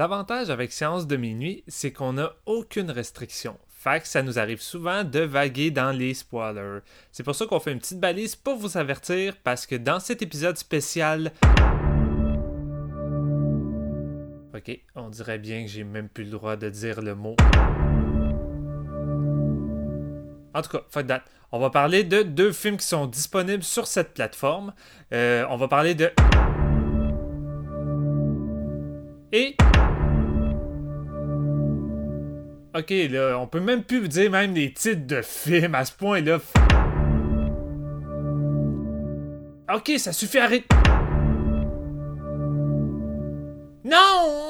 L'avantage avec Séance de minuit, c'est qu'on n'a aucune restriction. Fait que ça nous arrive souvent de vaguer dans les spoilers. C'est pour ça qu'on fait une petite balise pour vous avertir, parce que dans cet épisode spécial... Ok, on dirait bien que j'ai même plus le droit de dire le mot. En tout cas, fuck that. On va parler de deux films qui sont disponibles sur cette plateforme. Euh, on va parler de... Et... Ok, là, on peut même plus dire même des titres de films à ce point-là. Ok, ça suffit, arrête. Non!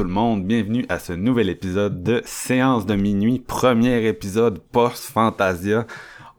Tout le monde, bienvenue à ce nouvel épisode de Séance de minuit, premier épisode post-Fantasia.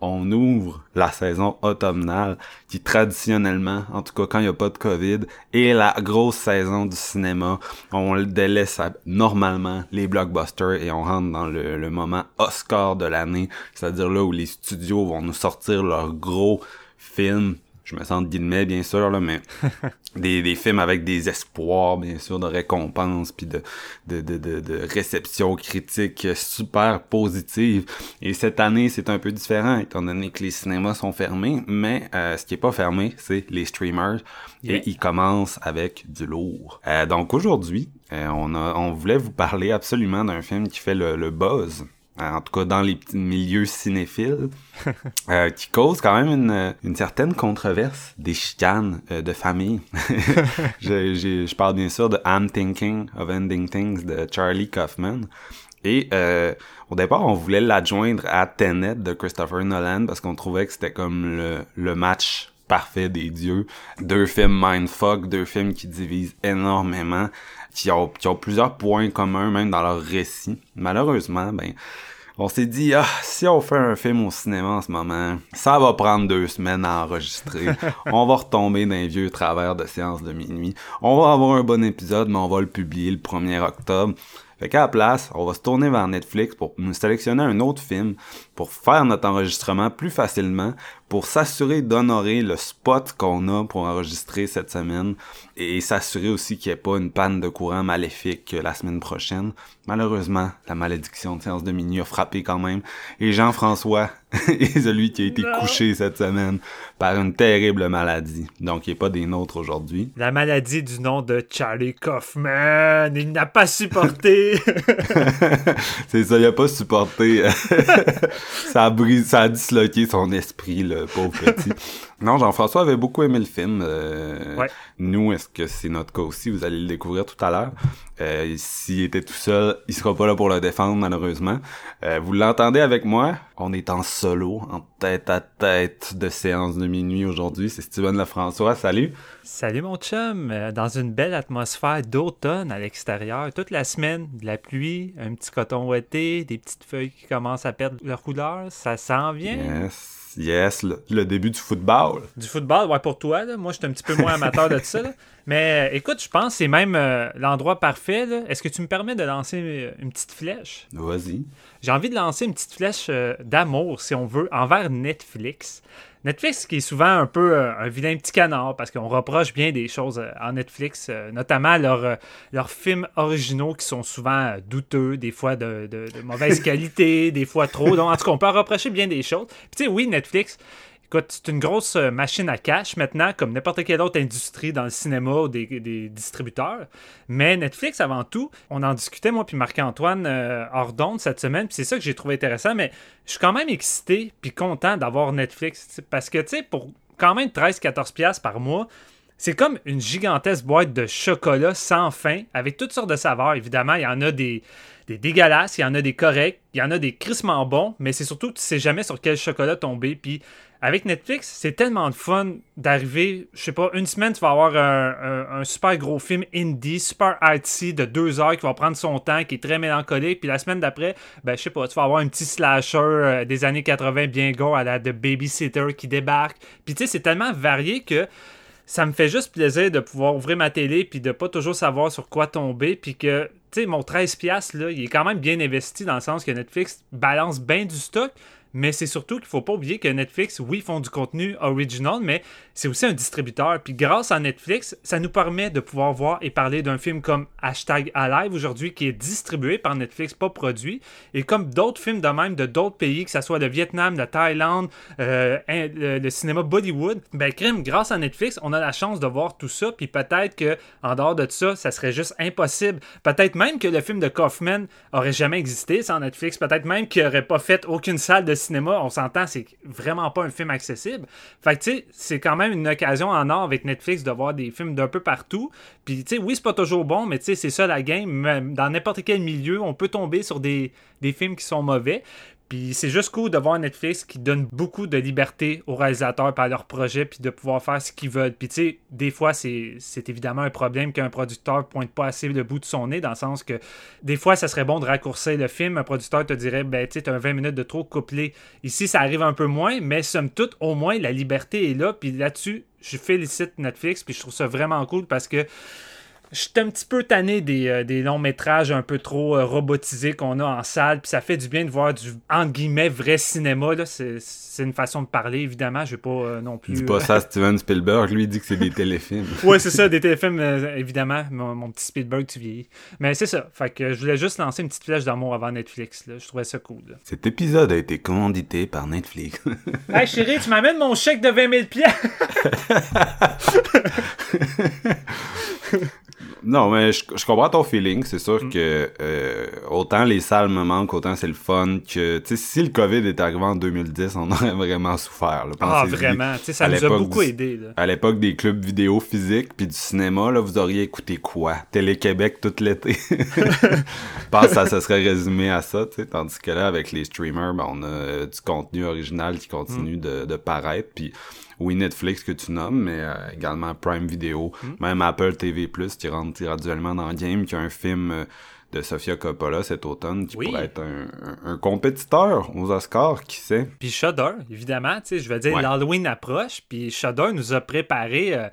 On ouvre la saison automnale qui traditionnellement, en tout cas quand il n'y a pas de COVID, est la grosse saison du cinéma. On délaisse normalement les blockbusters et on rentre dans le, le moment Oscar de l'année, c'est-à-dire là où les studios vont nous sortir leurs gros films je me sens de guillemets bien sûr là mais des, des films avec des espoirs bien sûr de récompenses puis de de, de, de de réception critique super positive. Et cette année c'est un peu différent étant donné que les cinémas sont fermés. Mais euh, ce qui est pas fermé c'est les streamers. Et ils commencent avec du lourd. Euh, donc aujourd'hui euh, on a on voulait vous parler absolument d'un film qui fait le, le buzz en tout cas dans les petits milieux cinéphiles, euh, qui cause quand même une, une certaine controverse, des chicanes euh, de famille. je, je, je, parle bien sûr de I'm Thinking of Ending Things de Charlie Kaufman. Et euh, au départ, on voulait l'adjoindre à Tenet de Christopher Nolan parce qu'on trouvait que c'était comme le, le match parfait des dieux. Deux films mindfuck, deux films qui divisent énormément, qui ont, qui ont plusieurs points communs même dans leur récit. Malheureusement, ben on s'est dit, ah, si on fait un film au cinéma en ce moment, ça va prendre deux semaines à enregistrer. on va retomber dans les vieux travers de séance de minuit. On va avoir un bon épisode, mais on va le publier le 1er octobre. Fait qu'à la place, on va se tourner vers Netflix pour nous sélectionner un autre film, pour faire notre enregistrement plus facilement, pour s'assurer d'honorer le spot qu'on a pour enregistrer cette semaine et s'assurer aussi qu'il n'y ait pas une panne de courant maléfique la semaine prochaine. Malheureusement, la malédiction de séance de minuit a frappé quand même et Jean-François est celui qui a été couché cette semaine par une terrible maladie. Donc, il n'est pas des nôtres aujourd'hui. La maladie du nom de Charlie Kaufman. Il n'a pas supporté. C'est ça, il n'a pas supporté. ça, a brisé, ça a disloqué son esprit, le pauvre petit. Non, Jean-François avait beaucoup aimé le film. Euh, ouais. Nous, est-ce que c'est notre cas aussi? Vous allez le découvrir tout à l'heure. Euh, S'il était tout seul, il sera pas là pour le défendre, malheureusement. Euh, vous l'entendez avec moi? On est en solo, en tête à tête de séance de minuit aujourd'hui. C'est Steven Lefrançois. Salut! Salut mon chum! Dans une belle atmosphère d'automne à l'extérieur, toute la semaine, de la pluie, un petit coton ouetté, des petites feuilles qui commencent à perdre leur couleur, ça s'en vient. Yes. Yes, le, le, début du football. Du football, ouais, pour toi. Là. Moi, je suis un petit peu moins amateur de ça. Là. Mais euh, écoute, je pense que c'est même euh, l'endroit parfait. Est-ce que tu me permets de lancer une petite flèche? Vas-y. J'ai envie de lancer une petite flèche euh, d'amour, si on veut, envers Netflix. Netflix qui est souvent un peu euh, un vilain petit canard parce qu'on reproche bien des choses euh, en Netflix, euh, notamment leurs leurs films originaux qui sont souvent douteux, des fois de, de, de mauvaise qualité, des fois trop. Donc en tout cas, on peut reprocher bien des choses. Puis tu sais, oui, Netflix, C'est une grosse euh, machine à cash maintenant, comme n'importe quelle autre industrie dans le cinéma ou des, distributeurs. Mais Netflix, avant tout, on en discutait, moi puis Marc-Antoine, euh, hors d'onde cette semaine, puis c'est ça que j'ai trouvé intéressant, mais je suis quand même excité puis content d'avoir Netflix, parce que, tu sais, pour quand même 13-14$ par mois, c'est comme une gigantesque boîte de chocolat sans fin, avec toutes sortes de saveurs. Évidemment, il y en a des, des dégueulasses, il y en a des corrects, il y en a des crissement bons, mais c'est surtout que tu sais jamais sur quel chocolat tomber. Puis avec Netflix, c'est tellement de fun d'arriver, je sais pas, une semaine, tu vas avoir un, super gros film indie, super artsy de deux heures qui va prendre son temps, qui est très mélancolique. Puis la semaine d'après, ben je sais pas, tu vas avoir un petit slasher euh, des années 80 bien go à la de Babysitter qui débarque. Puis tu sais, c'est tellement varié que ça me fait juste plaisir de pouvoir ouvrir ma télé puis de pas toujours savoir sur quoi tomber puis que sais mon 13 pièces là, il est quand même bien investi dans le sens que Netflix balance bien du stock mais c'est surtout qu'il faut pas oublier que Netflix, oui, font du contenu original, mais c'est aussi un distributeur. Puis grâce à Netflix, ça nous permet de pouvoir voir et parler d'un film comme Hashtag Alive aujourd'hui, qui est distribué par Netflix, pas produit. Et comme d'autres films de même de d'autres pays, que ce soit le Vietnam, la Thaïlande, euh, le, cinéma Bollywood, ben crime, grâce à Netflix, on a la chance de voir tout ça. Puis peut-être que en dehors de ça, ça serait juste impossible. Peut-être même que le film de Kaufman aurait jamais existé sans Netflix. Peut-être même qu'il aurait pas fait aucune salle de cinéma, on s'entend, c'est vraiment pas un film accessible. Fait que tu sais, c'est quand même une occasion en or avec Netflix de voir des films d'un peu partout. Puis tu sais, oui, c'est pas toujours bon, mais tu sais, c'est ça la game. Dans n'importe quel milieu, on peut tomber sur des, des films qui sont mauvais. Puis c'est juste cool de voir Netflix qui donne beaucoup de liberté aux réalisateurs par leur projet, puis de pouvoir faire ce qu'ils veulent. Puis tu sais, des fois, c'est évidemment un problème qu'un producteur pointe pas assez le bout de son nez, dans le sens que des fois, ça serait bon de raccourcir le film. Un producteur te dirait, ben tu sais, t'as 20 minutes de trop couplé. Ici, ça arrive un peu moins, mais somme toute, au moins, la liberté est là. Puis là-dessus, je félicite Netflix, puis je trouve ça vraiment cool parce que je suis un petit peu tanné des, euh, des longs métrages un peu trop euh, robotisés qu'on a en salle, puis ça fait du bien de voir du entre guillemets vrai cinéma. Là. C'est, une façon de parler, évidemment. Je vais pas euh, non plus. Dis pas ça à Steven Spielberg, lui il dit que c'est des téléfilms. ouais, c'est ça, des téléfilms, évidemment. Mon, petit Spielberg, tu vieillis. Mais c'est ça. Fait que je voulais juste lancer une petite flèche d'amour avant Netflix. Là. Je trouvais ça cool. Cet épisode a été commandité par Netflix. hey chérie, tu m'amènes mon chèque de 20 000 pièces. Non, mais je, comprends ton feeling. C'est sûr mm. que euh, autant les salles me manquent, autant c'est le fun que... Tu sais, si le COVID était arrivé en 2010, on aurait vraiment souffert. ah, vraiment. Tu sais, ça nous a beaucoup aidé. À l'époque des clubs vidéo physiques puis du cinéma, là, vous auriez écouté quoi? Télé-Québec tout l'été. je pense que ça se serait résumé à ça, tu sais. Tandis que là, avec les streamers, ben, on a du contenu original qui continue mm. de, de paraître. Puis oui, Netflix que tu nommes, mais euh, également Prime Video, hmm. même Apple TV+, qui rentre graduellement dans le game, qui a un film euh, de Sofia Coppola cet automne qui pourrait être un, compétiteur aux Oscars, qui sait? Puis Shudder, évidemment, tu sais, je veux dire, l'Halloween approche, puis Shudder nous a préparé... Euh,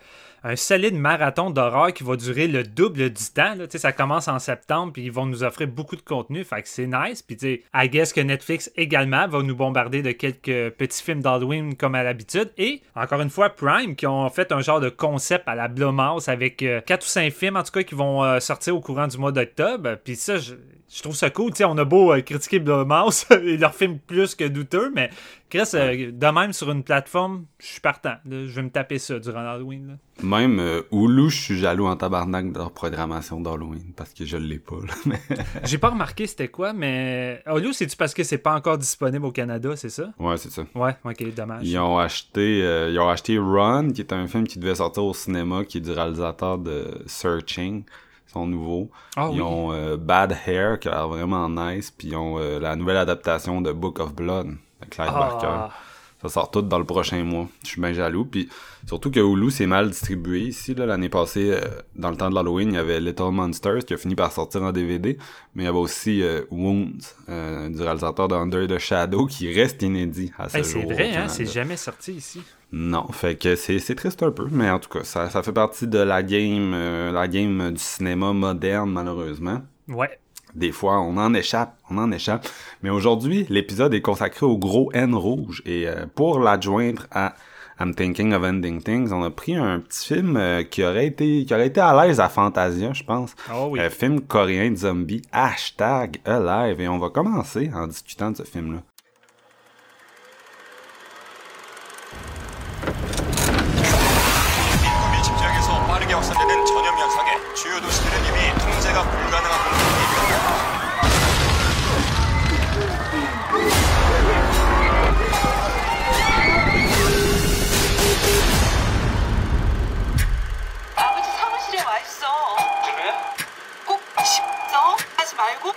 un solide marathon d'horreur qui va durer le double du temps. Ça commence en septembre, puis ils vont nous offrir beaucoup de contenu. Fait que c'est nice. Puis, tu I guess que Netflix également va nous bombarder de quelques petits films d'Halloween comme à l'habitude. Et, encore une fois, Prime, qui ont fait un genre de concept à la Blumhouse avec euh, quatre ou cinq films, en tout cas, qui vont euh, sortir au courant du mois d'octobre. Puis ça, je, trouve ça cool. on a beau euh, critiquer Blumhouse et leur film plus que douteux, mais Chris, de même sur une plateforme, je suis partant. Je vais me taper ça durant l'Halloween. Même euh, Hulu, je suis jaloux en tabarnak de leur programmation d'Halloween parce que je l'ai pas. J'ai pas remarqué c'était quoi, mais Hulu, c'est-tu parce que c'est pas encore disponible au Canada, c'est ça? Ouais, c'est ça. Ouais, ok, dommage. Ils ont acheté euh, ils ont acheté Run, qui est un film qui devait sortir au cinéma, qui est du réalisateur de Searching son nouveau. Ah ils ont euh, Bad Hair, qui a l'air vraiment nice, puis ils ont euh, la nouvelle adaptation de Book of Blood, de Clive ah. Barker. Ça sort tout dans le prochain mois. Je suis bien jaloux. Puis surtout que Hulu c'est mal distribué ici. L'année passée, euh, dans le temps de l'Halloween, il y avait Little Monsters qui a fini par sortir en DVD. Mais il y avait aussi euh, Wounds euh, du réalisateur de Under the Shadow qui reste inédit à ce C'est vrai, hein? C'est jamais sorti ici. Non, fait que c'est triste un peu, mais en tout cas, ça, ça fait partie de la game, la game du cinéma moderne, malheureusement. Ouais. Des fois, on en échappe, on en échappe. Mais aujourd'hui, l'épisode est consacré au gros N rouge. Et euh, pour l'adjoindre à I'm Thinking of Ending Things, on a pris un petit film euh, qui aurait été qui aurait été à l'aise à Fantasia, je pense. Ah un euh, film coréen de zombie, hashtag Alive. Et on va commencer en discutant de ce film-là. 아버지 사무실에 와 있어. 그래? 꼭 싶어? 하지 말고.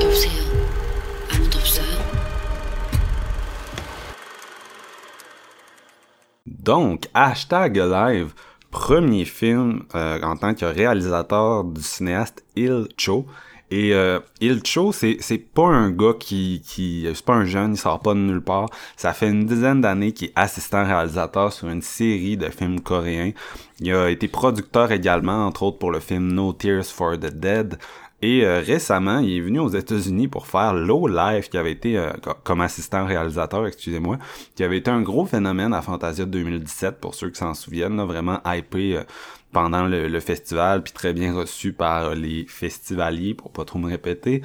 여보세요. Donc, hashtag live, premier film euh, en tant que réalisateur du cinéaste Il Cho. Et euh, Il Cho, c'est pas un gars qui qui c'est pas un jeune, il sort pas de nulle part. Ça fait une dizaine d'années qu'il est assistant réalisateur sur une série de films coréens. Il a été producteur également, entre autres pour le film No Tears for the Dead. Et euh, récemment, il est venu aux États-Unis pour faire Low Life, qui avait été, euh, co- comme assistant réalisateur, excusez-moi, qui avait été un gros phénomène à Fantasia 2017, pour ceux qui s'en souviennent, là, vraiment hypé euh, pendant le, le festival, puis très bien reçu par les festivaliers, pour pas trop me répéter.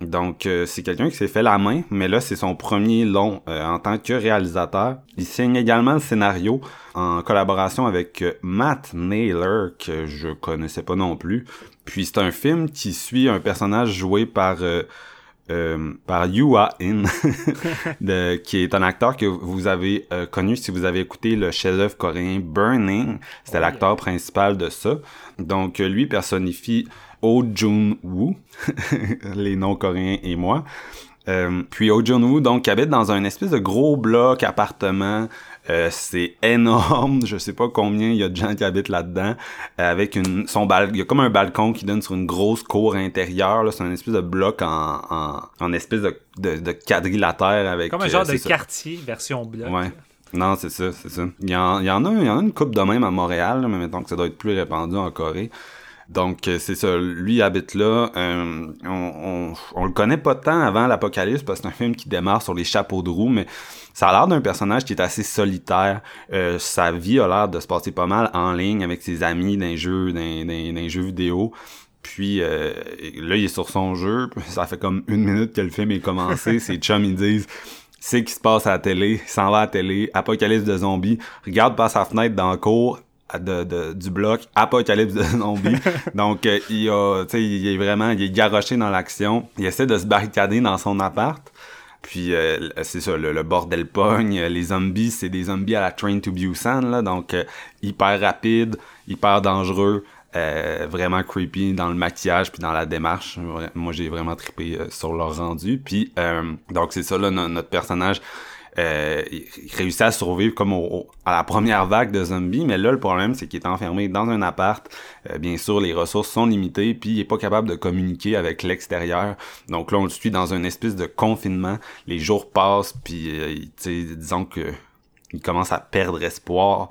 Donc, euh, c'est quelqu'un qui s'est fait la main, mais là, c'est son premier long euh, en tant que réalisateur. Il signe également le scénario en collaboration avec euh, Matt Naylor, que je connaissais pas non plus. Puis c'est un film qui suit un personnage joué par euh, euh, par Yua In, de- qui est un acteur que vous avez euh, connu si vous avez écouté le chef-d'œuvre coréen Burning. C'était l'acteur principal de ça. Donc euh, lui personnifie Oh Jun-woo, les noms coréens et moi. Euh, puis Oh Jun-woo, donc, qui habite dans un espèce de gros bloc appartement. Euh, c'est énorme, je sais pas combien il y a de gens qui habitent là-dedans. euh, avec une, son bal, il y a comme un balcon qui donne sur une grosse cour intérieure. Là, c'est un espèce de bloc en, en, en espèce de, de, de quadrilatère avec. Comme un genre de ça. quartier version bloc. Ouais. Non, c'est ça, c'est ça. Il y en, il y en a, il y en a une coupe de même à Montréal, là, mais mettons que ça doit être plus répandu en Corée. Donc euh, c'est ça, lui habite là. Euh, on, on, on le connaît pas tant avant l'Apocalypse parce que c'est un film qui démarre sur les chapeaux de roue, mais ça a l'air d'un personnage qui est assez solitaire. Euh, sa vie a l'air de se passer pas mal en ligne avec ses amis dans, dans les jeux vidéo. Puis euh, là, il est sur son jeu. Ça fait comme une minute que le film est commencé. Ses chums, ils disent c'est qui se passe à la télé, il s'en va à la télé, apocalypse de zombies, regarde par sa fenêtre dans le cours de, de- du bloc, apocalypse de zombies. Donc euh, il a, tu sais, il est vraiment, il est garoché dans l'action. Il essaie de se barricader dans son appart. Puis euh, c'est ça, le, le bordel pogne. Les zombies, c'est des zombies à la Train to Busan, là, donc euh, hyper rapide, hyper dangereux, euh, vraiment creepy dans le maquillage puis dans la démarche. Moi, j'ai vraiment trippé sur leur rendu. Puis euh, donc c'est ça là, no- notre personnage. Euh, il réussit à survivre comme au- à la première vague de zombies, mais là le problème c'est qu'il est enfermé dans un appart. Euh, bien sûr, les ressources sont limitées, puis il est pas capable de communiquer avec l'extérieur. Donc là, on le suit dans une espèce de confinement. Les jours passent, puis euh, disons que il commence à perdre espoir.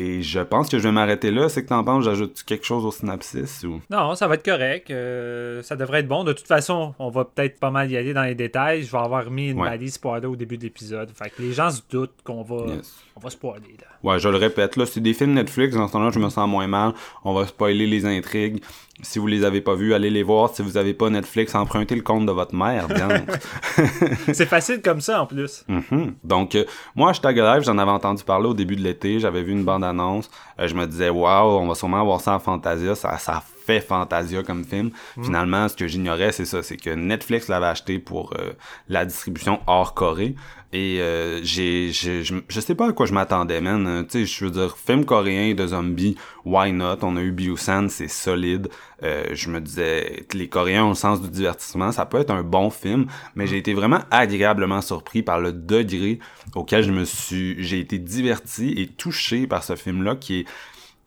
Et je pense que je vais m'arrêter là. C'est que t'en penses, j'ajoute quelque chose au synopsis ou? Non, ça va être correct. euh, ça devrait être bon. De toute façon, on va peut-être pas mal y aller dans les détails. Je vais avoir mis une Ouais. balise spoiler au début de l'épisode. Fait que les gens se doutent qu'on va, Yes. On va spoiler. Là. Ouais, je le répète, là, c'est des films Netflix, dans ce temps-là, je me sens moins mal. On va spoiler les intrigues. Si vous les avez pas vus, allez les voir. Si vous avez pas Netflix, empruntez le compte de votre mère. C'est facile comme ça en plus. Mhm. Donc, euh, moi, Hashtag Live, j'en avais entendu parler au début de l'été. J'avais vu une bande-annonce. Euh, je me disais, waouh, on va sûrement avoir ça en Fantasia. Ça, ça fait Fantasia comme film. Finalement, ce que j'ignorais, c'est ça. C'est que Netflix l'avait acheté pour euh, la distribution hors Corée. Et euh, j'ai, je, sais pas à quoi je m'attendais, man. Euh, Tu sais, je veux dire, film coréen de zombies, why not? On a eu Busan, c'est solide. Euh, je me disais, les Coréens ont le sens du divertissement, ça peut être un bon film, mais j'ai été vraiment agréablement surpris par le degré auquel je me suis, j'ai été diverti et touché par ce film-là qui est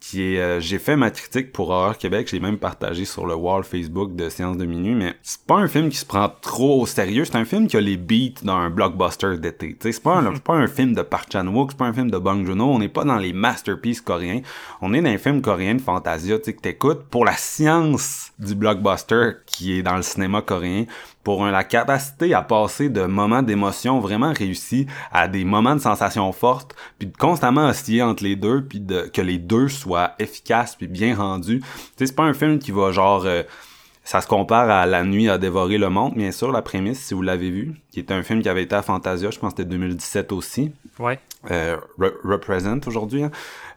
qui est euh, j'ai fait ma critique pour Horreur Québec, j'ai même partagé sur le wall Facebook de Séance de minuit, mais c'est pas un film qui se prend trop au sérieux, c'est un film qui a les beats d'un blockbuster d'été. C'est pas un c'est pas un film de Park Chan-wook, c'est pas un film de Bong Joon-ho, on n'est pas dans les masterpieces coréens, on est dans un film coréen de fantasia, tu sais que t'écoutes pour la science du blockbuster qui est dans le cinéma coréen pour la capacité à passer de moments d'émotion vraiment réussis à des moments de sensations fortes, puis de constamment osciller entre les deux, puis de, que les deux soient efficaces puis bien sais, c'est pas un film qui va genre euh, Ça se compare à La nuit a dévoré le monde, bien sûr, la prémisse, si vous l'avez vu, qui est un film qui avait été à Fantasia, je pense que c'était 2017 aussi. Ouais. Euh, Re- Represent aujourd'hui. hein.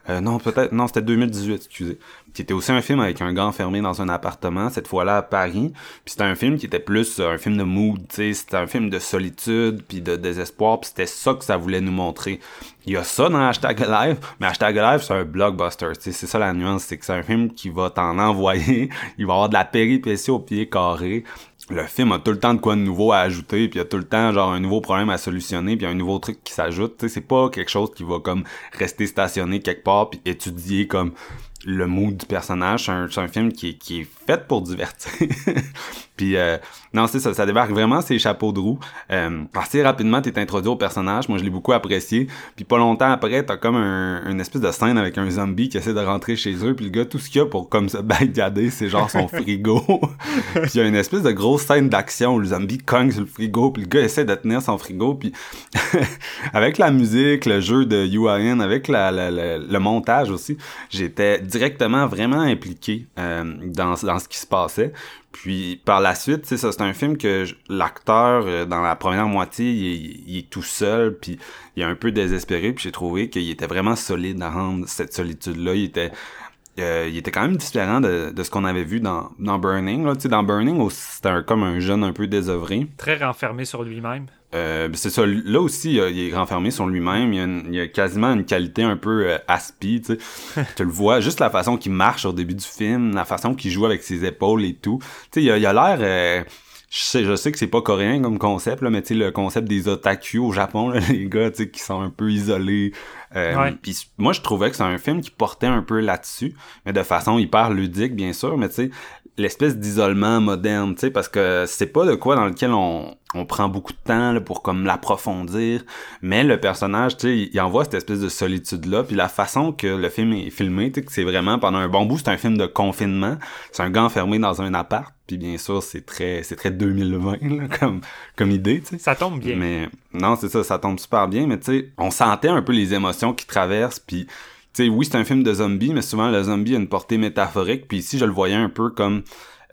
Euh, non, peut-être, non, c'était 2018, excusez. Qui était aussi un film avec un gars enfermé dans un appartement, cette fois-là à Paris. Puis c'était un film qui était plus euh, un film de mood, tu sais, c'était un film de solitude, puis de désespoir, puis c'était ça que ça voulait nous montrer. Il y a ça dans Hashtag Live, mais Hashtag Live, c'est un blockbuster, c'est ça la nuance, c'est que c'est un film qui va t'en envoyer, il va avoir de la péripétie au pied carré, le film a tout le temps de quoi de nouveau à ajouter, puis il y a tout le temps genre un nouveau problème à solutionner, puis un nouveau truc qui s'ajoute. C'est pas quelque chose qui va comme rester stationné quelque part puis étudier comme le mood du personnage. C'est un, c'est un film qui est, qui est fait pour divertir. puis euh, non, c'est ça, ça débarque vraiment ses chapeaux de roue. Euh, assez rapidement, t'es introduit au personnage. Moi, je l'ai beaucoup apprécié. Puis pas longtemps après, t'as comme un, une espèce de scène avec un zombie qui essaie de rentrer chez eux. Puis le gars, tout ce qu'il a pour comme se bagader, c'est genre son frigo. puis il y a une espèce de grosse scène d'action où le zombie cogne sur le frigo. Puis le gars essaie de tenir son frigo. Puis avec la musique, le jeu de UIN, avec la, la- la- le montage aussi, j'étais directement vraiment impliqué euh, dans, dans ce qui se passait. Puis par la suite, ça c'est un film que l'acteur euh, dans la première moitié, il est, il est tout seul, puis il est un peu désespéré, puis j'ai trouvé qu'il était vraiment solide à rendre cette solitude-là. Il était euh, il était quand même différent de, de ce qu'on avait vu dans, dans Burning. Là. Tu sais, dans Burning, aussi, c'était un- comme un jeune un peu désœuvré. Très renfermé sur lui-même. Euh, c'est ça. Là aussi, il, est renfermé sur lui-même. Il, y a une- il a quasiment une qualité un peu euh, aspi, tu sais. tu le vois, juste la façon qu'il marche au début du film, la façon qu'il joue avec ses épaules et tout. Tu sais, il a il a l'air... euh, je sais, je sais que c'est pas coréen comme concept, là, mais tu sais, le concept des otaku au Japon, là, les gars, tu sais, qui sont un peu isolés. Euh. Puis moi, je trouvais que c'est un film qui portait un peu là-dessus, mais de façon hyper ludique, bien sûr, mais tu sais, l'espèce d'isolement moderne, tu sais, parce que c'est pas de quoi dans lequel on, on prend beaucoup de temps là, pour comme l'approfondir, mais le personnage, tu sais, il, envoie cette espèce de solitude-là, puis la façon que le film est filmé, tu sais, que c'est vraiment pendant un bon bout, c'est un film de confinement, c'est un gars enfermé dans un appart, puis bien sûr, c'est très c'est très 2020 là, comme comme idée, tu sais. Ça tombe bien. Mais non, c'est ça, ça tombe super bien, mais tu sais, on sentait un peu les émotions qui traversent, puis sais, oui, c'est un film de zombies, mais souvent le zombie a une portée métaphorique, puis ici je le voyais un peu comme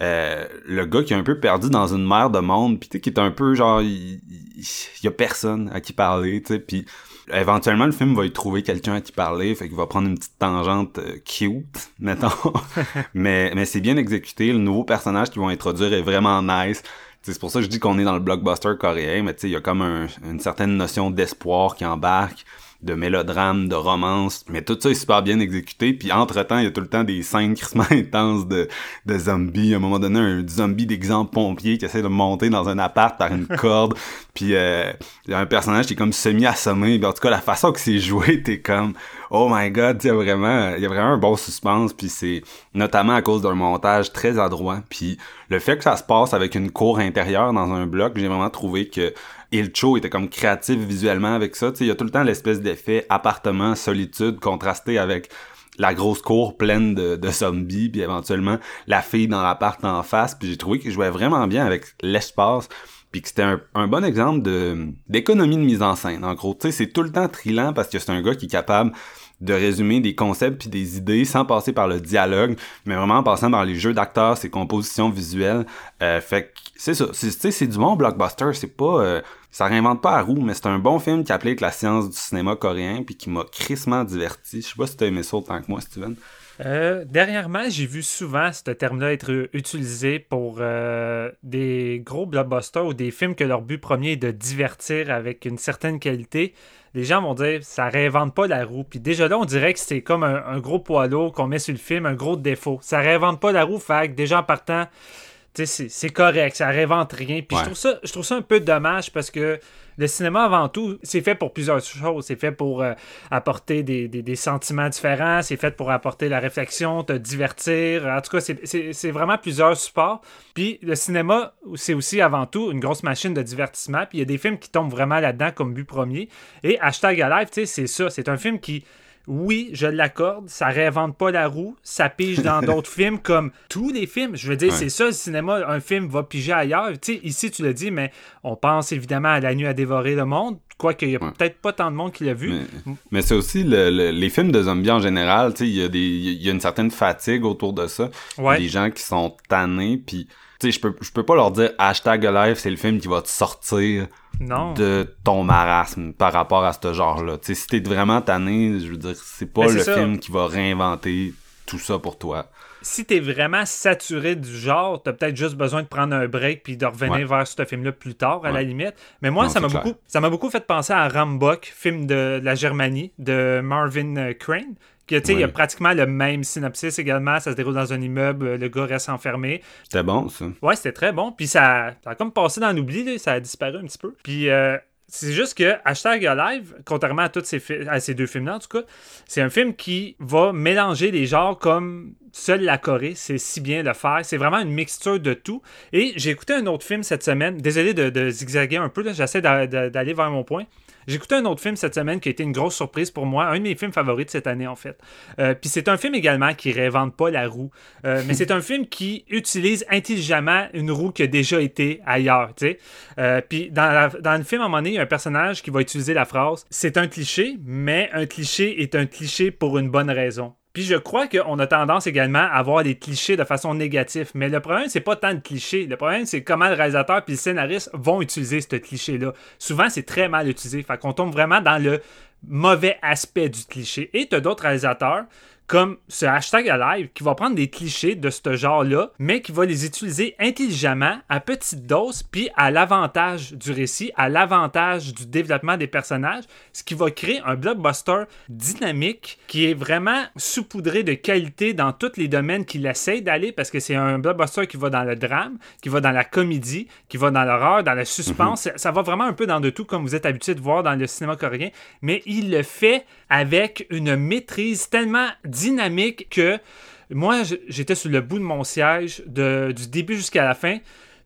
euh, le gars qui est un peu perdu dans une mer de monde, puis tu sais, qui est un peu genre, il, il- il y a personne à qui parler, tu sais, puis éventuellement le film va y trouver quelqu'un à qui parler, fait qu'il va prendre une petite tangente euh, cute, mettons, mais mais c'est bien exécuté, le nouveau personnage qu'ils vont introduire est vraiment nice. C'est pour ça que je dis qu'on est dans le blockbuster coréen, mais tu sais, il y a comme un- une certaine notion d'espoir qui embarque, de mélodrame, de romance, mais tout ça est super bien exécuté, puis entre-temps, il y a tout le temps des scènes crissement intenses de, de zombies, à un moment donné, un zombie d'exemple pompier qui essaie de monter dans un appart par une corde, puis euh, il y a un personnage qui est comme semi-assommé, puis en tout cas, la façon que c'est joué, t'es comme, oh my god, il y a vraiment, il y a vraiment un bon suspense, puis c'est notamment à cause d'un montage très adroit, puis le fait que ça se passe avec une cour intérieure dans un bloc, j'ai vraiment trouvé que Ilcho était comme créatif visuellement avec ça. Il y a tout le temps l'espèce d'effet appartement, solitude, contrasté avec la grosse cour pleine de, zombies, puis éventuellement la fille dans l'appart en face. Puis j'ai trouvé qu'il jouait vraiment bien avec l'espace, puis que c'était un, bon exemple de d'économie de mise en scène. En gros, tu sais, c'est tout le temps trillant parce que c'est un gars qui est capable de résumer des concepts puis des idées sans passer par le dialogue, mais vraiment en passant par les jeux d'acteurs, ses compositions visuelles. Euh, fait que c'est ça, c'est, tu sais, c'est du bon blockbuster, c'est pas... euh, ça réinvente pas la roue, mais c'est un bon film qui applique la science du cinéma coréen puis qui m'a crissement diverti. Je sais pas si t'as aimé ça autant que moi, Steven. Euh, dernièrement, j'ai vu souvent ce terme-là être utilisé pour euh, des gros blockbusters ou des films que leur but premier est de divertir avec une certaine qualité. Les gens vont dire ça réinvente pas la roue. Puis déjà là, on dirait que c'est comme un, gros poids lourd qu'on met sur le film, un gros défaut. Ça réinvente pas la roue, fait déjà en partant, c'est- c'est correct, ça réinvente rien. Puis Ouais. je trouve ça, je trouve ça un peu dommage parce que le cinéma avant tout, c'est fait pour plusieurs choses. C'est fait pour euh, apporter des, des- des sentiments différents, c'est fait pour apporter la réflexion, te divertir. En tout cas, c'est- vraiment plusieurs supports. Puis le cinéma, c'est aussi avant tout une grosse machine de divertissement. Puis il y a des films qui tombent vraiment là-dedans comme but premier. Et Hashtag Alive, tu sais, c'est ça. C'est un film qui oui, je l'accorde, ça réinvente pas la roue, ça pige dans d'autres films comme tous les films. Je veux dire, Ouais. c'est ça le cinéma, un film va piger ailleurs. Tu sais, ici, tu l'as dit, mais on pense évidemment à La nuit à dévorer le monde, quoique il y a Ouais. peut-être pas tant de monde qui l'a vu. Mais, mais c'est aussi le- le- les films de zombies en général, tu sais, il y a des il y a une certaine fatigue autour de ça. Ouais. Des gens qui sont tannés puis tu sais, je peux je peux pas leur dire hashtag Alive, c'est le film qui va te sortir Non. de ton marasme par rapport à ce genre-là. Tu sais, si t'es vraiment tanné, je veux dire, c'est pas Ben, le ça. film qui va réinventer tout ça pour toi. si t'es vraiment saturé du genre, t'as peut-être juste besoin de prendre un break puis de revenir Ouais. vers ce film-là plus tard, à Ouais. la limite. Mais moi, Non, ça m'a beaucoup, ça m'a beaucoup fait penser à Rambok, film de, la Germanie, de Marvin Crane. Tu sais, il y a pratiquement le même synopsis également. Ça se déroule dans un immeuble, le gars reste enfermé. C'était bon, ça. Ouais, c'était très bon. Puis ça, ça a comme passé dans l'oubli, là. ça a disparu un petit peu. Puis euh, c'est juste que Hashtag Alive, contrairement à, toutes ces à ces deux films-là, en tout cas, c'est un film qui va mélanger les genres comme seule la Corée sait si bien le faire. C'est vraiment une mixture de tout. Et j'ai écouté un autre film cette semaine. Désolé de, de zigzaguer un peu, j'essaie d'a- d'a- d'aller vers mon point. J'ai écouté un autre film cette semaine qui a été une grosse surprise pour moi, un de mes films favoris de cette année en fait. Euh, Puis c'est un film également qui réinvente pas la roue, Euh, mais c'est un film qui utilise intelligemment une roue qui a déjà été ailleurs. tu sais. Euh, Puis dans, la- dans le film, à un moment donné, il y a un personnage qui va utiliser la phrase C'est un cliché, mais un cliché est un cliché pour une bonne raison. Puis je crois qu'on a tendance également à voir les clichés de façon négative. Mais le problème, c'est pas tant le cliché. Le problème, c'est comment le réalisateur puis le scénariste vont utiliser ce cliché-là. Souvent, c'est très mal utilisé. Fait qu'on tombe vraiment dans le mauvais aspect du cliché. Et tu as d'autres réalisateurs comme ce hashtag Alive qui va prendre des clichés de ce genre-là, mais qui va les utiliser intelligemment, à petite dose, puis à l'avantage du récit, à l'avantage du développement des personnages, ce qui va créer un blockbuster dynamique qui est vraiment saupoudré de qualité dans tous les domaines qu'il essaie d'aller, parce que c'est un blockbuster qui va dans le drame, qui va dans la comédie, qui va dans l'horreur, dans le suspense. Ça- Ça va vraiment un peu dans de tout, comme vous êtes habitué de voir dans le cinéma coréen, mais il le fait avec une maîtrise tellement dynamique que moi, j'étais sur le bout de mon siège de- du début jusqu'à la fin.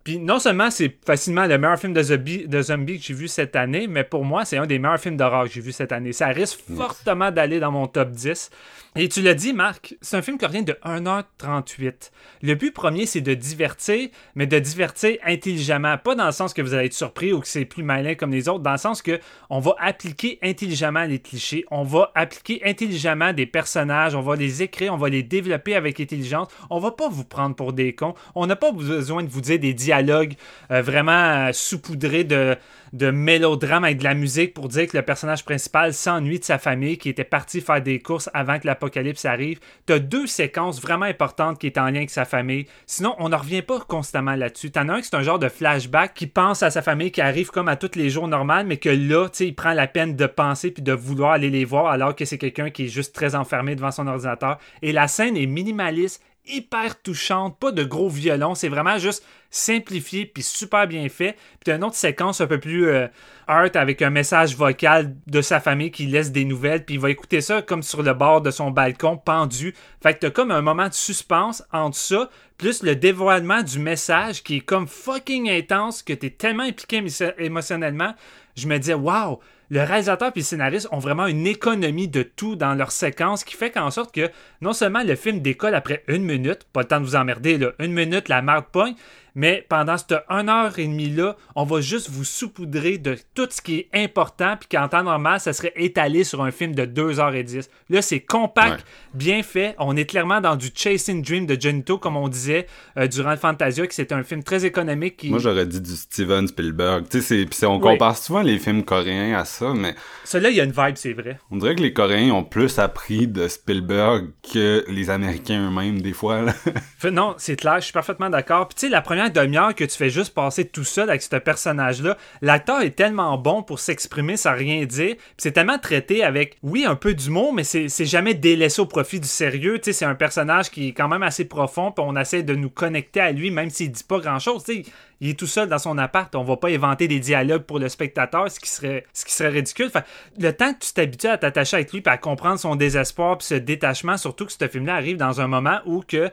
Puis non seulement c'est facilement le meilleur film de zombie, de zombie que j'ai vu cette année, mais pour moi, c'est un des meilleurs films d'horreur que j'ai vu cette année. Ça risque fortement d'aller dans mon top 10. Et tu l'as dit, Marc, c'est un film coréen de 1h38. Le but premier, c'est de divertir, mais de divertir intelligemment. Pas dans le sens que vous allez être surpris ou que c'est plus malin comme les autres, dans le sens que on va appliquer intelligemment les clichés, on va appliquer intelligemment des personnages, on va les écrire, on va les développer avec intelligence. On va pas vous prendre pour des cons. On n'a pas besoin de vous dire des dialogues euh, vraiment euh, saupoudrés de, de mélodrame avec de la musique pour dire que le personnage principal s'ennuie de sa famille, qui était parti faire des courses avant que l'apocalypse arrive. T'as deux séquences vraiment importantes qui est en lien avec sa famille. Sinon, on ne revient pas constamment là-dessus. T'en as un qui c'est un genre de flashback qui pense à sa famille qui arrive comme à tous les jours normal, mais que là, tu sais, il prend la peine de penser puis de vouloir aller les voir alors que c'est quelqu'un qui est juste très enfermé devant son ordinateur. Et la scène est minimaliste, hyper touchante, pas de gros violons, c'est vraiment juste simplifié puis super bien fait. Puis t'as une autre séquence un peu plus euh, art avec un message vocal de sa famille qui laisse des nouvelles puis il va écouter ça comme sur le bord de son balcon pendu. Fait que t'as comme un moment de suspense entre ça plus le dévoilement du message qui est comme fucking intense que t'es tellement impliqué émo- émotionnellement. Je me disais waouh, le réalisateur puis le scénariste ont vraiment une économie de tout dans leur séquence qui fait qu'en sorte que non seulement le film décolle après une minute, pas le temps de vous emmerder, une minute, la marde pogne, mais pendant cette 1 heure et demie là, on va juste vous saupoudrer de tout ce qui est important, puis qu'en temps normal, ça serait étalé sur un film de 2h10. Là, c'est compact, Ouais. bien fait. On est clairement dans du Chasing Dream de Genito, comme on disait euh, durant le Fantasia, que c'est un film très économique. Qui... Moi, j'aurais dit du Steven Spielberg. Tu sais, on compare souvent les films coréens à ça, mais Celui-là, il y a une vibe, c'est vrai. on dirait que les Coréens ont plus appris de Spielberg que les Américains eux-mêmes, des fois. Là. Non, c'est clair, je suis parfaitement d'accord. Puis tu sais, la première demi-heure que tu fais juste passer tout seul avec ce personnage-là, l'acteur est tellement bon pour s'exprimer sans rien dire. C'est tellement traité avec, oui, un peu d'humour, mais c'est jamais délaissé au profit du sérieux. Tu c'est un personnage qui est quand même assez profond, puis on essaie de nous connecter à lui, même s'il dit pas grand-chose. Tu il est tout seul dans son appart. On va pas inventer des dialogues pour le spectateur, ce qui serait, ce qui serait ridicule. Fait, le temps que tu t'habitues à t'attacher avec lui, puis à comprendre son désespoir, puis ce détachement, surtout que ce film-là arrive dans un moment où que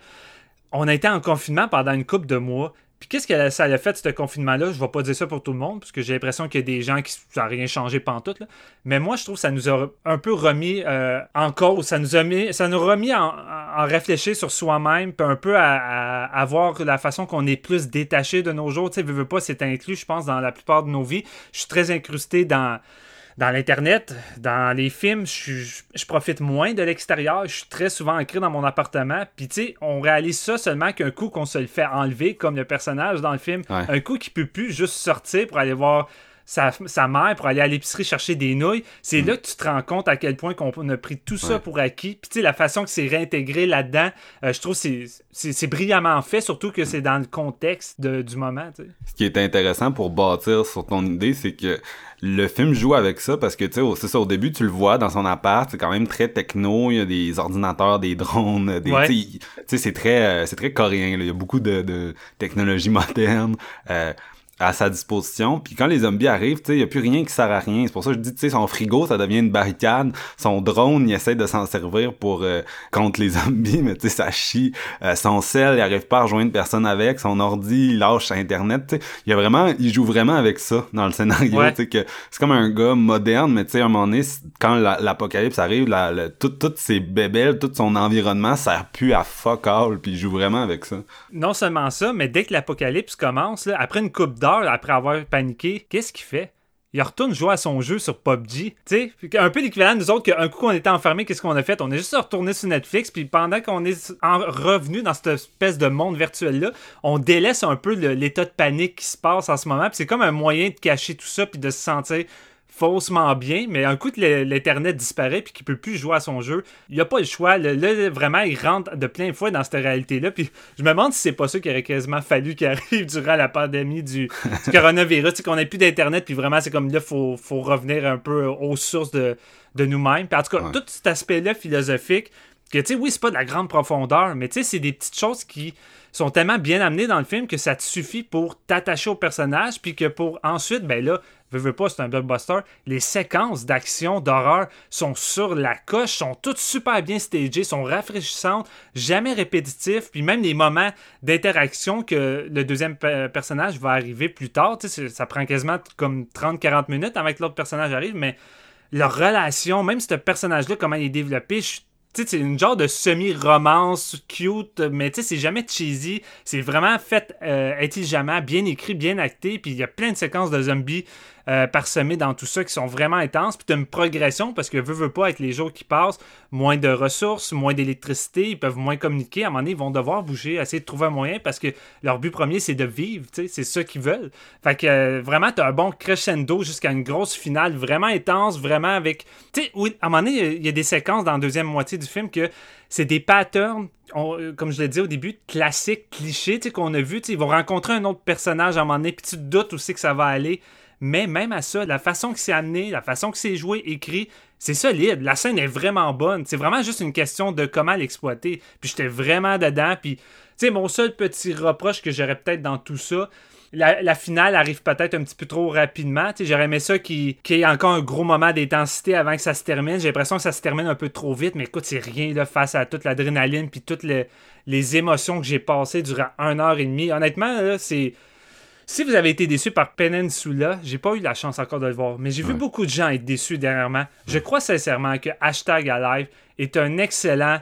on a été en confinement pendant une couple de mois. Puis qu'est-ce que ça a fait, ce confinement-là? Je vais pas dire ça pour tout le monde, parce que j'ai l'impression qu'il y a des gens qui n'a rien changé pantoute. Là. Mais moi, je trouve que ça nous a un peu remis euh, en cause. Ça nous a mis, ça nous a remis en, réfléchir sur soi-même, puis un peu à, à, voir la façon qu'on est plus détaché de nos jours. Tu sais, veux pas, c'est inclus, je pense, dans la plupart de nos vies. Je suis très incrusté dans dans l'Internet, dans les films, je, je- je profite moins de l'extérieur. Je suis très souvent ancré dans mon appartement. Puis, tu sais, on réalise ça seulement qu'un coup qu'on se le fait enlever, comme le personnage dans le film. Ouais. Un coup qu'il peut plus juste sortir pour aller voir sa, sa mère, pour aller à l'épicerie chercher des nouilles. C'est là que tu te rends compte à quel point qu'on a pris tout ça Mm. Ouais. pour acquis. Puis, tu sais, la façon que c'est réintégré là-dedans, euh, je trouve que c'est- brillamment fait, surtout que c'est dans le contexte de- du moment. Ce qui est intéressant pour bâtir sur ton idée, c'est que le film joue avec ça parce que tu sais, au- c'est ça, au début, tu le vois dans son appart, c'est quand même très techno, il y a des ordinateurs, des drones, des, Ouais. tu sais, il- tu sais, c'est très, euh, c'est très coréen, là. il y a beaucoup de, de technologie moderne. euh, à sa disposition. Puis quand les zombies arrivent, il y a plus rien qui sert à rien. C'est pour ça que je dis, tu sais, son frigo, ça devient une barricade. Son drone, il essaie de s'en servir pour euh, contre les zombies, mais tu sais, ça chie. Euh, son sel, il arrive pas à rejoindre personne avec. Son ordi, il lâche Internet. Il y a vraiment, il joue vraiment avec ça dans le scénario. Ouais. Que c'est comme un gars moderne, mais tu sais, à un moment donné, quand la- l'apocalypse arrive, la, la- tout- toutes ses bébelles, tout son environnement sert plus à fuck all. Puis il joue vraiment avec ça. non seulement ça, mais dès que l'apocalypse commence, là, après une coupe après avoir paniqué, qu'est-ce qu'il fait? Il retourne jouer à son jeu sur PUBG. Tu sais, un peu l'équivalent de nous autres qu'un coup qu'on était enfermés, qu'est-ce qu'on a fait? On est juste retourné sur Netflix, puis pendant qu'on est en revenu dans cette espèce de monde virtuel-là, on délaisse un peu l'état de panique qui se passe en ce moment, c'est comme un moyen de cacher tout ça, puis de se sentir faussement bien, mais un coup que l'Internet disparaît puis qu'il peut plus jouer à son jeu, il a pas le choix. Là, là, vraiment, il rentre de plein fouet dans cette réalité-là. Puis je me demande si c'est pas ça qu'il aurait quasiment fallu qu'il arrive durant la pandémie du, du coronavirus, qu'on ait plus d'Internet, puis vraiment, c'est comme là, faut, faut revenir un peu aux sources de, de nous-mêmes. Puis en tout cas, Ouais. tout cet aspect-là philosophique, que tu sais, oui, c'est pas de la grande profondeur, mais tu sais, c'est des petites choses qui sont tellement bien amenées dans le film que ça te suffit pour t'attacher au personnage, puis que pour ensuite, ben là, veux, veux pas, c'est un blockbuster, les séquences d'action, d'horreur sont sur la coche, sont toutes super bien stagées, sont rafraîchissantes, jamais répétitifs, puis même les moments d'interaction que le deuxième pe- personnage va arriver plus tard, ça prend quasiment comme 30-40 minutes avant que l'autre personnage arrive, mais leur relation, même ce personnage-là, comment il est développé, je- tu sais, c'est une genre de semi-romance cute, mais tu sais, c'est jamais cheesy. C'est vraiment fait euh, intelligemment, bien écrit, bien acté. Puis il y a plein de séquences de zombies euh, parsemées dans tout ça qui sont vraiment intenses. Puis t'as une progression parce que veux, veux pas, avec les jours qui passent, moins de ressources, moins d'électricité, ils peuvent moins communiquer. À un moment donné, ils vont devoir bouger, essayer de trouver un moyen parce que leur but premier, c'est de vivre. tu C'est ça qu'ils veulent. Fait que euh, vraiment, t'as un bon crescendo jusqu'à une grosse finale vraiment intense, vraiment avec. Tu sais, oui, à un moment donné, il y a des séquences dans la deuxième moitié du film que c'est des patterns, euh, comme je l'ai dit au début, classiques, clichés, tu qu'on a vu. Tu Ils vont rencontrer un autre personnage à un moment donné, puis tu te doutes aussi que ça va aller. Mais même à ça, la façon que c'est amené, la façon que c'est joué, écrit, c'est solide. La scène est vraiment bonne. C'est vraiment juste une question de comment l'exploiter. Puis j'étais vraiment dedans. Puis, tu sais, mon seul petit reproche que j'aurais peut-être dans tout ça, la, finale arrive peut-être un petit peu trop rapidement. J'aurais aimé ça qu'il qu'il y ait encore un gros moment d'intensité avant que ça se termine. J'ai l'impression que ça se termine un peu trop vite, mais écoute, c'est rien là, face à toute l'adrénaline puis toutes les, les émotions que j'ai passées durant une heure et demie. Honnêtement, là, c'est. Si vous avez été déçu par Peninsula, j'ai pas eu la chance encore de le voir, mais j'ai vu beaucoup de gens être déçus dernièrement. Je crois sincèrement que Hashtag Alive est un excellent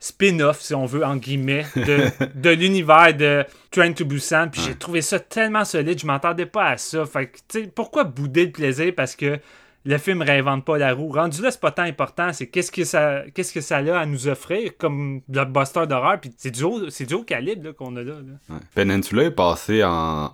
spin-off, si on veut, en guillemets, de, de l'univers de Train to Busan. Puis j'ai trouvé ça tellement solide, je m'attendais pas à ça. Fait que, tu sais, pourquoi bouder le plaisir? Parce que le film réinvente pas la roue? Rendu là, c'est pas tant important, c'est qu'est-ce que ça qu'est-ce que ça a à nous offrir comme blockbuster d'horreur. Puis c'est du haut, c'est du haut calibre qu'on a là. là. Ouais. Peninsula est passé en,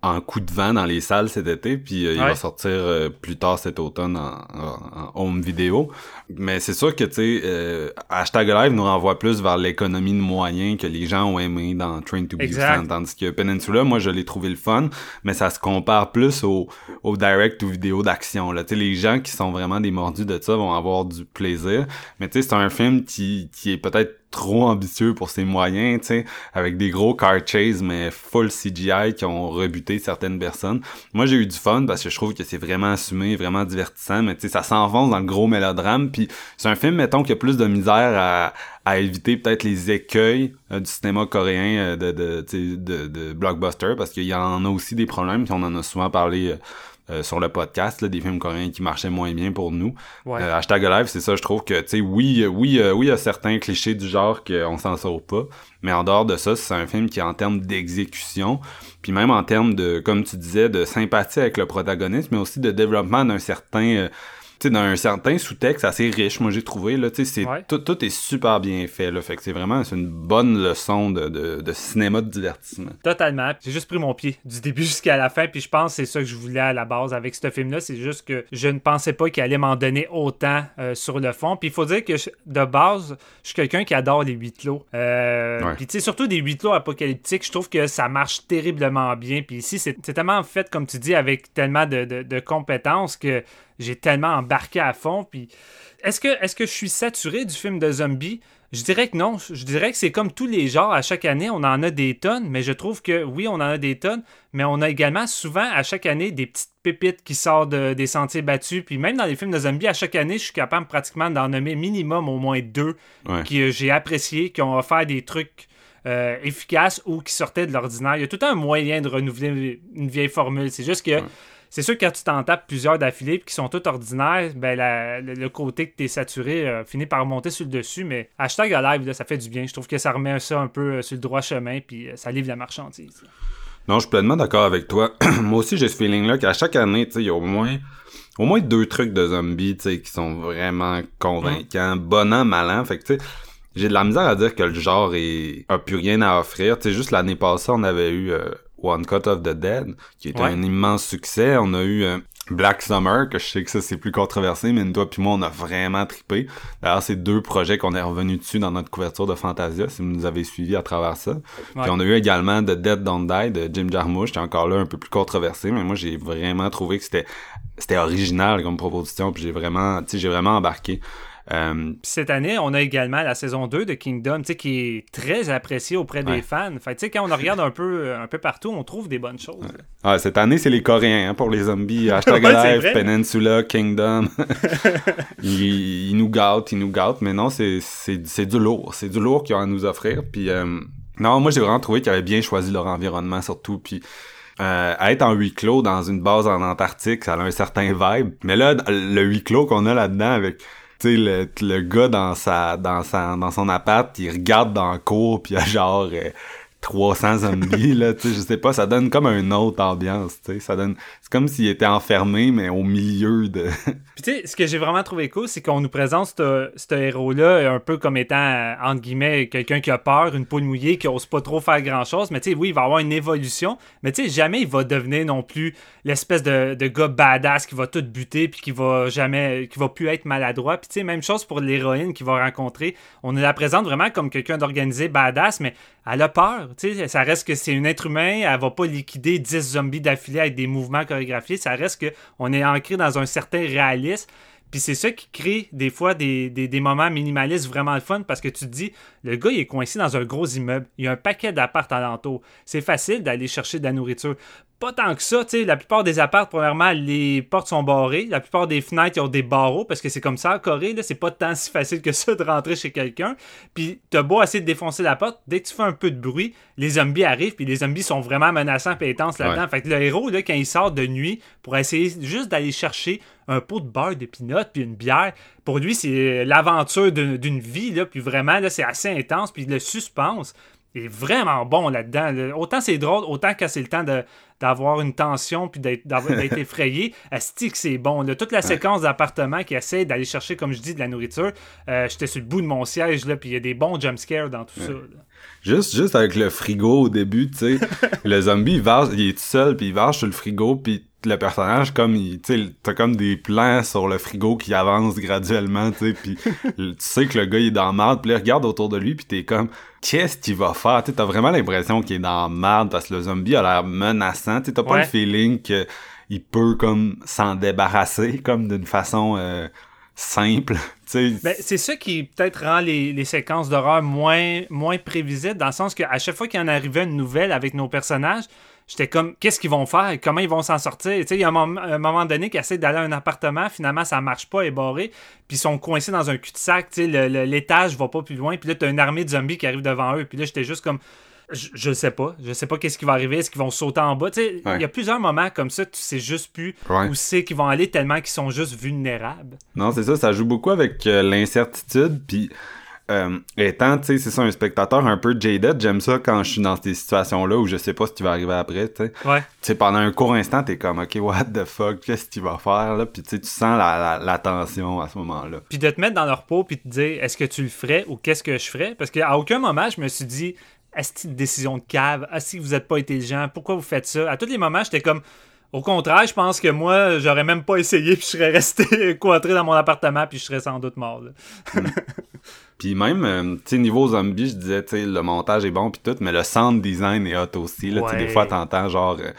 en coup de vent dans les salles cet été, puis euh, il Ouais. va sortir euh, plus tard cet automne en, en- en home vidéo. Mais c'est sûr que, tu sais, euh, Hashtag Live nous renvoie plus vers l'économie de moyens que les gens ont aimé dans Train to. Busan, tandis que Peninsula, moi, je l'ai trouvé le fun, mais ça se compare plus au, au direct ou vidéo d'action. Là, tu sais, les gens qui sont vraiment des mordus de ça vont avoir du plaisir, mais tu sais, c'est un film qui, qui est peut-être trop ambitieux pour ses moyens, tu sais, avec des gros car chase mais full CGI qui ont rebuté certaines personnes. Moi, j'ai eu du fun parce que je trouve que c'est vraiment assumé, vraiment divertissant, mais tu sais, ça s'enfonce dans le gros mélodrame. Puis c'est un film, mettons, qui a plus de misère à, à éviter peut-être les écueils euh, du cinéma coréen euh, de, de, de, de blockbuster parce qu'il y en a aussi des problèmes, puis on en a souvent parlé. euh, euh, sur le podcast, là, des films coréens qui marchaient moins bien pour nous. Ouais. Euh, hashtag live, c'est ça, je trouve que, tu sais, oui, oui, euh, oui, il y a certains clichés du genre qu'on s'en sort pas, mais en dehors de ça, c'est un film qui, en termes d'exécution, puis même en termes de, comme tu disais, de sympathie avec le protagoniste, mais aussi de développement d'un certain, euh, sais, d'un certain sous-texte assez riche, moi j'ai trouvé, là, c'est, Ouais. tout, tout est super bien fait, là, fait que c'est vraiment, c'est une bonne leçon de, de, de cinéma de divertissement. Totalement. J'ai juste pris mon pied du début jusqu'à la fin, puis je pense que c'est ça que je voulais à la base avec ce film-là. C'est juste que je ne pensais pas qu'il allait m'en donner autant euh, sur le fond. Puis il faut dire que je- de base, je suis quelqu'un qui adore les huis clos. Euh, Ouais. Puis tu sais, surtout des huis clos apocalyptiques, je trouve que ça marche terriblement bien. Puis ici, c'est c'est tellement fait, comme tu dis, avec tellement de, de- de compétences que j'ai tellement embarqué à fond. Puis est-ce que, est que je suis saturé du film de zombies? Je dirais que non. Je dirais que c'est comme tous les genres. À chaque année, on en a des tonnes, mais je trouve que oui, on en a des tonnes, mais on a également souvent à chaque année des petites pépites qui sortent de- des sentiers battus. Puis même dans les films de zombies, à chaque année, je suis capable pratiquement d'en nommer minimum au moins deux Ouais. que j'ai appréciés, qui ont offert des trucs euh, efficaces ou qui sortaient de l'ordinaire. Il y a tout un moyen de renouveler une vieille formule. C'est juste que c'est sûr que quand tu t'en tapes plusieurs d'affilée qui sont tous ordinaires, ben la- le, le côté que t'es saturé euh, finit par monter sur le dessus. Mais hashtag live, là, ça fait du bien. Je trouve que ça remet ça un peu euh, sur le droit chemin puis euh, ça livre la marchandise. Non, je suis pleinement d'accord avec toi. Moi aussi, j'ai ce feeling-là qu'à chaque année, il y a au moins, au moins deux trucs de zombies, qui sont vraiment convaincants, bon an, mal an. Fait que, tu sais, j'ai de la misère à dire que le genre est, a plus rien à offrir. Tu sais, juste l'année passée, on avait eu euh, One Cut of the Dead, qui était Ouais. un immense succès. On a eu euh, Black Summer, que je sais que ça c'est plus controversé, mais toi puis moi on a vraiment trippé. D'ailleurs, c'est deux projets qu'on est revenu dessus dans notre couverture de Fantasia, si vous nous avez suivis à travers ça. Ouais. Puis on a eu également The Dead Don't Die de Jim Jarmusch, qui est encore là un peu plus controversé, mais moi j'ai vraiment trouvé que c'était c'était original comme proposition, puis j'ai vraiment, tu sais, j'ai vraiment embarqué. Euh, cette année, on a également la saison 2 de Kingdom, tu sais, qui est très appréciée auprès des Ouais. fans. Fait tu sais, quand on regarde un peu, un peu partout, on trouve des bonnes choses. ah, cette année, c'est les Coréens hein, pour les zombies. Hashtag Ouais, Live. Peninsula, Kingdom. ils, ils nous gâtent, ils nous gâtent, mais non, c'est du lourd. C'est du lourd qu'ils ont à nous offrir. Puis euh, non, moi j'ai vraiment trouvé qu'ils avaient bien choisi leur environnement surtout. Puis euh, être en huis clos dans une base en Antarctique, ça a un certain vibe. Mais là, le huis clos qu'on a là-dedans avec tu sais le, le gars dans sa dans sa dans son appart, il regarde dans le cours puis genre euh, 300 zombies là, tu sais, je sais pas, ça donne comme une autre ambiance, tu sais, ça donne c'est comme s'il était enfermé mais au milieu de Puis tu sais, ce que j'ai vraiment trouvé cool, c'est qu'on nous présente ce héros-là un peu comme étant, euh, entre guillemets, quelqu'un qui a peur, une poule mouillée, qui ose pas trop faire grand-chose. Mais tu sais, oui, il va avoir une évolution. Mais tu sais, jamais il va devenir non plus l'espèce de, de gars badass qui va tout buter puis qui va jamais, qui va plus être maladroit. Puis tu sais, même chose pour l'héroïne qu'il va rencontrer. On nous la présente vraiment comme quelqu'un d'organisé badass, mais elle a peur. Tu sais, ça reste que c'est un être humain. Elle va pas liquider 10 zombies d'affilée avec des mouvements chorégraphiés. Ça reste que on est ancré dans un certain réalisme. Puis c'est ça qui crée des fois des, des, moments minimalistes vraiment le fun parce que tu te dis, le gars il est coincé dans un gros immeuble, il y a un paquet d'apparts alentour. C'est facile d'aller chercher de la nourriture. Pas tant que ça, tu sais, la plupart des apparts, premièrement, les portes sont barrées, la plupart des fenêtres ils ont des barreaux parce que c'est comme ça en Corée, là, c'est pas tant si facile que ça de rentrer chez quelqu'un. Puis t'as beau essayer de défoncer la porte, dès que tu fais un peu de bruit, les zombies arrivent, puis les zombies sont vraiment menaçants et intenses là-dedans. Ouais. Fait que le héros, là, quand il sort de nuit pour essayer juste d'aller chercher un pot de beurre de pinot puis une bière, pour lui, c'est l'aventure d'une vie, là, puis vraiment, là, c'est assez intense, puis le suspense est vraiment bon là-dedans. là. Autant c'est drôle, autant que c'est le temps de d'avoir une tension puis d'être d'avoir- d'être effrayé, asti que c'est bon. là. Toute la séquence d'appartement qui essaie d'aller chercher, comme je dis, de la nourriture, euh, j'étais sur le bout de mon siège, là, puis il y a des bons jumpscares dans tout ça. là. Juste, juste avec le frigo au début, tu sais, le zombie, il, varge, il est tout seul, puis il varge sur le frigo, puis le personnage, comme, il, tu t'as comme des plans sur le frigo qui avancent graduellement, tu sais, puis tu sais que le gars, il est dans la marde, puis là, il regarde autour de lui, puis t'es comme, qu'est-ce qu'il va faire? Tu t'as vraiment l'impression qu'il est dans la marde, parce que le zombie a l'air menaçant, tu t'as pas Ouais. le feeling que il peut, comme, s'en débarrasser, comme d'une façon... euh, simple. tu sais. Ben, c'est ça qui peut-être rend les, les séquences d'horreur moins, moins prévisibles, dans le sens qu'à chaque fois qu'il en arrivait une nouvelle avec nos personnages, j'étais comme, qu'est-ce qu'ils vont faire? Comment ils vont s'en sortir? Tu sais, il y a un, moment- un moment donné qu'ils essaient d'aller à un appartement, finalement, ça marche pas, est barré, puis ils sont coincés dans un cul-de-sac, tu sais, l'étage va pas plus loin, puis là, t'as une armée de zombies qui arrive devant eux, puis là, j'étais juste comme... Je, je sais pas. Je sais pas qu'est-ce qui va arriver. Est-ce qu'ils vont sauter en bas? Il Ouais. y a plusieurs moments comme ça, tu sais juste plus Ouais. où c'est qu'ils vont aller tellement qu'ils sont juste vulnérables. Non, c'est ça, ça joue beaucoup avec euh, l'incertitude, puis euh, étant, tu sais, c'est ça, un spectateur un peu jaded, j'aime ça quand je suis dans ces situations-là où je sais pas ce qui va arriver après, tu sais. Ouais. Tu sais, pendant un court instant, t'es comme, OK, what the fuck, qu'est-ce qu'il va faire, là? Puis tu sais, tu sens la, la, la tension à ce moment-là. puis de te mettre dans leur peau puis te dire est-ce que tu le ferais ou qu'est-ce que je ferais? Parce qu'à aucun moment je me suis dit est-ce une décision de cave ah si vous êtes pas intelligent pourquoi vous faites ça? À tous les moments j'étais comme au contraire je pense que moi j'aurais même pas essayé puis je serais resté cloîtré dans mon appartement puis je serais sans doute mort là. Puis même, euh, tu sais, niveau zombie, je disais, tu sais, le montage est bon puis tout, mais le sound design est hot aussi, là. Tu sais, Ouais. des fois, t'entends genre... euh,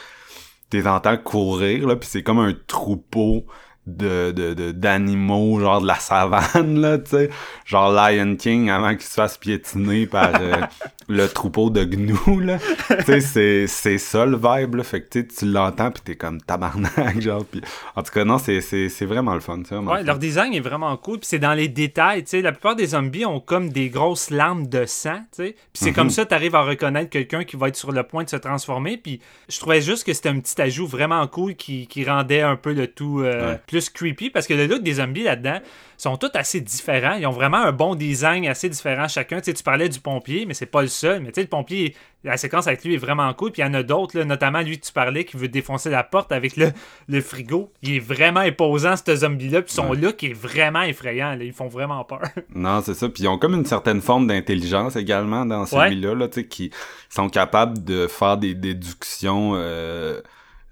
t'es entends courir, là, puis c'est comme un troupeau de de de- d'animaux genre de la savane là tu sais genre Lion King avant qu'il se fasse piétiner par euh, le troupeau de gnous là tu sais c'est ça le vibe là fait que tu l'entends puis t'es comme tabarnak genre puis en tout cas non c'est vraiment le fun vraiment Ouais, fun. leur design est vraiment cool. Puis c'est dans les détails. Tu sais, la plupart des zombies ont comme des grosses larmes de sang. Tu sais. Puis c'est Mhm. comme ça, tu arrives à reconnaître quelqu'un qui va être sur le point de se transformer. Puis je trouvais juste que c'était un petit ajout vraiment cool qui, qui rendait un peu le tout euh, Ouais. plus creepy. Parce que le look des zombies là-dedans sont tous assez différents. Ils ont vraiment un bon design assez différent chacun. Tu sais, tu parlais du pompier, mais c'est pas le seul. Mais tu sais, le pompier, la séquence avec lui est vraiment cool. Puis il y en a d'autres, notamment lui que tu parlais, qui veut défoncer la porte avec le, le frigo. Il est vraiment imposant, ce zombie-là. Puis son Ouais. look est vraiment effrayant. là. Ils font vraiment peur. Non, c'est ça. Puis ils ont comme une certaine forme d'intelligence également dans celui-là, là, tu sais, qui sont capables de faire des déductions euh,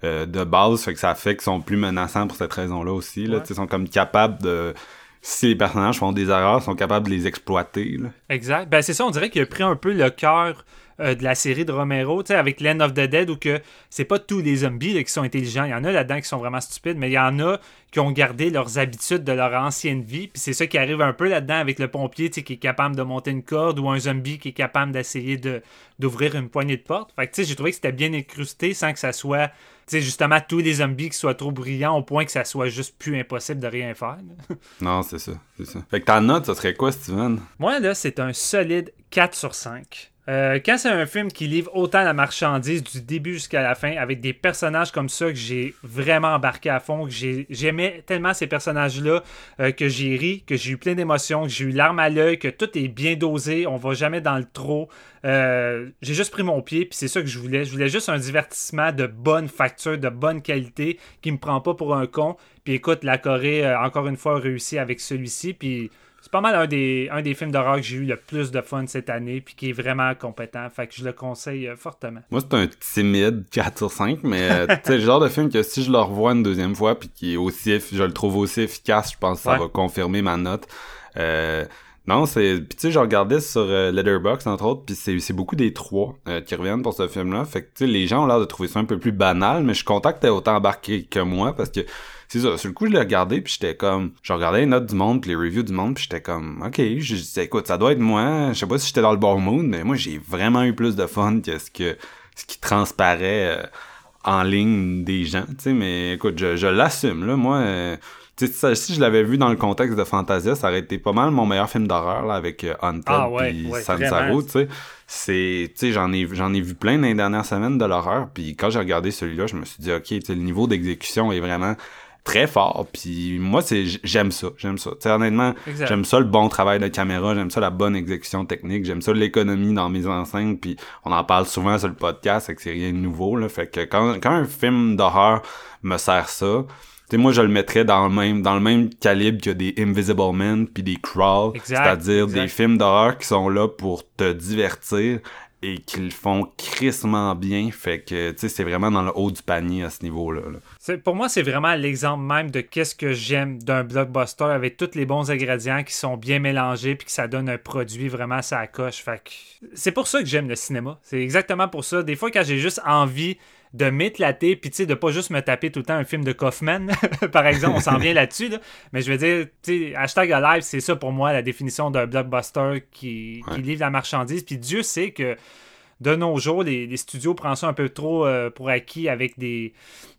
euh, de base, fait que ça fait qu'ils sont plus menaçants pour cette raison-là aussi. Là, Ouais. Ils sont comme capables de... Si les personnages font des erreurs, sont capables de les exploiter. Exact. Ben c'est ça, on dirait qu'il a pris un peu le cœur euh, de la série de Romero, tu sais, avec Land of the Dead, où que c'est pas tous les zombies là, qui sont intelligents. Il y en a là-dedans qui sont vraiment stupides, mais il y en a qui ont gardé leurs habitudes de leur ancienne vie. Puis c'est ça qui arrive un peu là-dedans avec le pompier, qui est capable de monter une corde, ou un zombie qui est capable d'essayer de d'ouvrir une poignée de porte. Fait que tu sais, j'ai trouvé que c'était bien incrusté sans que ça soit, tu sais, justement tous les zombies qui soient trop brillants au point que ça soit juste plus impossible de rien faire. là. Non, c'est ça, c'est ça. Fait que ta note, ça serait quoi, Steven? Moi, là, c'est un solide 4 sur 5. Euh, quand c'est un film qui livre autant la marchandise du début jusqu'à la fin, avec des personnages comme ça que j'ai vraiment embarqué à fond, que j'ai- j'aimais tellement ces personnages-là, euh, que j'ai ri, que j'ai eu plein d'émotions, que j'ai eu l'arme à l'œil, que tout est bien dosé, on va jamais dans le trop. Euh, j'ai juste pris mon pied, puis c'est ça que je voulais. Je voulais juste un divertissement de bonne facture, de bonne qualité, qui me prend pas pour un con. Puis écoute, la Corée, encore une fois, réussi avec celui-ci, puis c'est pas mal un des, un des films d'horreur que j'ai eu le plus de fun cette année, puis qui est vraiment compétent. Fait que je le conseille euh, fortement. Moi, c'est un timide 4 sur 5, mais euh, tu sais, le genre de film que si je le revois une deuxième fois, puis qui est aussi, je le trouve aussi efficace, je pense que ça Ouais. va confirmer ma note. Euh, non, c'est... Puis tu sais, je regardais sur euh, Letterboxd, entre autres, puis c'est, c'est beaucoup des trois euh, qui reviennent pour ce film-là. Fait que, tu sais, les gens ont l'air de trouver ça un peu plus banal, mais je suis content que t'aies autant embarqué que moi, parce que c'est ça, sur le coup, je l'ai regardé, puis j'étais comme... Je regardais les notes du monde, puis les reviews du monde, puis j'étais comme... OK, je disais, écoute, ça doit être moi. Je sais pas si j'étais dans le bon mood, mais moi, j'ai vraiment eu plus de fun que ce que ce qui transparaît euh, en ligne des gens, tu sais, mais écoute, je, je l'assume, là, moi... euh, tu sais, ça, si je l'avais vu dans le contexte de Fantasia, ça aurait été pas mal mon meilleur film d'horreur là avec euh, Haunted Ah ouais, puis ouais, Sansaro, tu sais. C'est tu sais j'en ai j'en ai vu plein dans les dernières semaines de l'horreur, puis quand j'ai regardé celui-là, je me suis dit OK, tu sais le niveau d'exécution est vraiment très fort, puis moi c'est j'aime ça, j'aime ça. Tu sais honnêtement, j'aime ça le bon travail de caméra, j'aime ça la bonne exécution technique, j'aime ça l'économie dans mes enceintes, puis on en parle souvent sur le podcast, fait que c'est rien de nouveau là, fait que quand quand un film d'horreur me sert ça, tu sais, moi, je le mettrais dans le même, dans le même calibre que des Invisible Men puis des Crawl. C'est-à-dire des films d'horreur qui sont là pour te divertir et qui le font crissement bien. Fait que, tu sais, c'est vraiment dans le haut du panier à ce niveau-là. Pour moi, c'est vraiment l'exemple même de qu'est-ce que j'aime d'un blockbuster avec tous les bons ingrédients qui sont bien mélangés puis que ça donne un produit vraiment à sa coche. Fait que c'est pour ça que j'aime le cinéma. C'est exactement pour ça. Des fois, quand j'ai juste envie de m'éclater puis tu sais de pas juste me taper tout le temps un film de Kaufman par exemple on s'en vient là-dessus là. mais je veux dire tu sais hashtag alive c'est ça pour moi la définition d'un blockbuster qui, livre la marchandise puis Dieu sait que de nos jours, les, les studios prennent ça un peu trop euh, pour acquis avec des,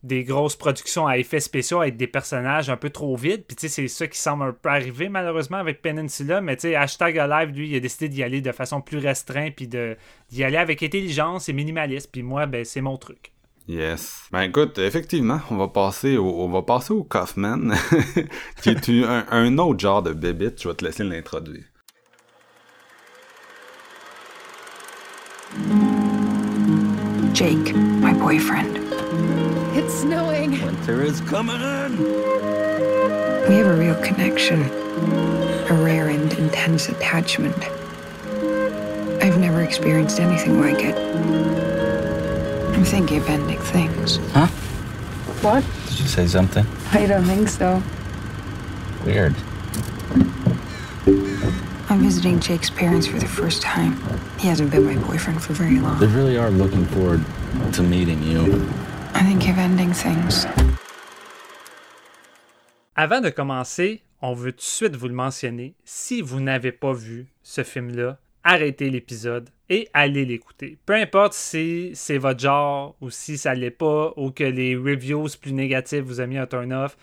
des grosses productions à effets spéciaux, avec des personnages un peu trop vides. Puis tu sais, c'est ça qui semble un peu arriver malheureusement avec Peninsula. Mais tu sais, hashtag Alive, lui, il a décidé d'y aller de façon plus restreinte, puis de- d'y aller avec intelligence et minimaliste. Puis moi, ben, c'est mon truc. Yes. Ben écoute, effectivement, on va passer au, on va passer au Kaufman, qui est une- un, un autre genre de bébite. Je vais te laisser l'introduire. Jake, my boyfriend. It's snowing. Winter is coming in. We have a real connection, a rare and intense attachment. I've never experienced anything like it. I'm thinking of ending things. Huh? What? Did you say something? I don't think so. Weird. I'm visiting Jake's parents for the first time. He hasn't been my boyfriend for very long. They really are looking forward to meeting you. I think of ending things. Avant de commencer, on veut tout de suite vous le mentionner. Si vous n'avez pas vu ce film-là, arrêtez l'épisode et allez l'écouter. Peu importe si c'est votre genre ou si ça l'est pas ou que les reviews plus négatifs vous ont mis un turn-off.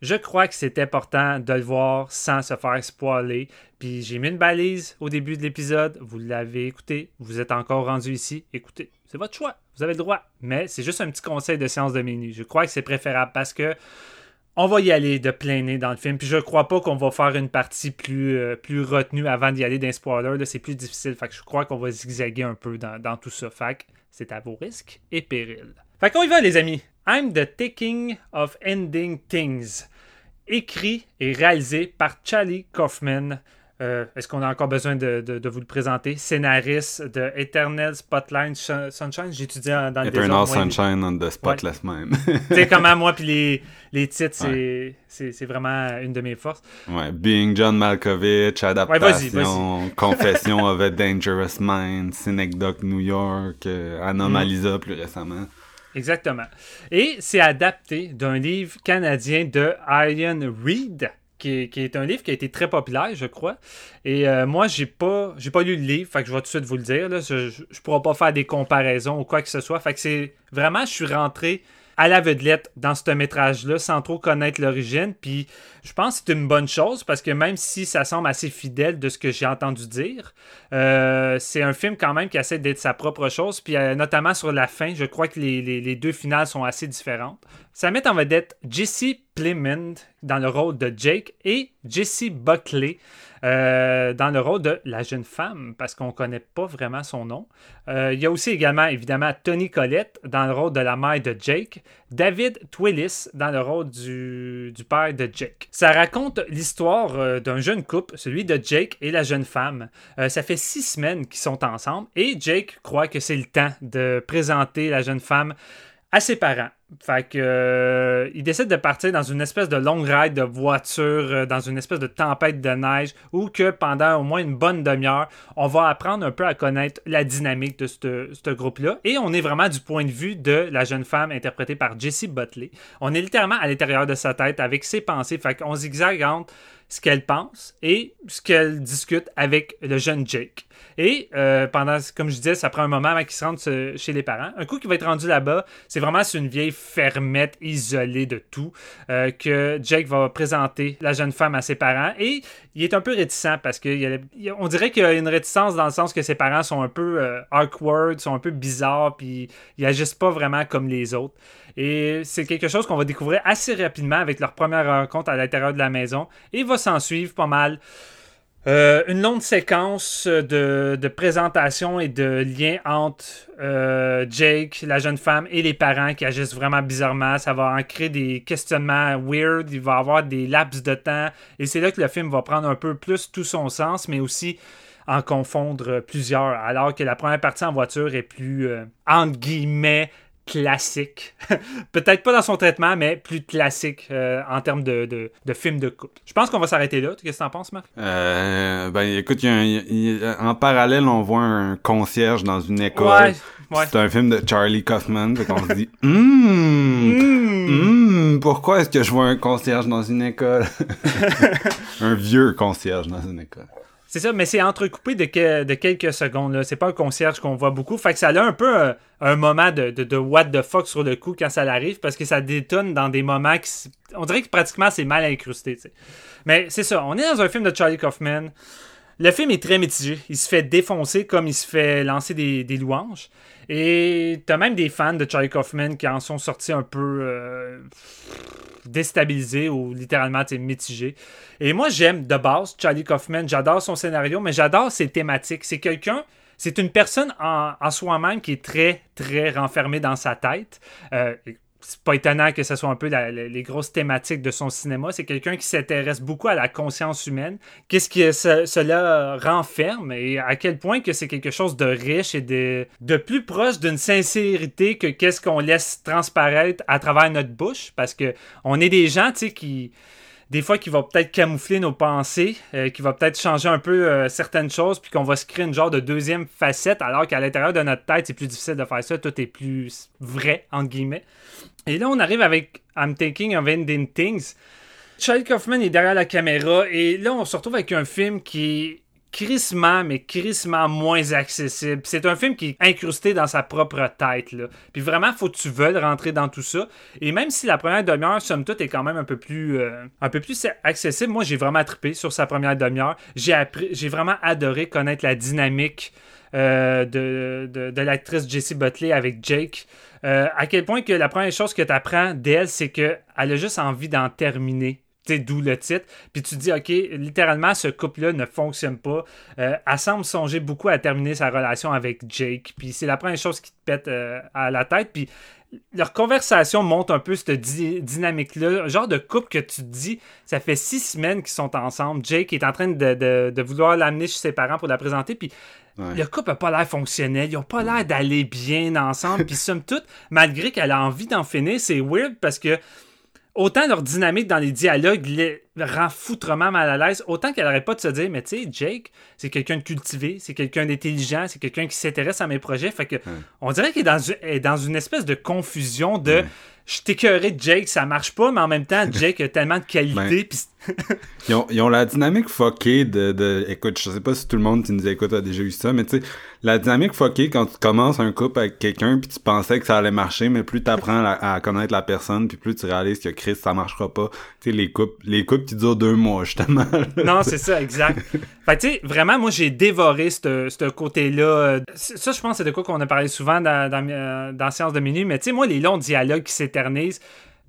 Je crois que c'est important de le voir sans se faire spoiler. Puis j'ai mis une balise au début de l'épisode. Vous l'avez écouté. Vous êtes encore rendu ici. Écoutez, c'est votre choix. Vous avez le droit. Mais c'est juste un petit conseil de séance de minuit. Je crois que c'est préférable parce que on va y aller de plein nez dans le film. Puis je crois pas qu'on va faire une partie plus, euh, plus retenue avant d'y aller d'un spoiler. C'est plus difficile. Fait que je crois qu'on va zigzaguer un peu dans, tout ça. Fait c'est à vos risques et périls. Fait qu'on y va, les amis. I'm the Taking of Ending Things. Écrit et réalisé par Charlie Kaufman. Euh, Est-ce qu'on a encore besoin de, de- de vous le présenter? Scénariste de Eternal Spotlight Sh- Sunshine? J'étudiais dans le Eternal Sunshine on the Spotless Mind. tu sais comment moi puis les, les titres c'est c'est vraiment une de mes forces ouais, Being John Malkovich, adaptation, vas-y, Confession of a Dangerous Mind, Synecdoche New York, euh, Anomalisa plus récemment. exactement et c'est adapté d'un livre canadien de Ian Reid qui est, un livre qui a été très populaire je crois et euh, moi j'ai pas j'ai pas lu le livre fait que je vais tout de suite vous le dire là. je, je pourrai pas faire des comparaisons ou quoi que ce soit fait que c'est vraiment je suis rentré à l'aveuglette dans ce métrage-là sans trop connaître l'origine. Puis je pense que c'est une bonne chose parce que même si ça semble assez fidèle de ce que j'ai entendu dire, euh, c'est un film quand même qui essaie d'être sa propre chose. Puis euh, notamment sur la fin, je crois que les, deux finales sont assez différentes. Ça met en vedette Jesse Plemons dans le rôle de Jake et Jesse Buckley euh, dans le rôle de la jeune femme, parce qu'on ne connaît pas vraiment son nom. Euh, il y a aussi également, évidemment, Tony Collette dans le rôle de la mère de Jake, David Twillis dans le rôle du, du père de Jake. Ça raconte l'histoire euh, d'un jeune couple, celui de Jake et la jeune femme. Ça fait six semaines qu'ils sont ensemble et Jake croit que c'est le temps de présenter la jeune femme à ses parents. Fait que euh, il décide de partir dans une espèce de longue ride de voiture, euh, dans une espèce de tempête de neige, où que pendant au moins une bonne demi-heure, on va apprendre un peu à connaître la dynamique de ce groupe-là. Et on est vraiment du point de vue de la jeune femme interprétée par Jessie Butley. On est littéralement à l'intérieur de sa tête avec ses pensées. Fait qu'on zigzague entre ce qu'elle pense et ce qu'elle discute avec le jeune Jake. Et euh, pendant, comme je disais, ça prend un moment avant qu'il se rende chez les parents. Un coup qu'il va être rendu là-bas, c'est vraiment une vieille fermette isolée de tout euh, que Jake va présenter la jeune femme à ses parents. Et il est un peu réticent parce qu'on dirait qu'il y a une réticence dans le sens que ses parents sont un peu euh, awkward, sont un peu bizarres, puis ils agissent pas vraiment comme les autres. Et c'est quelque chose qu'on va découvrir assez rapidement avec leur première rencontre à l'intérieur de la maison. Et il va s'en suivre pas mal. Euh, une longue séquence de, de présentation et de lien entre euh, Jake, la jeune femme, et les parents qui agissent vraiment bizarrement. Ça va en créer des questionnements weird. Il va avoir des laps de temps. Et c'est là que le film va prendre un peu plus tout son sens, mais aussi en confondre plusieurs. Alors que la première partie en voiture est plus, euh, entre guillemets, classique. Peut-être pas dans son traitement, mais plus classique euh, en termes de, de, de film de couple. Je pense qu'on va s'arrêter là. Qu'est-ce que t'en penses, Marc? Euh, ben écoute, il y a un- il y a- en parallèle, on voit un concierge dans une école. Ouais, ouais. C'est un film de Charlie Kaufman, fait qu'on se dit, hum, hum, pourquoi est-ce que je vois un concierge dans une école? un vieux concierge dans une école. C'est ça, mais c'est entrecoupé de, que- de quelques secondes. C'est pas un concierge qu'on voit beaucoup. Fait que ça a un peu un moment de, de, de what the fuck sur le coup quand ça arrive parce que ça détonne dans des moments qui. On dirait que pratiquement c'est mal incrusté. tu sais. Mais c'est ça, on est dans un film de Charlie Kaufman. Le film est très mitigé. Il se fait défoncer comme il se fait lancer des, louanges. Et t'as même des fans de Charlie Kaufman qui en sont sortis un peu euh, déstabilisés ou littéralement mitigés. Et moi, j'aime de base Charlie Kaufman. J'adore son scénario, mais j'adore ses thématiques. C'est quelqu'un, c'est une personne en, en soi-même qui est très, très renfermée dans sa tête. Euh, c'est pas étonnant que ce soit un peu les grosses thématiques de son cinéma. C'est quelqu'un qui s'intéresse beaucoup à la conscience humaine. Qu'est-ce que ce- cela renferme et à quel point que c'est quelque chose de riche et de, de plus proche d'une sincérité que qu'est-ce qu'on laisse transparaître à travers notre bouche? Parce que on est des gens, tu sais, qui des fois qui va peut-être camoufler nos pensées, euh, qui va peut-être changer un peu euh, certaines choses, puis qu'on va se créer une genre de deuxième facette, alors qu'à l'intérieur de notre tête, c'est plus difficile de faire ça, tout est plus vrai, entre guillemets. Et là, on arrive avec I'm Thinking of Ending Things. Charlie Kaufman est derrière la caméra, et là, on se retrouve avec un film qui crissement, mais crissement moins accessible. C'est un film qui est incrusté dans sa propre tête. Puis vraiment, faut que tu veuilles rentrer dans tout ça. Et même si la première demi-heure, somme toute, est quand même un peu plus, euh, un peu plus accessible, moi, j'ai vraiment trippé sur sa première demi-heure. J'ai vraiment adoré connaître la dynamique euh, de l'actrice Jessie Buckley avec Jake. Euh, à quel point que la première chose que tu apprends d'elle, c'est qu'elle a juste envie d'en terminer. D'où le titre. Puis tu te dis, OK, littéralement, ce couple-là ne fonctionne pas. Euh, elle semble songer beaucoup à terminer sa relation avec Jake. Puis c'est la première chose qui te pète euh, à la tête. Puis leur conversation montre un peu cette di- dynamique-là. Genre de couple que tu te dis, ça fait six semaines qu'ils sont ensemble. Jake est en train de, de- de vouloir l'amener chez ses parents pour la présenter. Puis Ouais. le couple n'a pas l'air fonctionnel. Ils n'ont pas l'air d'aller bien ensemble. Puis somme toute, malgré qu'elle a envie d'en finir, c'est weird parce que autant leur dynamique dans les dialogues les rend foutrement mal à l'aise, autant qu'elle n'arrête pas de se dire, mais tu sais, Jake, c'est quelqu'un de cultivé, c'est quelqu'un d'intelligent, c'est quelqu'un qui s'intéresse à mes projets. Fait que on dirait qu'il est dans, une- espèce de confusion de je t'écœurais de Jake, ça marche pas, mais en même temps, Jake a tellement de qualité. Ben, puis Ils ont, ils ont la dynamique fuckée de, de... Écoute, je sais pas si tout le monde qui nous écoute a déjà eu ça, mais tu sais, la dynamique fuckée quand tu commences un couple avec quelqu'un puis tu pensais que ça allait marcher, mais plus t'apprends à, à connaître la personne puis plus tu réalises que Chris, ça marchera pas. Tu sais, les couples, les couples qui durent deux mois, justement. Non, c'est ça, exact. fait que, tu sais, vraiment, moi, j'ai dévoré ce côté-là. Ça, je pense, c'est de quoi qu'on a parlé souvent dans, dans, euh, dans Science de minuit. Mais, tu sais, moi, les longs dialogues qui s'éternisent,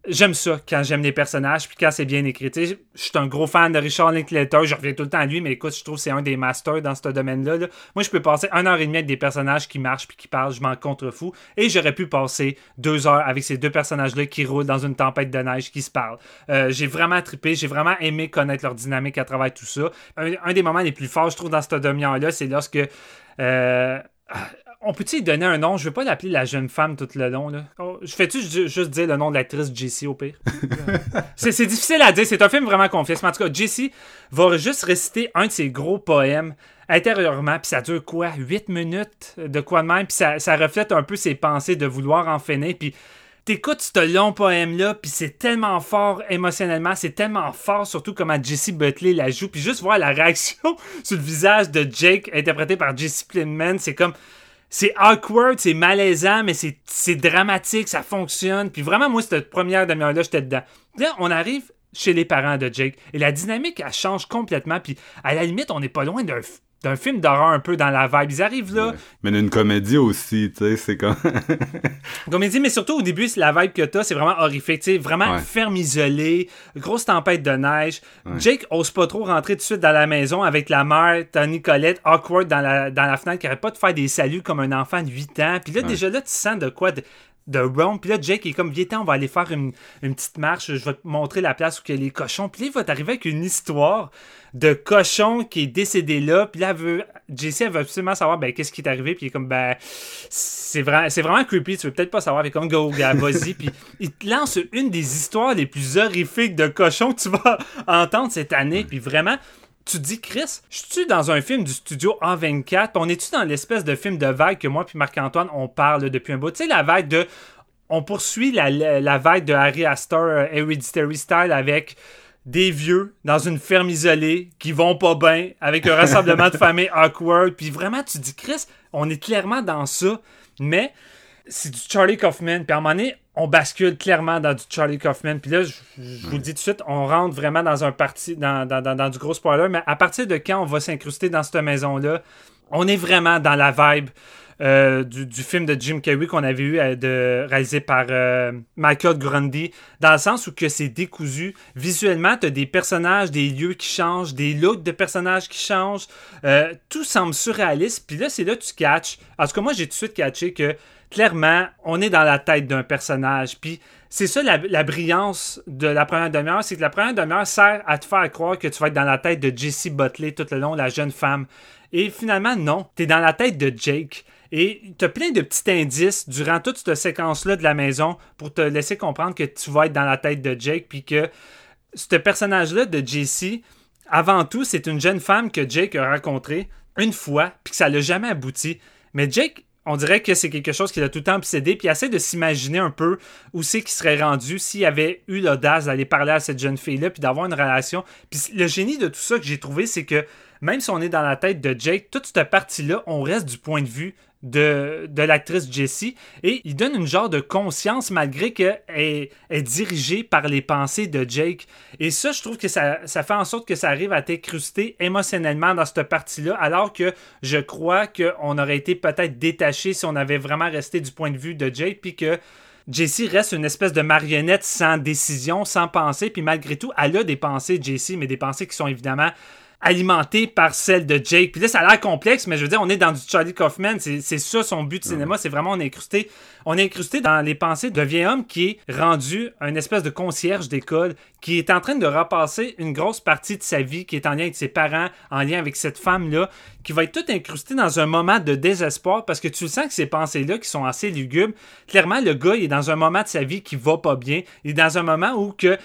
j'aime ça quand j'aime les personnages puis quand c'est bien écrit. Je suis un gros fan de Richard Linklater. Je reviens tout le temps à lui, mais écoute, je trouve que c'est un des masters dans ce domaine-là. là. Moi, je peux passer une heure et demie avec des personnages qui marchent puis qui parlent. Je m'en contrefous. Et j'aurais pu passer deux heures avec ces deux personnages-là qui roulent dans une tempête de neige qui se parlent. Euh, j'ai vraiment trippé. J'ai vraiment aimé connaître leur dynamique à travers tout ça. Un, des moments les plus forts, je trouve, dans cette demi-heure-là, c'est lorsque. euh, on peut-tu lui donner un nom? Je veux pas l'appeler la jeune femme tout le long. Là. Oh, je fais-tu ju- juste dire le nom de l'actrice Jessie au pire? c'est, difficile à dire. C'est un film vraiment confiance. Mais en tout cas, Jessie va juste réciter un de ses gros poèmes intérieurement. Puis ça dure quoi? 8 minutes de quoi de même? Puis ça, ça reflète un peu ses pensées de vouloir en finir. Puis t'écoutes ce long poème-là, puis c'est tellement fort émotionnellement, c'est tellement fort, surtout comment Jesse Buckley la joue, puis juste voir la réaction sur le visage de Jake, interprété par Jesse Plinman, c'est comme... C'est awkward, c'est malaisant, mais c'est dramatique, ça fonctionne. Puis vraiment, moi, cette première demi-heure-là, j'étais dedans. Là, on arrive chez les parents de Jake, et la dynamique, elle change complètement, puis à la limite, on n'est pas loin d'un d'un film d'horreur un peu dans la vibe. Ils arrivent là, mais d'une comédie aussi, tu sais, c'est comme... Comédie, mais surtout au début, c'est la vibe que t'as, c'est vraiment horrifique. tu sais, vraiment Ouais. ferme isolée, grosse tempête de neige. Jake ose pas trop rentrer tout de suite dans la maison avec la mère, Tony Colette, awkward dans la, dans la fenêtre, qui arrête pas de faire des saluts comme un enfant de 8 ans. Puis là, déjà là, tu sens de quoi de, de Rome. Puis là, Jake est comme, viens, on va aller faire une, une petite marche. Je vais te montrer la place où il y a les cochons. Puis là, il va t'arriver avec une histoire de cochon qui est décédé là. Puis là, elle veut, JC, elle veut absolument savoir, ben, qu'est-ce qui est arrivé. Puis il est comme, ben, c'est vrai, c'est vraiment creepy. Tu veux peut-être pas savoir. Puis comme, go, gars, vas-y. Puis il te lance une des histoires les plus horrifiques de cochons que tu vas entendre cette année. Puis vraiment, tu te dis, Chris, je suis dans un film du studio A24, puis on est-tu dans l'espèce de film de vague que moi puis Marc-Antoine, on parle depuis un bout? Tu sais, la vague de... On poursuit la, la, la vague de Harry Astor euh, Hereditary Style avec des vieux dans une ferme isolée qui vont pas bien, avec un rassemblement de famille awkward, puis vraiment, tu te dis, Chris, on est clairement dans ça, mais c'est du Charlie Kaufman, puis à un moment donné, on bascule clairement dans du Charlie Kaufman. Puis là, je, je vous le dis tout de suite, on rentre vraiment dans un parti, dans, dans, dans, dans du gros spoiler. Mais à partir de quand on va s'incruster dans cette maison-là, on est vraiment dans la vibe euh, du, du, film de Jim Carrey qu'on avait eu euh, de, réalisé par euh, Michael Grundy, dans le sens où que c'est décousu. Visuellement, tu as des personnages, des lieux qui changent, des looks de personnages qui changent. Tout semble surréaliste. Puis là, c'est là que tu catches. En tout cas, moi, j'ai tout de suite catché que clairement, on est dans la tête d'un personnage. Puis c'est ça la, la, brillance de la première demi-heure, c'est que la première demi-heure sert à te faire croire que tu vas être dans la tête de Jessie Butley tout le long, la jeune femme. Et finalement, non, tu es dans la tête de Jake. Et tu as plein de petits indices durant toute cette séquence-là de la maison pour te laisser comprendre que tu vas être dans la tête de Jake, puis que ce personnage-là de Jessie, avant tout, c'est une jeune femme que Jake a rencontrée une fois, puis que ça l'a jamais abouti. Mais Jake, on dirait que c'est quelque chose qui l'a tout le temps obsédé, puis il essaie de s'imaginer un peu où c'est qu'il serait rendu s'il avait eu l'audace d'aller parler à cette jeune fille-là, puis d'avoir une relation. Puis le génie de tout ça que j'ai trouvé, c'est que même si on est dans la tête de Jake, toute cette partie-là, on reste du point de vue de, de l'actrice Jessie et il donne une genre de conscience malgré qu'elle est, est dirigée par les pensées de Jake. Et ça, je trouve que ça, ça fait en sorte que ça arrive à t'incruster émotionnellement dans cette partie-là, alors que je crois qu'on aurait été peut-être détaché si on avait vraiment resté du point de vue de Jake, puis que Jessie reste une espèce de marionnette sans décision, sans pensée, puis malgré tout, elle a des pensées, Jessie, mais des pensées qui sont évidemment alimentée par celle de Jake. Puis là, ça a l'air complexe, mais je veux dire, on est dans du Charlie Kaufman. C'est ça son but de cinéma. C'est vraiment, on est incrusté. On est incrusté dans les pensées d'un vieil homme qui est rendu un espèce de concierge d'école, qui est en train de repasser une grosse partie de sa vie, qui est en lien avec ses parents, en lien avec cette femme-là, qui va être tout incrusté dans un moment de désespoir parce que tu sens que ces pensées-là, qui sont assez lugubres, clairement, le gars, il est dans un moment de sa vie qui va pas bien. Il est dans un moment où que.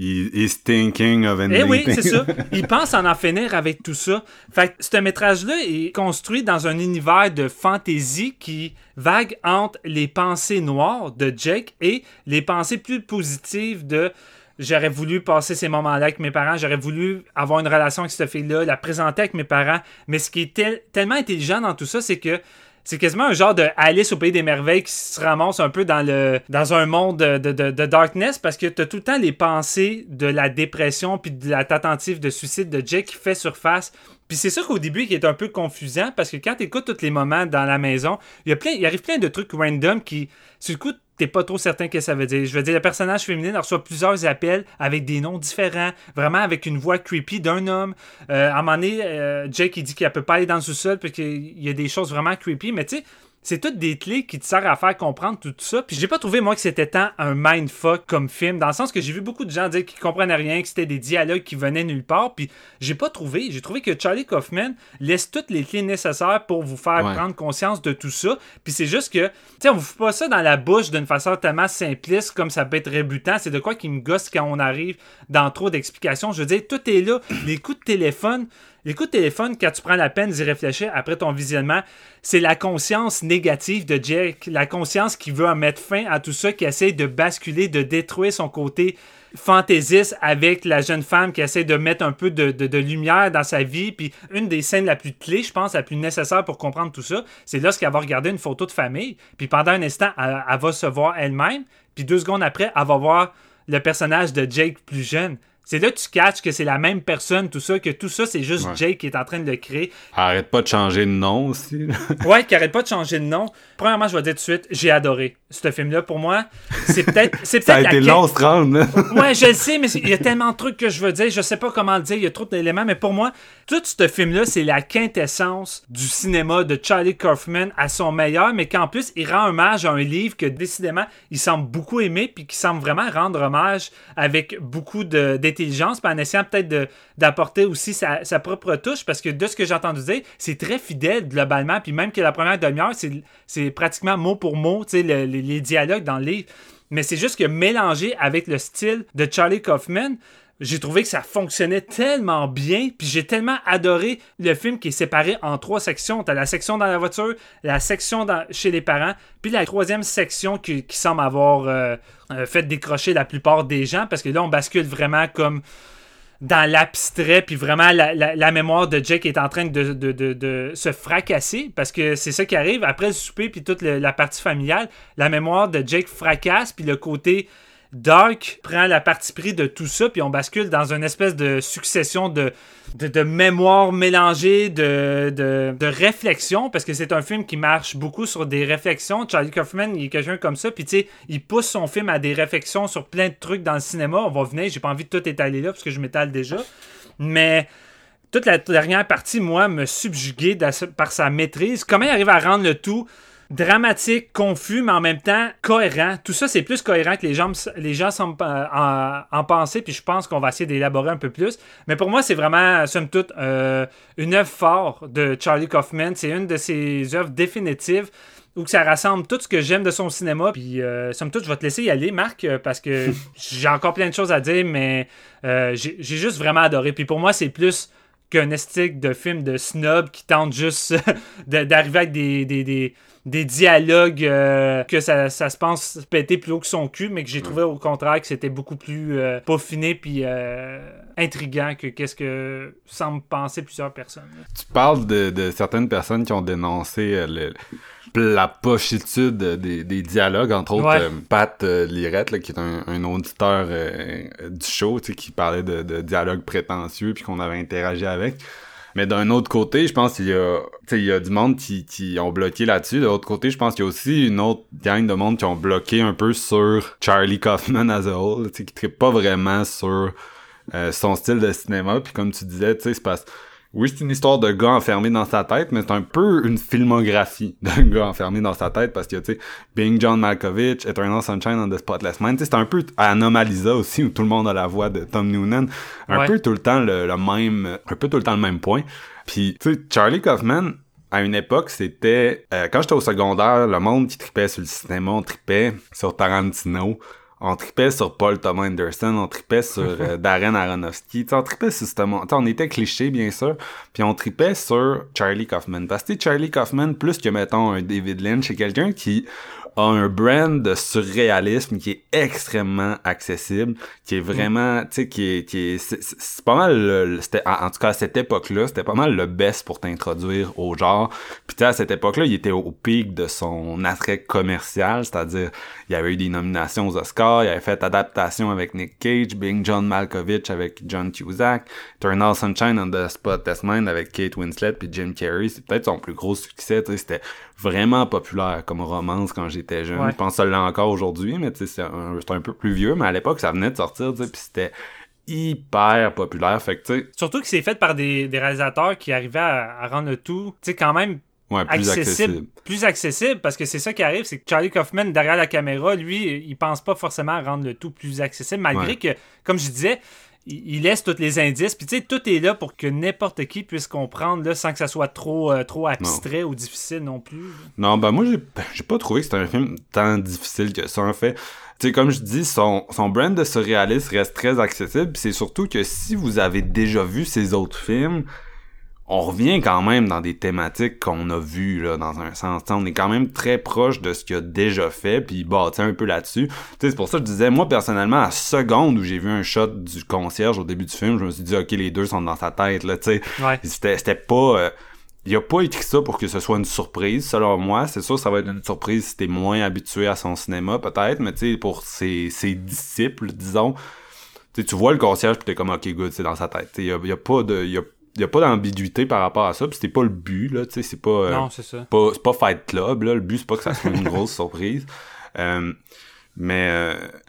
He's thinking of ending Eh oui, c'est ça. Il pense en en finir avec tout ça. Fait que ce métrage-là est construit dans un univers de fantasy qui vague entre les pensées noires de Jake et les pensées plus positives de j'aurais voulu passer ces moments-là avec mes parents, j'aurais voulu avoir une relation avec cette fille-là, la présenter avec mes parents. Mais ce qui est tel tellement intelligent dans tout ça, c'est que c'est quasiment un genre de Alice au pays des merveilles qui se ramasse un peu dans le dans un monde de, de, de darkness parce que tu as tout le temps les pensées de la dépression puis de la tentative de suicide de Jake qui fait surface. Puis c'est ça qu'au début qui est un peu confusant parce que quand tu écoutes tous les moments dans la maison, il y a plein il arrive plein de trucs random qui sur le coup t'es pas trop certain que ça veut dire. Je veux dire, le personnage féminin reçoit plusieurs appels avec des noms différents, vraiment avec une voix creepy d'un homme. Euh, à un moment donné, euh, Jake, il dit qu'il ne peut pas aller dans le sous-sol parce qu'il y a des choses vraiment creepy, mais tu sais, c'est toutes des clés qui te servent à faire comprendre tout ça. Puis j'ai pas trouvé, moi, que c'était tant un mindfuck comme film, dans le sens que j'ai vu beaucoup de gens dire qu'ils comprenaient rien, que c'était des dialogues qui venaient nulle part. Puis j'ai pas trouvé. J'ai trouvé que Charlie Kaufman laisse toutes les clés nécessaires pour vous faire ouais. prendre conscience de tout ça. Puis c'est juste que, tu sais, on vous fout pas ça dans la bouche d'une façon tellement simpliste comme ça peut être rébutant. C'est de quoi qui me gosse quand on arrive dans trop d'explications. Je veux dire, tout est là. Les coups de téléphone. De téléphone, quand tu prends la peine d'y réfléchir après ton visionnement, c'est la conscience négative de Jake, la conscience qui veut mettre fin à tout ça, qui essaie de basculer, de détruire son côté fantaisiste avec la jeune femme qui essaie de mettre un peu de, lumière dans sa vie. Puis une des scènes la plus clé, je pense, la plus nécessaire pour comprendre tout ça, c'est lorsqu'elle va regarder une photo de famille. Puis pendant un instant, elle, elle va se voir elle-même. Puis deux secondes après, elle va voir le personnage de Jake plus jeune. C'est là que tu catches que c'est la même personne, tout ça, que tout ça, c'est juste ouais. Jake qui est en train de le créer. Arrête pas de changer de nom aussi. ouais, qui arrête pas de changer de nom. Premièrement, je vais dire tout de suite, j'ai adoré. Ce film-là, pour moi, c'est peut-être. c'est Ça a été long. Ouais, je le sais, mais il y a tellement de trucs que je veux dire. Je sais pas comment le dire. Il y a trop d'éléments. Mais pour moi, tout ce film-là, c'est la quintessence du cinéma de Charlie Kaufman à son meilleur, mais qu'en plus, il rend hommage à un livre que décidément, il semble beaucoup aimer, puis qui semble vraiment rendre hommage avec beaucoup de- d'intelligence, puis en essayant peut-être de- d'apporter aussi sa, sa propre touche, parce que de ce que j'ai entendu dire, c'est très fidèle globalement, puis même que la première demi-heure, c'est c'est pratiquement mot pour mot, tu sais, le- les, dialogues dans le. Mais c'est juste que mélangé avec le style de Charlie Kaufman, j'ai trouvé que ça fonctionnait tellement bien, puis j'ai tellement adoré le film qui est séparé en trois sections. T'as la section dans la voiture, la section chez les parents, puis la troisième section qui, qui semble avoir euh, euh, fait décrocher la plupart des gens, parce que là, on bascule vraiment comme dans l'abstrait, puis vraiment la, mémoire de Jake est en train de, se fracasser, parce que c'est ça qui arrive après le souper, puis toute la partie familiale. La mémoire de Jake fracasse, puis le côté dark prend la partie pris de tout ça, puis on bascule dans une espèce de succession de, de, mémoires mélangées, de, réflexions, parce que c'est un film qui marche beaucoup sur des réflexions. Charlie Kaufman, il est quelqu'un comme ça, puis tu sais, il pousse son film à des réflexions sur plein de trucs dans le cinéma. On va venir, j'ai pas envie de tout étaler là, parce que je m'étale déjà. Mais toute la dernière partie, moi, me subjuguait dans- par sa maîtrise. Comment il arrive à rendre le tout dramatique, confus, mais en même temps cohérent. Tout ça, c'est plus cohérent que les gens, les gens semblent euh, en, en penser, puis je pense qu'on va essayer d'élaborer un peu plus. Mais pour moi, c'est vraiment, somme toute, euh, une œuvre forte de Charlie Kaufman. C'est une de ses œuvres définitives où que ça rassemble tout ce que j'aime de son cinéma. Puis, euh, somme toute, je vais te laisser y aller, Marc, parce que j'ai encore plein de choses à dire, mais euh, j'ai juste vraiment adoré. Puis pour moi, c'est plus qu'un esthétique de film de snob qui tente juste d'arriver avec des, des, des, des dialogues euh, que ça, ça se pense péter plus haut que son cul, mais que j'ai trouvé au contraire que c'était beaucoup plus euh, peaufiné puis euh, intriguant que qu'est-ce que semblent penser plusieurs personnes. là. Tu parles de, de certaines personnes qui ont dénoncé euh, le- la pochitude des, des dialogues, entre autres Ouais. Pat Lirette, là, qui est un, un auditeur du show, tu sais, qui parlait de, de dialogues prétentieux puis qu'on avait interagi avec. Mais d'un autre côté, je pense qu'il y a, il y a du monde qui, qui ont bloqué là-dessus. De l'autre côté, je pense qu'il y a aussi une autre gang de monde qui ont bloqué un peu sur Charlie Kaufman as a whole, qui ne pas vraiment sur euh, son style de cinéma. Puis comme tu disais, tu sais, c'est parce oui, c'est une histoire de gars enfermé dans sa tête, mais c'est un peu une filmographie d'un gars enfermé dans sa tête parce que, tu sais, Being John Malkovich, Eternal Sunshine on the Spotless Mind, c'est un peu Anomalisa aussi où tout le monde a la voix de Tom Noonan. Un Ouais. peu tout le temps le, le même, un peu tout le temps le même point. Puis, tu sais, Charlie Kaufman, à une époque, c'était, euh, quand j'étais au secondaire, le monde qui tripait sur le cinéma, on tripait sur Tarantino, on tripait sur Paul Thomas Anderson, on tripait sur euh, Darren Aronofsky, on tripait sur on était cliché, bien sûr, puis on tripait sur Charlie Kaufman. Parce que Charlie Kaufman, plus que, mettons, un David Lynch, c'est quelqu'un qui a un brand de surréalisme qui est extrêmement accessible, qui est vraiment, tu sais, qui est, qui est, c'est- pas mal, le- en, en tout cas à cette époque-là, c'était pas mal le best pour t'introduire au genre. Puis tu sais, à cette époque-là, il était au pic de son attrait commercial, c'est-à-dire, il y avait eu des nominations aux Oscars, il avait fait adaptation avec Nick Cage, Being John Malkovich avec John Cusack, Eternal Sunshine on the Spotless Mind avec Kate Winslet puis Jim Carrey, c'est peut-être son plus gros succès, tu sais, c'était vraiment populaire comme romance quand j'étais jeune. Ouais. Je pense que ça l'est encore aujourd'hui, mais tu sais, c'est un, un peu plus vieux, mais à l'époque, ça venait de sortir, tu sais, puis c'était hyper populaire. Fait que, Surtout que c'est fait par des, des réalisateurs qui arrivaient à, à rendre le tout, tu sais, quand même ouais, plus accessible, accessible. plus accessible, parce que c'est ça qui arrive, c'est que Charlie Kaufman, derrière la caméra, lui, il pense pas forcément à rendre le tout plus accessible, malgré Ouais. que, comme je disais, il laisse tous les indices, puis tu sais, tout est là pour que n'importe qui puisse comprendre, là, sans que ça soit trop, euh, trop abstrait ou difficile non plus. Non, ben moi, j'ai j'ai pas trouvé que c'était un film tant difficile que ça, en fait. Tu sais, comme je dis, son, son brand de surréaliste reste très accessible, pis c'est surtout que si vous avez déjà vu ses autres films, on revient quand même dans des thématiques qu'on a vues, là, dans un sens. T'sais, on est quand même très proche de ce qu'il a déjà fait, puis il bâtit un peu là-dessus. C'est pour ça que je disais, moi, personnellement, à la seconde où j'ai vu un shot du concierge au début du film, je me suis dit, OK, les deux sont dans sa tête, là, tu sais. Ouais. C'était c'était pas... euh, il a pas écrit ça pour que ce soit une surprise, selon moi. C'est sûr, ça va être une surprise si t'es moins habitué à son cinéma, peut-être, mais tu sais, pour ses, ses disciples, disons, tu vois le concierge pis t'es comme, ok, good, c'est dans sa tête. Il y a, y a pas de, y a, y a pas d'ambiguïté par rapport à ça, pis c'était pas le but, là, tu sais, c'est pas, euh, Non, c'est ça. pas, c'est pas Fight Club, là, le but c'est pas que ça soit une grosse surprise. Euh, mais euh,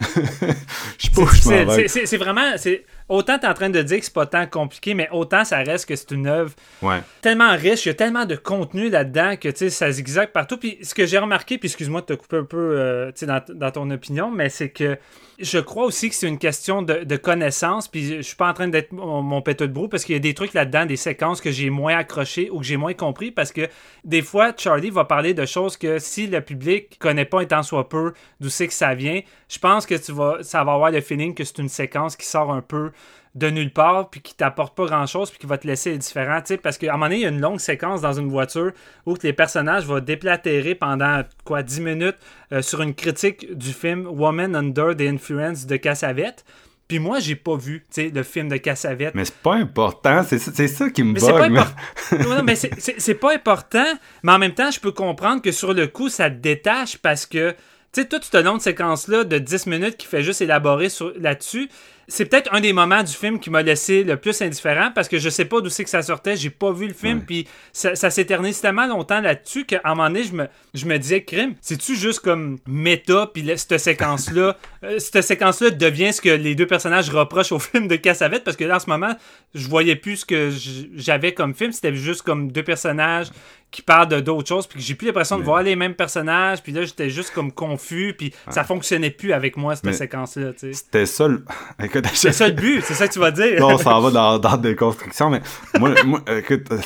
je sais pas C'est où je difficile. m'en vais. C'est- c'est c'est vraiment. c'est- Autant t'es en train de dire que c'est pas tant compliqué, mais autant ça reste que c'est une œuvre Ouais. tellement riche, il y a tellement de contenu là-dedans que tu sais, ça zigzague partout. Puis ce que j'ai remarqué, puis excuse-moi de te couper un peu euh, tu dans, dans ton opinion, mais c'est que je crois aussi que c'est une question de, de connaissance. Puis je suis pas en train d'être mon, mon péteux de brou parce qu'il y a des trucs là-dedans, des séquences que j'ai moins accrochées ou que j'ai moins compris parce que des fois, Charlie va parler de choses que si le public connaît pas étant soit peu d'où c'est que ça vient, je pense que tu vas, ça va avoir le feeling que c'est une séquence qui sort un peu de nulle part, puis qui t'apporte pas grand chose, puis qui va te laisser indifférent, tu sais, parce qu'à un moment donné, il y a une longue séquence dans une voiture où que les personnages vont déplatérer pendant, quoi, 10 minutes euh, sur une critique du film Woman Under the Influence de Cassavette. Puis moi, j'ai pas vu, tu sais, le film de Cassavette. Mais c'est pas important, c'est ça, qui me Mais bug. pas non, mais c'est- pas important, mais en même temps, je peux comprendre que sur le coup, ça te détache parce que, tu sais, toute cette longue séquence-là de 10 minutes qui fait juste élaborer sur- là-dessus, c'est peut-être un des moments du film qui m'a laissé le plus indifférent parce que je sais pas d'où c'est que ça sortait, j'ai pas vu le film, puis ça, ça s'éternise tellement longtemps là-dessus qu'à un moment donné, je me, je me disais, crime, c'est-tu juste comme méta, puis cette séquence-là, euh, cette séquence-là devient ce que les deux personnages reprochent au film de Cassavette parce que là, en ce moment, je voyais plus ce que j'avais comme film, c'était juste comme deux personnages qui parlent de d'autres choses, puis que j'ai plus l'impression de Mais- voir les mêmes personnages, puis là, j'étais juste comme confus, puis ça fonctionnait plus avec moi, cette séquence-là, tu sais. C'était ça le... C'est ça le but, c'est ça que tu vas dire. Non, on s'en va dans, dans des constructions, mais moi, moi écoute, euh,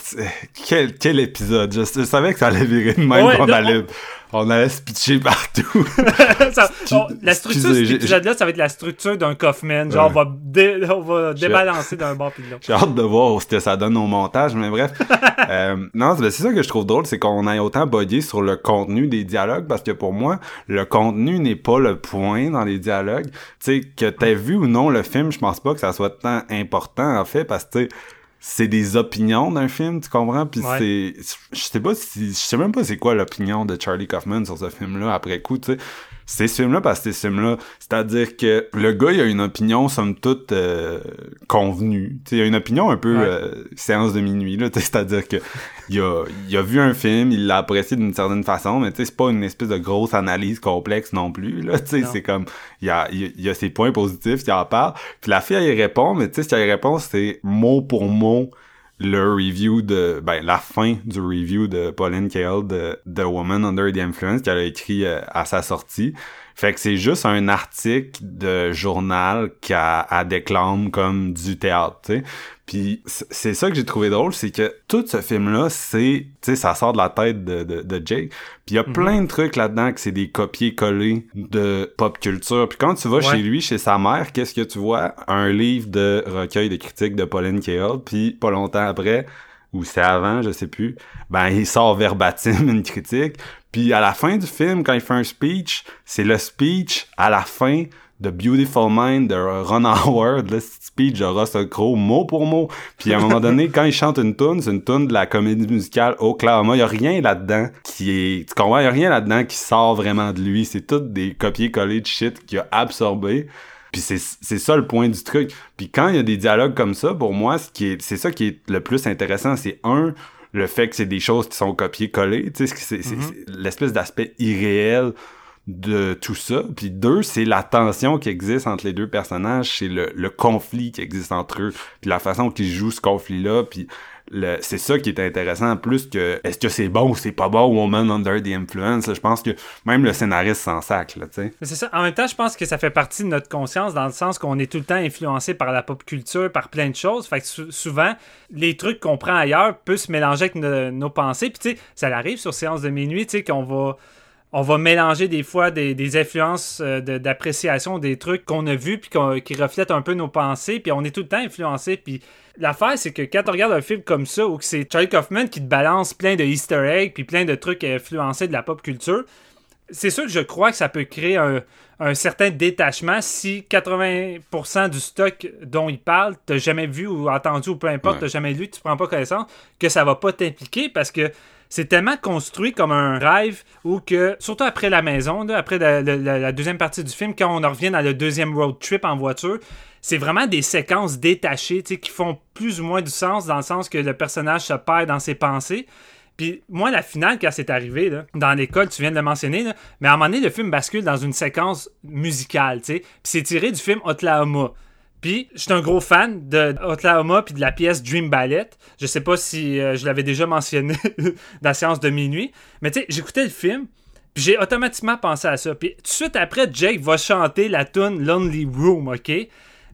quel, quel épisode? Je, je savais que ça allait virer de même, Ouais, qu'on allait, on allait se pitcher partout. Ça- on- la structure de cet épisode-là, ça va être la structure d'un Kaufman. Genre, Ouais. on va, dé- on va débalancer d'un bord puis de l'autre. J'ai hâte de voir ce que ça donne au montage, mais bref. Euh, non, c'est c'est ça que je trouve drôle, c'est qu'on ait autant bugué sur le contenu des dialogues, parce que pour moi, le contenu n'est pas le point dans les dialogues. Tu sais, que t'aies vu ou non le film, je pense pas que ça soit tant important, en fait, parce que, tu sais, c'est des opinions d'un film, tu comprends? Puis Ouais. c'est... Je sais pas si... Je sais même pas c'est quoi l'opinion de Charlie Kaufman sur ce film-là après coup, tu sais. C'est ce film-là parce que c'est ce film-là. C'est-à-dire que le gars, il a une opinion, somme toute, euh, convenue. Tu sais, il a une opinion un peu Ouais. euh, séance de minuit, là. C'est-à-dire que il a, il a vu un film, il l'a apprécié d'une certaine façon, mais c'est pas une espèce de grosse analyse complexe non plus, là. C'est comme, il y a, il y a- il a ses points positifs, il en parle. Puis la fille, elle y répond, mais tu sais, ce qu'elle répond, c'est mot pour mot le review de ben la fin du review de Pauline Kael de The Woman Under the Influence qu'elle a écrit euh, à sa sortie. Fait que c'est juste un article de journal qu'elle elle déclame comme du théâtre, tu sais. Puis c'est ça que j'ai trouvé drôle, c'est que tout ce film-là, c'est, tu sais, ça sort de la tête de, de, de Jake. Puis il y a plein de trucs là-dedans que c'est des copier-coller de pop culture. Puis quand tu vas Ouais. chez lui, chez sa mère, qu'est-ce que tu vois? Un livre de recueil de critiques de Pauline Kael. Puis pas longtemps après, ou c'est avant, je sais plus, ben il sort verbatim une critique. Puis à la fin du film, quand il fait un speech, c'est le speech à la fin de Beautiful Mind de Ron Howard, le speech de Russell Crowe, mot pour mot. Puis à un moment donné, quand il chante une tune, c'est une tune de la comédie musicale Oklahoma. Il y a rien là-dedans qui est... Tu comprends? Il y a rien là-dedans qui sort vraiment de lui. C'est tout des copier-coller de shit qu'il a absorbé. Puis c'est c'est ça le point du truc. Puis quand il y a des dialogues comme ça, pour moi, ce qui est c'est ça qui est le plus intéressant, c'est un le fait que c'est des choses qui sont copiées-collées, tu sais, c'est c'est- c'est l'espèce d'aspect irréel de tout ça. Puis deux, c'est la tension qui existe entre les deux personnages, c'est le, le conflit qui existe entre eux, puis la façon qu'ils jouent ce conflit-là, puis c'est ça qui est intéressant, plus que est-ce que c'est bon ou c'est pas bon, Woman Under the Influence, je pense que même le scénariste s'en sac, c'est ça. En même temps, je pense que ça fait partie de notre conscience dans le sens qu'on est tout le temps influencé par la pop culture, par plein de choses. Fait que sou- souvent, les trucs qu'on prend ailleurs peuvent se mélanger avec no- nos pensées. Puis tu sais, ça arrive sur séance de minuit, tu sais, qu'on va on va mélanger des fois des, des influences euh, de- d'appréciation des trucs qu'on a vus puis qui reflètent un peu nos pensées puis on est tout le temps influencé puis l'affaire c'est que quand on regarde un film comme ça où que c'est Charlie Kaufman qui te balance plein de easter eggs puis plein de trucs influencés de la pop culture c'est sûr que je crois que ça peut créer un, un certain détachement si 80% du stock dont il parle, t'as jamais vu ou entendu ou peu importe, Ouais. t'as jamais lu, tu prends pas connaissance, que ça va pas t'impliquer parce que c'est tellement construit comme un rêve ou que, surtout après la maison, après la, deuxième partie du film, quand on en revient dans le deuxième road trip en voiture, c'est vraiment des séquences détachées qui font plus ou moins du sens dans le sens que le personnage se perd dans ses pensées. Puis moi, la finale, quand c'est arrivé, dans l'école, tu viens de le mentionner, mais à un moment donné, le film bascule dans une séquence musicale. Puis c'est tiré du film Oklahoma. Puis, je un gros fan de Oklahoma puis de la pièce Dream Ballet. Je sais pas si euh, je l'avais déjà mentionné dans la séance de minuit. Mais tu sais, j'écoutais le film, puis j'ai automatiquement pensé à ça. Puis tout de suite après, Jake va chanter la tune Lonely Room, OK?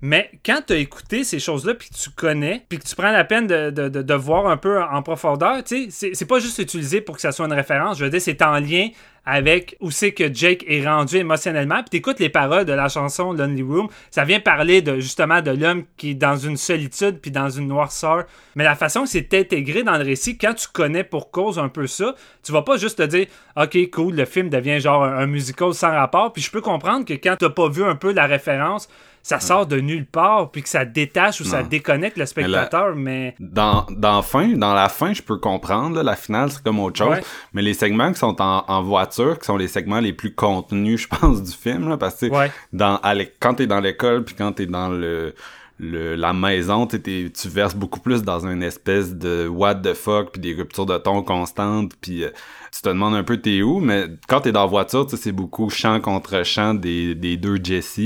Mais quand tu as écouté ces choses-là, puis que tu connais, puis que tu prends la peine de, de, de, voir un peu en profondeur, tu sais, c'est- c'est pas juste utilisé pour que ça soit une référence. Je veux dire, c'est en lien avec où c'est que Jake est rendu émotionnellement. Puis t'écoutes les paroles de la chanson Lonely Room, ça vient parler de justement de l'homme qui est dans une solitude puis dans une noirceur. Mais la façon que c'est intégré dans le récit, quand tu connais pour cause un peu ça, tu vas pas juste te dire OK, cool, le film devient genre un, un musical sans rapport. Puis je peux comprendre que quand t'as pas vu un peu la référence, ça sort de nulle part, puis que ça détache ou ça déconnecte le spectateur, mais... Dans, dans, fin, dans la fin, je peux comprendre, là, la finale, c'est comme autre chose. Ouais. Mais les segments qui sont en, en voiture, qui sont les segments les plus contenus, je pense, du film, là, parce que tu Ouais. dans, à quand t'es dans l'école, puis quand t'es dans le, le, la maison, t'es- tu verses beaucoup plus dans une espèce de what the fuck, puis des ruptures de ton constantes, puis euh, tu te demandes un peu t'es où, mais quand t'es dans la voiture, c'est beaucoup chant contre chant des, des deux Jesse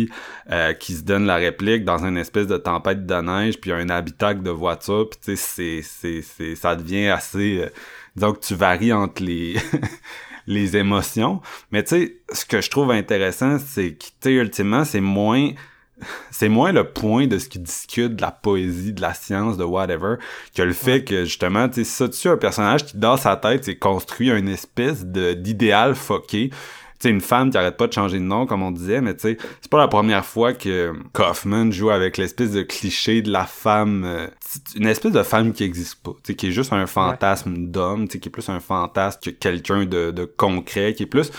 euh, qui se donnent la réplique dans une espèce de tempête de neige, puis un habitacle de voiture, puis c'est, c'est, c'est, ça devient assez... euh, disons tu varies entre les... les émotions. Mais tu sais, ce que je trouve intéressant, c'est que, tu ultimement, c'est moins c'est moins le point de ce qu'ils discutent de la poésie, de la science, de whatever, que le fait que justement, tu sais, ça dessus un personnage qui dans sa tête s'est construit une espèce d'idéal foqué. Tu sais, une femme qui arrête pas de changer de nom, comme on disait, mais tu sais, c'est pas la première fois que Kaufman joue avec l'espèce de cliché de la femme, euh, c'est une espèce de femme qui existe pas, tu sais, qui est juste un fantasme d'homme, tu sais, qui est plus un fantasme que quelqu'un de, de concret, qui est plus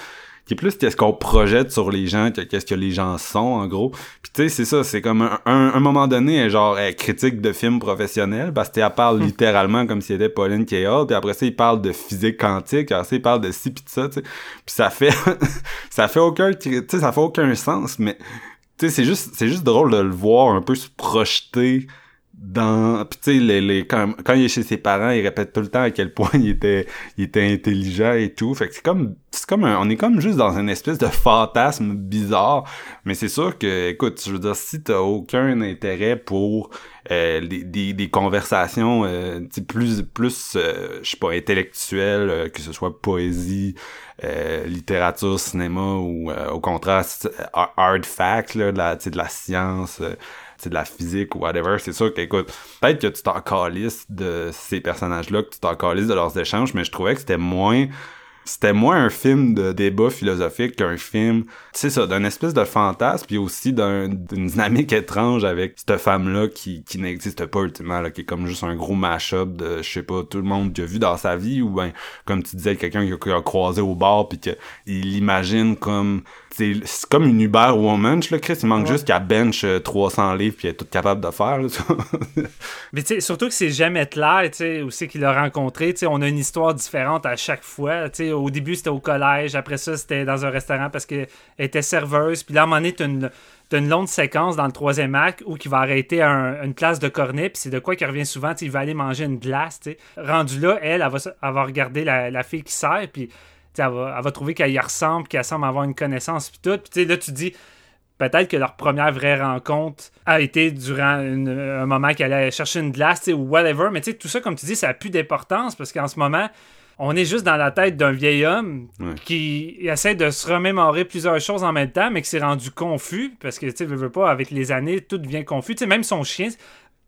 qui est plus qu'est-ce qu'on projette sur les gens que qu'est-ce que les gens sont en gros. Puis tu sais c'est ça c'est comme un, un, un moment donné genre elle critique de films professionnels parce qu'elle parle littéralement comme si elle était Pauline Kael puis après ça il parle de physique quantique après ça il parle de ci pis de ça tu sais. Puis ça fait ça fait aucun tu sais ça fait aucun sens mais tu sais c'est juste c'est juste drôle de le voir un peu se projeter dans tu sais les, les quand, quand il est chez ses parents il répète tout le temps à quel point il était il était intelligent et tout. Fait que c'est comme c'est comme un- on est comme juste dans une espèce de fantasme bizarre. Mais c'est sûr que écoute je veux dire si t'as aucun intérêt pour euh, des, des, des conversations euh, plus plus euh, je sais pas intellectuelles euh, que ce soit poésie euh, littérature cinéma ou euh, au contraire hard fact là de la de la science de la physique ou whatever, c'est sûr que, écoute, peut-être que tu t'en calisses de ces personnages-là, que tu t'en calisses de leurs échanges, mais je trouvais que c'était moins c'était moins un film de débat philosophique qu'un film, tu sais ça, d'un espèce de fantasme, puis aussi d'un- d'une dynamique étrange avec cette femme-là qui, qui n'existe pas ultimement, qui est comme juste un gros mash-up de, je sais pas, tout le monde qui a vu dans sa vie, ou ben, comme tu disais, quelqu'un qui a, a croisé au bar, puis qu'il l'imagine comme, c'est comme une Uber woman, là, Chris, il manque juste qu'elle bench euh, 300 livres, puis elle est toute capable de faire, là. Mais tu sais, surtout que c'est jamais clair, tu sais, c'est qu'il l'a rencontré. Tu sais, on a une histoire différente à chaque fois. Tu sais, au début, c'était au collège. Après ça, c'était dans un restaurant parce qu'elle était serveuse. Puis là, à un moment donné, t'as une, longue séquence dans le troisième acte où il va arrêter un- une place de cornet. Puis c'est de quoi qui revient souvent. Tu sais, il va aller manger une glace. Tu sais. Rendu là, elle, elle va, elle va regarder la, la fille qui sert. Puis elle va, elle va trouver qu'elle y ressemble, qu'elle semble avoir une connaissance. Puis tout. Puis là, tu dis peut-être que leur première vraie rencontre a été durant une- un moment qu'elle allait chercher une glace ou whatever. Mais tu sais, tout ça, comme tu dis, ça n'a plus d'importance parce qu'en ce moment, on est juste dans la tête d'un vieil homme Ouais. qui essaie de se remémorer plusieurs choses en même temps, mais qui s'est rendu confus parce que, tu sais, veux pas, avec les années, tout devient confus. Tu sais, même son chien,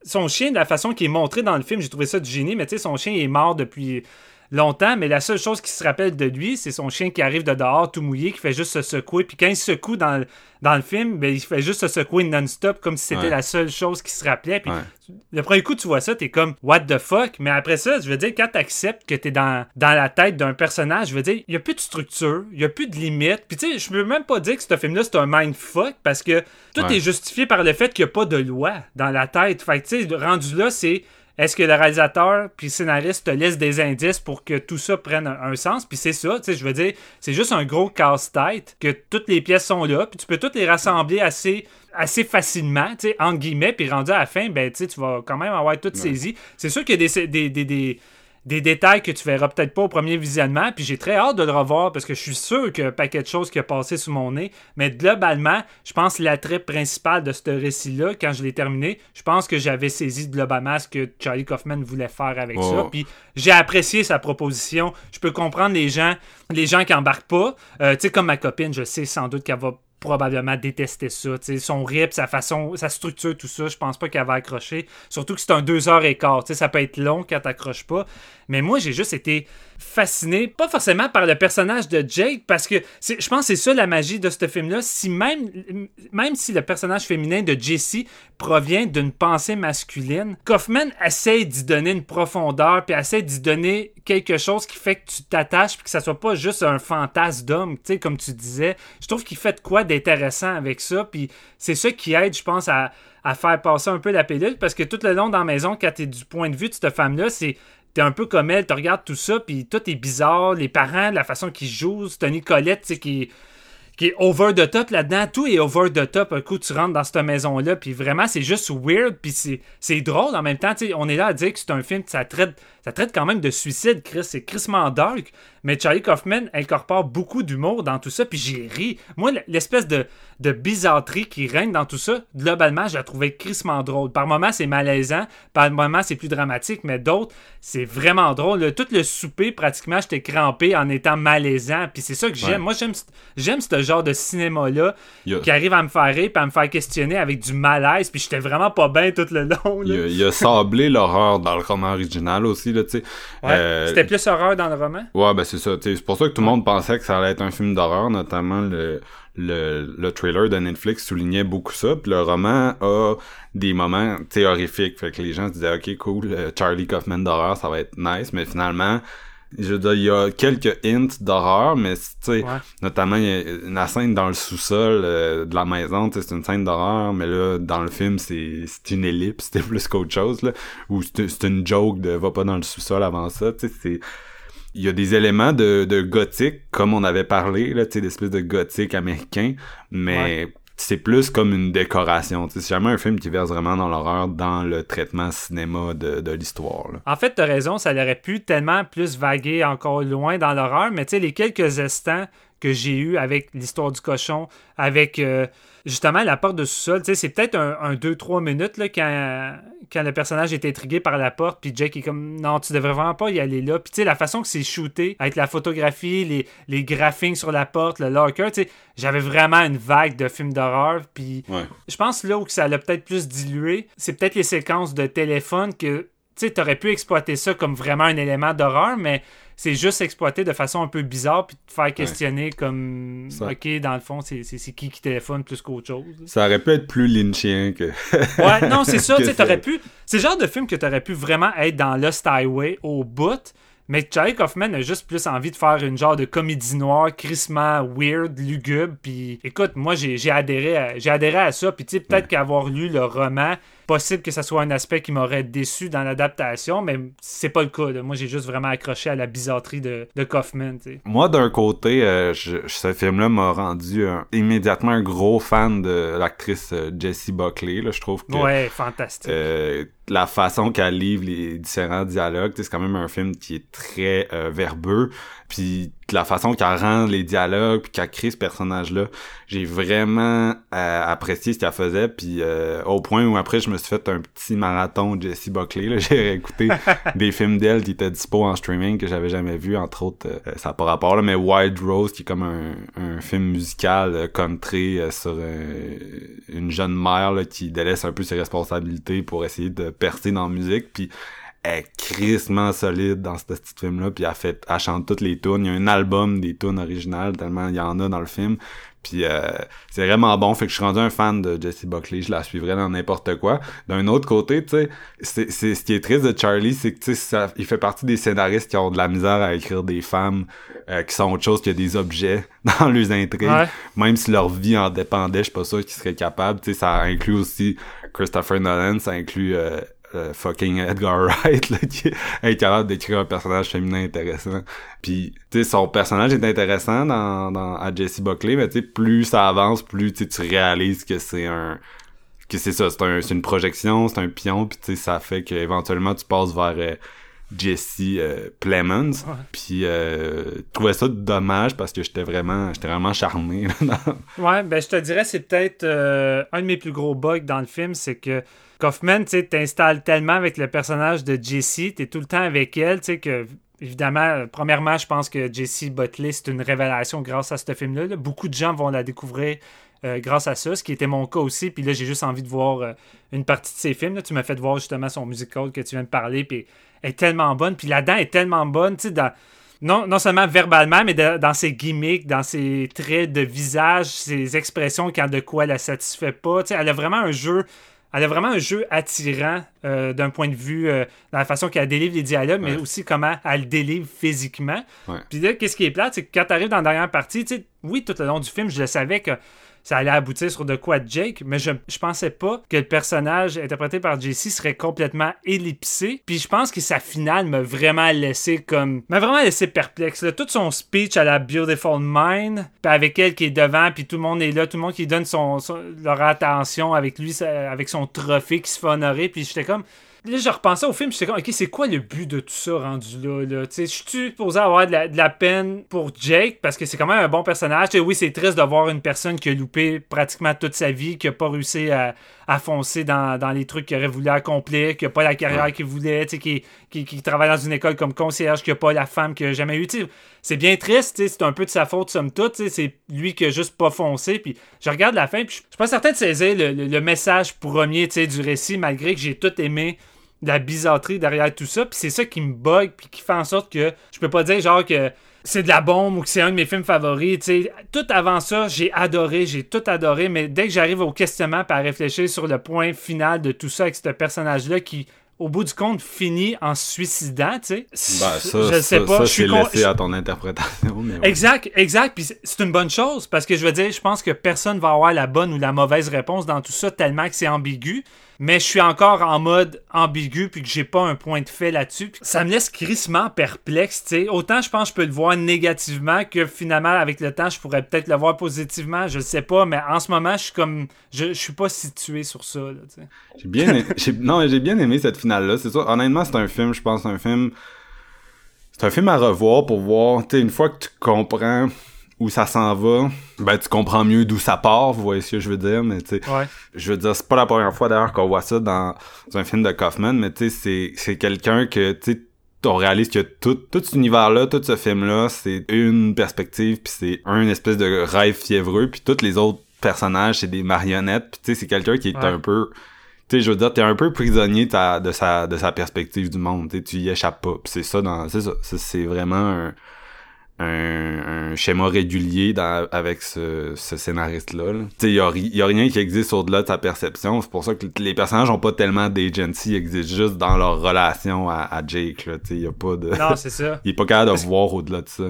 son chien, de la façon qui est montré dans le film, j'ai trouvé ça du génie, mais tu sais, son chien est mort depuis longtemps, mais la seule chose qui se rappelle de lui, c'est son chien qui arrive de dehors tout mouillé, qui fait juste se secouer. Puis quand il se secoue dans, le- dans le film, ben, il fait juste se secouer non-stop, comme si c'était Ouais. la seule chose qui se rappelait. Puis Ouais. le premier coup, tu vois ça, t'es comme What the fuck? Mais après ça, je veux dire, quand t'acceptes que t'es dans, dans la tête d'un personnage, je veux dire, il y a plus de structure, il y a plus de limites. Puis tu sais, je peux même pas dire que ce film-là, c'est un mindfuck parce que tout Ouais. est justifié par le fait qu'il n'y a pas de loi dans la tête. Fait que tu sais, rendu là, c'est est-ce que le réalisateur puis le scénariste te laisse des indices pour que tout ça prenne un, un sens? Puis c'est ça, tu sais, je veux dire, c'est juste un gros casse-tête que toutes les pièces sont là, puis tu peux toutes les rassembler assez assez facilement, tu sais, entre guillemets, puis rendu à la fin, ben, tu sais, tu vas quand même avoir tout saisi. C'est sûr qu'il y a des, des, des, des, des détails que tu verras peut-être pas au premier visionnement, puis j'ai très hâte de le revoir parce que je suis sûr qu'il y a un paquet de choses qui a passé sous mon nez, mais globalement, je pense que l'attrait principal de ce récit-là, quand je l'ai terminé, je pense que j'avais saisi globalement ce que Charlie Kaufman voulait faire avec Oh. ça, puis j'ai apprécié sa proposition. Je peux comprendre les gens, les gens qui embarquent pas, Euh, tu sais, comme ma copine, je sais sans doute qu'elle va probablement détester ça. Tu sais, son rip, sa façon, sa structure, tout ça, je pense pas qu'elle va accrocher. Surtout que c'est un deux heures et quart. Tu sais, ça peut être long quand t'accroches pas. Mais moi, j'ai juste été fasciné, pas forcément par le personnage de Jake, parce que je pense que c'est ça la magie de ce film-là. Si même, si le personnage féminin de Jessie provient d'une pensée masculine, Kaufman essaie d'y donner une profondeur, puis essaie d'y donner quelque chose qui fait que tu t'attaches, puis que ça soit pas juste un fantasme d'homme, tu sais, comme tu disais. Je trouve qu'il fait de quoi d'intéressant avec ça, puis c'est ça qui aide, je pense, à, faire passer un peu la pilule, parce que tout le long dans la maison, quand t'es du point de vue de cette femme-là, c'est t'es un peu comme elle, tu regardes tout ça, puis tout est bizarre, les parents, la façon qu'ils jouent, une Colette, qui qui est over the top là-dedans. Tout est over the top. Un coup, tu rentres dans cette maison-là, puis vraiment, c'est juste weird, puis c'est, drôle en même temps. On est là à dire que c'est un film, ça traite, ça traite quand même de suicide, Chris. C'est crissement dark, mais Charlie Kaufman incorpore beaucoup d'humour dans tout ça, puis j'ai ri. Moi, l'espèce de, de bizarrerie qui règne dans tout ça, globalement, je la trouvais crissement drôle. Par moments, c'est malaisant, par moments, c'est plus dramatique, mais d'autres, c'est vraiment drôle. Tout le souper, pratiquement, j'étais crampé en étant malaisant, puis c'est ça que j'aime. Ouais. Moi, j'aime, j'aime ce genre de cinéma-là qui arrive à me faire rire, puis à me faire questionner avec du malaise, puis j'étais vraiment pas bien tout le long. Il a, il a sablé l'horreur dans le roman original aussi, là, tu sais. Ouais. Euh, C'était plus horreur dans le roman? Ouais, ben c'est ça. C'est pour ça que tout le monde pensait que ça allait être un film d'horreur, notamment le, le, le trailer de Netflix soulignait beaucoup ça. Puis le roman a des moments horrifiques. Fait que les gens se disaient, ok, cool, euh, Charlie Kaufman d'horreur, ça va être nice. Mais finalement, je veux dire, il y a quelques hints d'horreur, mais tu sais, Ouais. notamment il y a la scène dans le sous-sol euh, de la maison, c'est une scène d'horreur, mais là, dans le film, c'est une ellipse, c'était plus qu'autre chose, là. Ou c'est une joke de va pas dans le sous-sol avant ça, tu sais, c'est il y a des éléments de, de gothique, comme on avait parlé, là, tu sais, d'espèce de gothique américain, mais c'est plus comme une décoration. C'est jamais un film qui verse vraiment dans l'horreur dans le traitement cinéma de, l'histoire. En fait, t'as raison, ça aurait pu tellement plus vaguer encore loin dans l'horreur, mais tu sais, les quelques instants que j'ai eu avec l'histoire du cochon, avec euh, justement la porte de sous-sol, tu sais, c'est peut-être un 2-3 minutes là, quand, quand le personnage est intrigué par la porte, puis Jake est comme non, tu devrais vraiment pas y aller là. Puis tu sais, la façon que c'est shooté, avec la photographie, les, les graphiques sur la porte, le locker, tu sais, j'avais vraiment une vague de films d'horreur, puis Ouais. je pense là où que ça l'a peut-être plus dilué, c'est peut-être les séquences de téléphone que tu sais, t'aurais pu exploiter ça comme vraiment un élément d'horreur, mais c'est juste exploité de façon un peu bizarre puis te faire questionner comme Ça- ok dans le fond c'est qui qui téléphone plus qu'autre chose. là. Ça aurait pu être plus lynchien que... Ouais, non, c'est ça, tu sais, pu. C'est le genre de film que t'aurais pu vraiment être dans Lost Highway au bout, mais Charlie Kaufman a juste plus envie de faire une genre de comédie noire, crissement weird, lugubre, puis écoute, moi j'ai adhéré, à, j'ai adhéré à ça, puis tu sais, peut-être qu'avoir lu le roman, possible que ça soit un aspect qui m'aurait déçu dans l'adaptation, mais c'est pas le cas. là. Moi j'ai juste vraiment accroché à la bizarrerie de, de Kaufman. Moi, d'un côté, euh, je, ce film-là m'a rendu un- immédiatement un gros fan de l'actrice euh, Jessie Buckley. Là. Je trouve que Ouais, fantastique. euh, la façon qu'elle livre les différents dialogues, c'est quand même un film qui est très euh, verbeux. Puis la façon qu'elle rend les dialogues, puis qu'elle crée ce personnage-là, j'ai vraiment euh, apprécié ce qu'elle faisait. Puis euh, au point où après, je me suis fait un petit marathon de Jessie Buckley. là. J'ai réécouté des films d'elle qui étaient dispo en streaming que j'avais jamais vu, entre autres. euh, ça n'a pas rapport, là, mais Wild Rose, qui est comme un, un film musical euh, country euh, sur euh, une jeune mère là, qui délaisse un peu ses responsabilités pour essayer de percer dans la musique. Puis est crissement solide dans ce petit film-là, puis elle fait, elle chante toutes les tunes. Il y a un album des tunes originales, tellement il y en a dans le film. Puis euh, c'est vraiment bon, fait que je suis rendu un fan de Jessie Buckley, je la suivrai dans n'importe quoi. D'un autre côté, tu sais, c'est, c'est ce qui est triste de Charlie, c'est que tu sais, ça- il fait partie des scénaristes qui ont de la misère à écrire des femmes euh, qui sont autre chose que des objets dans leurs intrigues. Ouais. Même si leur vie en dépendait, je suis pas sûr qu'ils seraient capables. Tu sais, ça inclut aussi Christopher Nolan, ça inclut euh, euh, fucking Edgar Wright là, qui est capable d'écrire un personnage féminin intéressant. Puis, tu sais, son personnage est intéressant dans, dans à Jessie Buckley, mais tu sais, plus ça avance, plus tu réalises que c'est un que c'est ça, c'est un, une projection, c'est un pion, puis tu sais, ça fait qu'éventuellement tu passes vers euh, Jesse euh, Plemons. Puis euh, je trouvais ça dommage parce que j'étais vraiment j'étais vraiment charmé. là, dans- Ouais, ben je te dirais, c'est peut-être euh, un de mes plus gros bugs dans le film, c'est que Kaufman, tu t'installes tellement avec le personnage de Jessie, t'es tout le temps avec elle, tu sais, que, évidemment, euh, premièrement, je pense que Jessie Buckley, c'est une révélation grâce à ce film-là. là. Beaucoup de gens vont la découvrir euh, grâce à ça, ce qui était mon cas aussi, puis là, j'ai juste envie de voir euh, une partie de ses films. Tu m'as fait voir justement son musical que tu viens de parler, puis elle est tellement bonne, puis là-dedans, elle est tellement bonne, tu sais, non, seulement verbalement, mais dans ses gimmicks, dans ses traits de visage, ses expressions quand de quoi elle la satisfait pas. Elle a vraiment un jeu. Elle a vraiment un jeu attirant euh, d'un point de vue euh, dans la façon qu'elle délivre les dialogues, mais aussi comment elle le délivre physiquement. Ouais. Puis là, qu'est-ce qui est plate, c'est que quand tu arrives dans la dernière partie, tu sais, oui, tout le long du film, je le savais que ça allait aboutir sur de quoi Jake, mais je, je pensais pas que le personnage interprété par JC serait complètement ellipsé. Puis je pense que sa finale m'a vraiment laissé comme. m'a vraiment laissé perplexe. là. Tout son speech à la Beautiful Mind, puis avec elle qui est devant, puis tout le monde est là, tout le monde qui donne son, son- leur attention avec lui, avec son trophée qui se fait honorer, puis j'étais comme. Là, je repensais au film, j'étais comme, ok, c'est quoi le but de tout ça rendu là? là? Tu sais, je suis supposé avoir de la, de la peine pour Jake? Parce que c'est quand même un bon personnage. Oui, c'est triste de voir une personne qui a loupé pratiquement toute sa vie, qui a pas réussi à, à foncer dans, dans les trucs qu'il aurait voulu accomplir, qui a pas la carrière qu'il voulait, tu sais, qui, qui, qui travaille dans une école comme concierge, qui a pas la femme qu'il a jamais eue. C'est bien triste, c'est un peu de sa faute, somme toute. C'est lui qui a juste pas foncé. Puis je regarde la fin, puis je suis pas certain de saisir le, le- le message premier tu sais, du récit, malgré que j'ai tout aimé de la bizarrerie derrière tout ça. Puis c'est ça qui me bug, puis qui fait en sorte que je peux pas dire genre que c'est de la bombe ou que c'est un de mes films favoris. Tout avant ça, j'ai adoré, j'ai tout adoré, mais dès que j'arrive au questionnement puis à réfléchir sur le point final de tout ça avec ce personnage-là qui, au bout du compte, finit en se suicidant, tu sais. Ben, ça, je ça, sais pas, ça, je suis c'est con- laissé à ton interprétation. Mais ouais. Exact, exact. Puis c'est- c'est une bonne chose parce que je veux dire, je pense que personne va avoir la bonne ou la mauvaise réponse dans tout ça tellement que c'est ambigu. Mais je suis encore en mode ambigu puis que j'ai pas un point de fait là-dessus. Ça me laisse crissement perplexe. Autant je pense que je peux le voir négativement que finalement avec le temps je pourrais peut-être le voir positivement, je sais pas. Mais en ce moment je suis comme, je, suis pas situé sur ça, là. J'ai bien non, j'ai bien aimé cette finale-là. C'est ça. Honnêtement, c'est un film, je pense, un film. C'est un film à revoir pour voir. Une fois que tu comprends où ça s'en va, ben tu comprends mieux d'où ça part, vous voyez ce que je veux dire, mais tu sais. Ouais. Je veux dire, c'est pas la première fois d'ailleurs qu'on voit ça dans un film de Kaufman, mais tu sais, c'est, c'est quelqu'un que, tu sais, on réalise que tout, tout cet univers-là, tout ce film-là, c'est une perspective, puis c'est un espèce de rêve fiévreux, puis tous les autres personnages, c'est des marionnettes, puis tu sais, c'est quelqu'un qui est Ouais. un peu... Tu sais, je veux dire, t'es un peu prisonnier de, ta- de sa, de sa perspective du monde, tu sais, tu y échappes pas, puis c'est ça, dans, c'est ça, c'est vraiment un, un, un schéma régulier dans, avec ce, ce scénariste-là. là. Tu sais, y a, rien qui existe au-delà de sa perception. C'est pour ça que les personnages ont pas tellement d'agency, ils existent juste dans leur relation à, à Jake. Là. Y a pas de... Non, c'est ça. Il est pas capable de Parce voir au-delà de ça.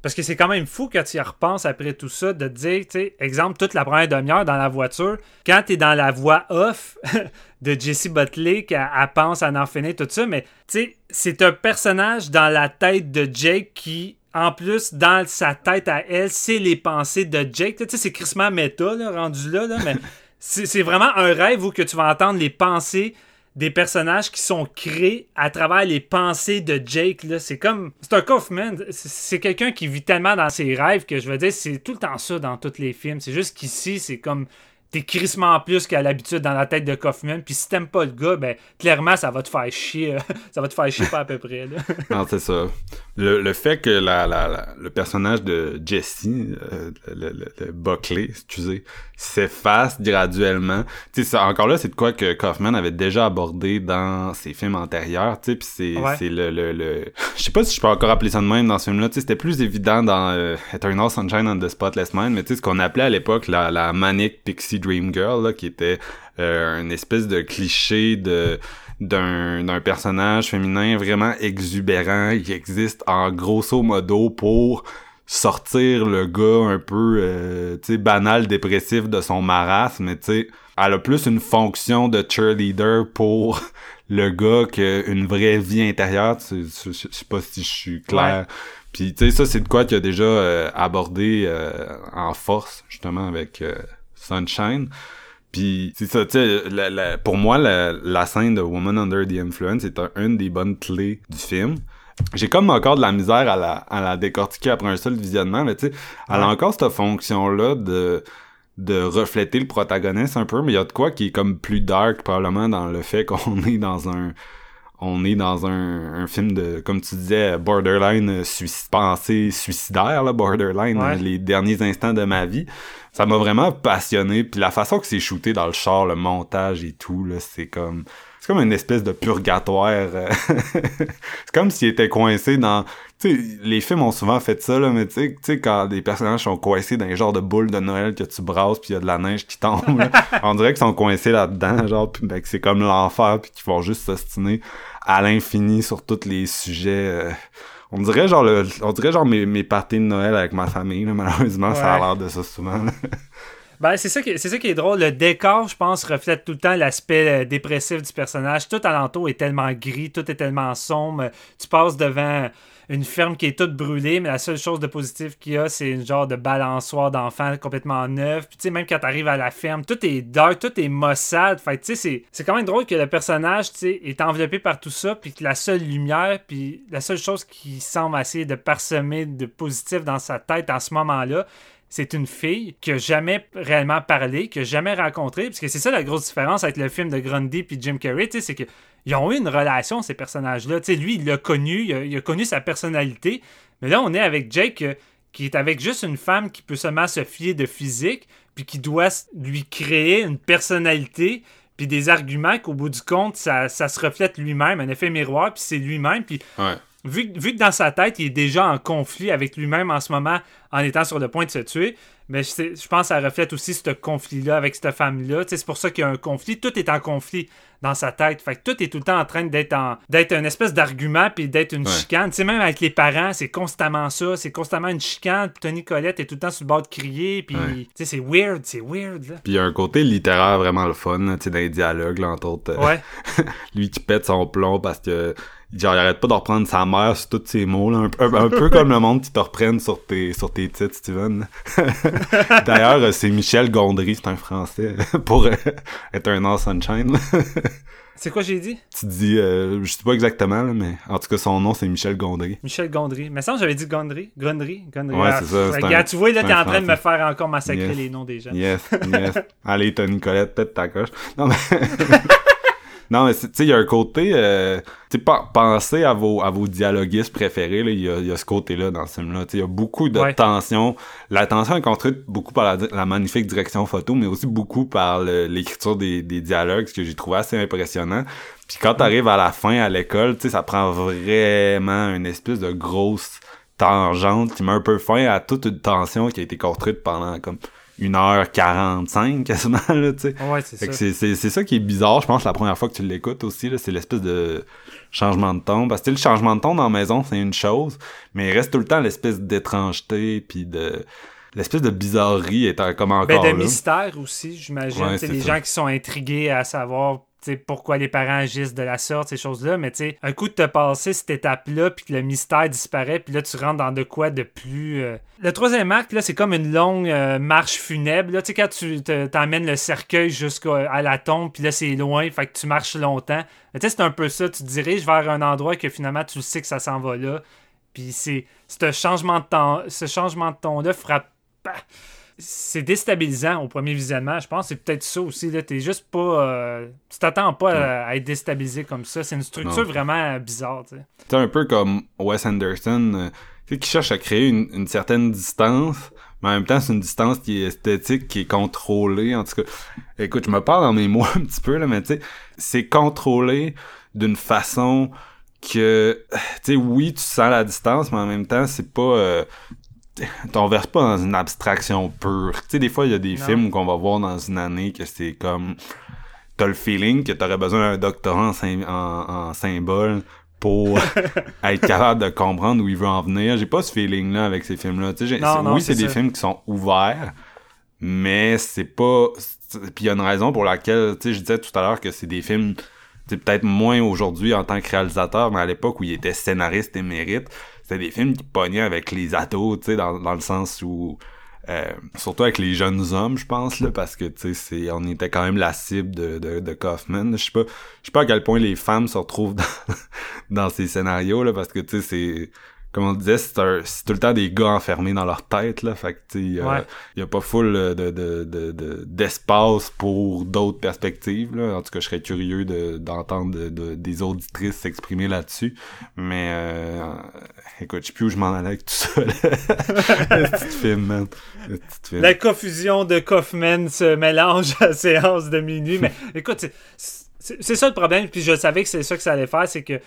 Parce que c'est quand même fou quand tu y repenses après tout ça, de te dire, tu sais, exemple, toute la première demi-heure dans la voiture, quand tu es dans la voix off de Jessie Buckley, qu'elle elle pense à en finir, tout ça, mais tu sais, c'est un personnage dans la tête de Jake qui, en plus, dans sa tête à elle, c'est les pensées de Jake. Tu sais, c'est crissement méta, là, rendu là, là mais c'est vraiment un rêve où que tu vas entendre les pensées des personnages qui sont créés à travers les pensées de Jake. là. C'est comme. C'est un Kaufman. C'est quelqu'un qui vit tellement dans ses rêves que je veux dire, c'est tout le temps ça dans tous les films. C'est juste qu'ici, c'est comme. T'es crissement plus qu'à l'habitude dans la tête de Kaufman. Puis si t'aimes pas le gars, ben clairement, ça va te faire chier. ça va te faire chier pas à peu près. Là. Non, c'est ça. Le, le fait que la, la, la- le personnage de Jesse, euh, le, le, le Buckley, excusez, s'efface graduellement. Tu sais, encore là, c'est de quoi que Kaufman avait déjà abordé dans ses films antérieurs, tu sais, puis c'est Ouais. c'est le, le, le... Je sais pas si je peux encore appeler ça de même dans ce film-là, tu sais, c'était plus évident dans euh, Eternal Sunshine on the Spotless Mind, mais tu sais, ce qu'on appelait à l'époque la, la Manic Pixie Dream Girl, là, qui était euh, une espèce de cliché de d'un personnage féminin vraiment exubérant. Qui existe en grosso modo pour sortir le gars un peu euh, banal dépressif de son marasme mais tu sais elle a plus une fonction de cheerleader pour le gars qu'une vraie vie intérieure. Je, sais pas si je suis clair. Puis tu sais ça c'est de quoi qu'il a déjà euh, abordé euh, en force justement avec Sunshine Puis c'est ça, tu sais, la- la- pour moi, la, la scène de Woman Under the Influence est un- une des bonnes clés du film. J'ai comme encore de la misère à la, à la décortiquer après un seul visionnement, mais tu sais, elle a encore cette fonction-là de de refléter le protagoniste un peu, mais il y a de quoi qui est comme plus dark probablement dans le fait qu'on est dans un on est dans un, un film de, comme tu disais, borderline euh, suic- pensée suicidaire, là, borderline, Ouais. les derniers instants de ma vie. Ça m'a vraiment passionné. Puis la façon que c'est shooté dans le char, le montage et tout, là, c'est comme... C'est comme une espèce de purgatoire. euh. c'est comme s'il était coincé dans... Tu les films ont souvent fait ça, là, mais tu sais, quand des personnages sont coincés dans un genre de boule de Noël que tu brasses puis il y a de la neige qui tombe, là, on dirait qu'ils sont coincés là-dedans, genre, puis ben, que c'est comme l'enfer puis qu'ils vont juste s'ostiner à l'infini sur tous les sujets. euh. on dirait genre le, on dirait genre mes, mes parties de Noël avec ma famille, là, malheureusement, ça a l'air de ça souvent. là. Ben, c'est ça, qui, c'est ça qui est drôle. Le décor, je pense, reflète tout le temps l'aspect euh, dépressif du personnage. Tout alentour est tellement gris, tout est tellement sombre. Tu passes devant une ferme qui est toute brûlée, mais la seule chose de positif qu'il y a, c'est une genre de balançoire d'enfants complètement neuf. Puis, tu sais, même quand t'arrives à la ferme, tout est dark, tout est maussade. Fait tu sais, c'est- c'est quand même drôle que le personnage, tu sais, est enveloppé par tout ça, puis que la seule lumière, puis la seule chose qui semble essayer de parsemer de positif dans sa tête en ce moment-là, c'est une fille qui a jamais réellement parlé, qui a jamais rencontré, parce que c'est ça la grosse différence avec le film de Grundy puis Jim Carrey, c'est que ils ont eu une relation ces personnages-là. Lui, il l'a connu, il a, connu sa personnalité, mais là, on est avec Jake euh, qui est avec juste une femme qui peut seulement se fier de physique, puis qui doit lui créer une personnalité, puis des arguments qu'au bout du compte, ça, se reflète lui-même, un effet miroir, puis c'est lui-même, puis. Vu, vu que dans sa tête, il est déjà en conflit avec lui-même en ce moment, en étant sur le point de se tuer, mais je, pense que ça reflète aussi ce conflit-là avec cette femme-là. C'est pour ça qu'il y a un conflit. Tout est en conflit dans sa tête. Fait que tout est tout le temps en train d'être en, d'être une espèce d'argument puis d'être une Ouais. chicane. Sais, même avec les parents, c'est constamment ça. C'est constamment une chicane. Puis Tony Colette est tout le temps sur le bord de crier. Puis, Ouais. c'est weird. C'est weird, là. Puis il y a un côté littéraire vraiment le fun, là, dans les dialogues, là, entre autres. euh, Ouais. lui qui pète son plomb parce que genre il arrête pas de reprendre sa mère sur tous ses mots là, un, peu- un peu comme le monde qui te reprenne sur tes sur tes titres Steven d'ailleurs euh, c'est Michel Gondry c'est un français pour euh, être un All Sunshine. C'est quoi j'ai dit? tu dis euh, je sais pas exactement là, mais en tout cas son nom c'est Michel Gondry Michel Gondry. Mais ça, j'avais dit Gondry. Gondry. Gondry. Ouais, Ah, c'est ça, tu vois, là, t'es en train de me faire encore massacrer Yes. les noms des gens. Yes, yes. Allez, Tony Colette, pète ta coche. Non, mais... non, mais tu sais, il y a un côté... Euh, tu pensez à vos, à vos dialoguistes préférés, là. Il y a, y a ce côté-là dans ce film-là. Tu sais, il y a beaucoup de Ouais. tension. La tension est construite beaucoup par la, magnifique direction photo, mais aussi beaucoup par l'écriture des, des dialogues, ce que j'ai trouvé assez impressionnant. Puis quand t'arrives à la fin, à l'école, tu sais, ça prend vraiment une espèce de grosse tangente qui met un peu fin à toute une tension qui a été construite pendant comme 1h45 quasiment là, tu sais. Ouais, c'est Fait que ça. c'est, c'est, c'est ça qui est bizarre, je pense, la première fois que tu l'écoutes aussi, là, c'est l'espèce de changement de ton. Parce que le changement de ton dans la maison, c'est une chose, mais il reste tout le temps l'espèce d'étrangeté, puis de... L'espèce de bizarrerie étant comme Ben, encore de là. mystère aussi, j'imagine. Ouais, c'est les ça. gens qui sont intrigués à savoir tu sais, pourquoi les parents agissent de la sorte, ces choses-là. Mais tu sais, un coup de te passer cette étape-là, puis que le mystère disparaît, puis là, tu rentres dans de quoi de plus. euh, Le troisième acte, là, c'est comme une longue euh, marche funèbre. Là, tu sais, quand tu te- t'emmènes le cercueil jusqu'à la tombe, puis là, c'est loin, fait que tu marches longtemps. Tu sais, c'est un peu ça. Tu te diriges vers un endroit que finalement, tu sais que ça s'en va là. Puis c'est ce changement de temps, ce changement de ton-là frappe. bah, c'est déstabilisant au premier visionnement. Je pense que c'est peut-être ça aussi. Là. T'es juste pas. euh, tu t'attends pas à, à être déstabilisé comme ça. C'est une structure Non. vraiment bizarre. tu sais. C'est un peu comme Wes Anderson, euh, tu sais, qui cherche à créer une, une certaine distance, mais en même temps, c'est une distance qui est esthétique, qui est contrôlée. En tout cas, écoute, je me parle dans mes mots un petit peu, là, mais tu sais, c'est contrôlé d'une façon que, tu sais, oui, tu sens la distance, mais en même temps, c'est pas... Euh, t'en verses pas dans une abstraction pure. Tu sais, des fois, il y a des Non. films qu'on va voir dans une année que c'est comme... T'as le feeling que t'aurais besoin d'un doctorat en, sym- en, en symbole pour être capable de comprendre où il veut en venir. J'ai pas ce feeling-là avec ces films-là. Oui, c'est des films qui sont ouverts, mais c'est pas... Puis il y a une raison pour laquelle, tu sais, je disais tout à l'heure que c'est des films, peut-être moins aujourd'hui en tant que réalisateur, mais à l'époque où il était scénariste émérite, c'était des films qui pognaient avec les ados, tu sais, dans, dans le sens où Euh, surtout avec les jeunes hommes, je pense, là, parce que, tu sais, on était quand même la cible de, de, de Kaufman. Je sais pas, je sais pas à quel point les femmes se retrouvent dans, dans ces scénarios, là, parce que, tu sais, c'est, comme on disait, c'est, un- c'est tout le temps des gars enfermés dans leur tête, là. Fait que, tu a- Ouais. il y a pas full de, de, de, de- de- d'espace pour d'autres perspectives, là. En tout cas, je serais curieux de, d'entendre de, de- des auditrices s'exprimer là-dessus. Mais, euh, écoute, je sais plus où je m'en allais avec tout ça, là. Le petit film, man. Le petit film. La confusion de Kaufman se mélange à séance de minuit. Mais écoute, c'est- c'est c'est ça le problème. Puis je savais que c'est ça que ça allait faire, c'est que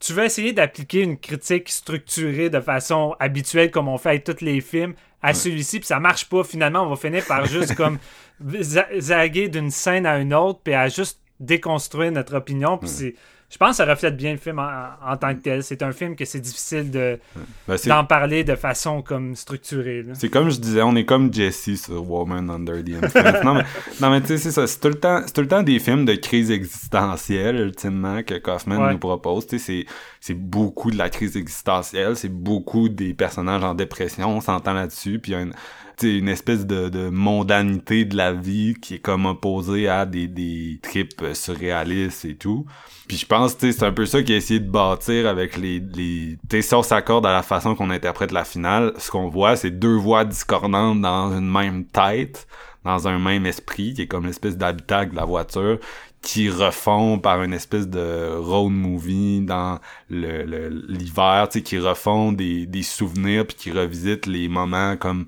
tu veux essayer d'appliquer une critique structurée de façon habituelle, comme on fait avec tous les films, à celui-ci, puis ça marche pas. Finalement, on va finir par juste comme za- zaguer d'une scène à une autre, puis à juste déconstruire notre opinion. Puis c'est- je pense que ça reflète bien le film en, en tant que tel. C'est un film que c'est difficile de Ben, d'en parler de façon comme structurée. c'est comme je disais, on est comme Jesse sur Woman Under the Influence. non, mais, non, mais tu sais, c'est ça. C'est tout le temps, c'est tout le temps des films de crise existentielle, ultimement, que Kaufman Ouais. nous propose. C'est, c'est beaucoup de la crise existentielle. C'est beaucoup des personnages en dépression. On s'entend là-dessus. Puis il y a une, une espèce de, de mondanité de la vie qui est comme opposée à des, des trips euh, surréalistes et tout. Puis je pense, tu c'est un peu ça qu'il a essayé de bâtir avec les, les, tu si on s'accorde à la façon qu'on interprète la finale, ce qu'on voit, c'est deux voix discordantes dans une même tête, dans un même esprit, qui est comme l'espèce d'habitacle de la voiture, qui refont par une espèce de road movie dans le, le- l'hiver, tu sais, qui refont des, des souvenirs puis qui revisitent les moments comme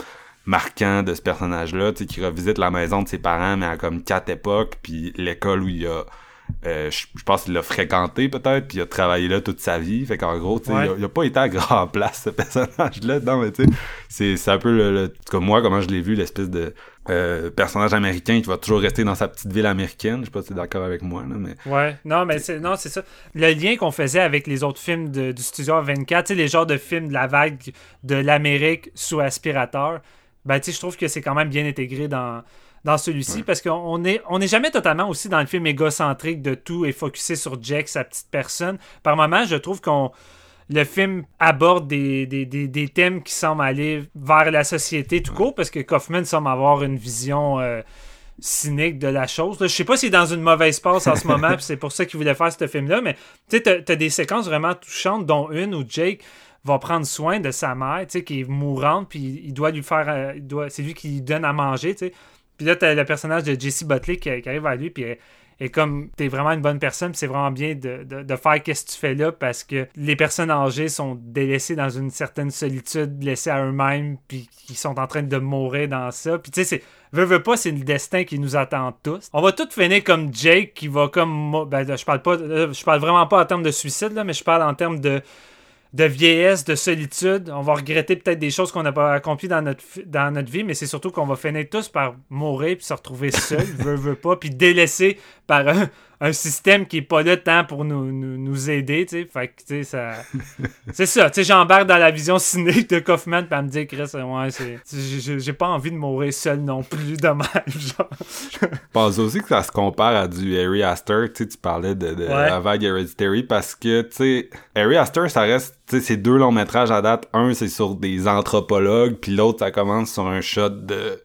marquants de ce personnage-là, tu sais, qui revisite la maison de ses parents, mais à comme quatre époques, puis l'école où il a euh, je pense qu'il l'a fréquenté peut-être, puis il a travaillé là toute sa vie. Fait qu'en gros, tu Ouais. il, a, il a pas été à grand place, ce personnage-là. Non, mais tu sais, c'est, un peu le, le- comme moi, comment je l'ai vu, l'espèce de euh, personnage américain qui va toujours rester dans sa petite ville américaine. Je sais pas si t'es d'accord avec moi, là, mais Ouais, non, mais c'est non, c'est ça. Le lien qu'on faisait avec les autres films de- du Studio 24, tu sais, les genres de films de la vague de l'Amérique sous aspirateur, ben, tu sais, je trouve que c'est quand même bien intégré dans, dans celui-ci parce qu'on on est, on est jamais totalement aussi dans le film égocentrique de tout et focusé sur Jack, sa petite personne. Par moments, je trouve qu'on. Le film aborde des, des, des, des thèmes qui semblent aller vers la société tout court parce que Kaufman semble avoir une vision euh, cynique de la chose. Là, je sais pas s'il est dans une mauvaise passe en ce moment, c'est pour ça qu'il voulait faire ce film-là, mais tu sais, t'as- t'as des séquences vraiment touchantes, dont une où Jake va prendre soin de sa mère, tu sais, qui est mourante, puis il doit lui faire, euh, doit, c'est lui qui lui donne à manger, tu sais. Puis là, t'as le personnage de Jesse Buckley qui, arrive à lui, puis elle- et comme t'es vraiment une bonne personne, c'est vraiment bien de, faire qu'est-ce que tu fais là parce que les personnes âgées sont délaissées dans une certaine solitude, laissées à eux-mêmes, puis qui sont en train de mourir dans ça. Puis tu sais, c'est veux, veux pas, c'est le destin qui nous attend tous. On va tous finir comme Jake qui va comme ben je parle pas, là, je parle vraiment pas en termes de suicide là, mais je parle en termes de de vieillesse, de solitude. On va regretter peut-être des choses qu'on n'a pas accomplies dans notre, dans notre vie, mais c'est surtout qu'on va finir tous par mourir puis se retrouver seul, veut, veut pas, puis délaissé par un, un système qui est pas là tant pour nous, nous, nous aider, tu sais. Fait que, tu sais, ça... C'est ça, tu sais, j'embarque dans la vision cynique de Kaufman, puis elle me dit, Chris, ouais, c'est... j'ai- pas envie de mourir seul non plus, même, genre. je pense aussi que ça se compare à du Harry Astor. Tu sais, tu parlais de, de Ouais. la vague Hereditary parce que, tu sais, Harry Astor, ça reste, tu sais, c'est deux longs métrages à date. Un, c'est sur des anthropologues, puis l'autre, ça commence sur un shot de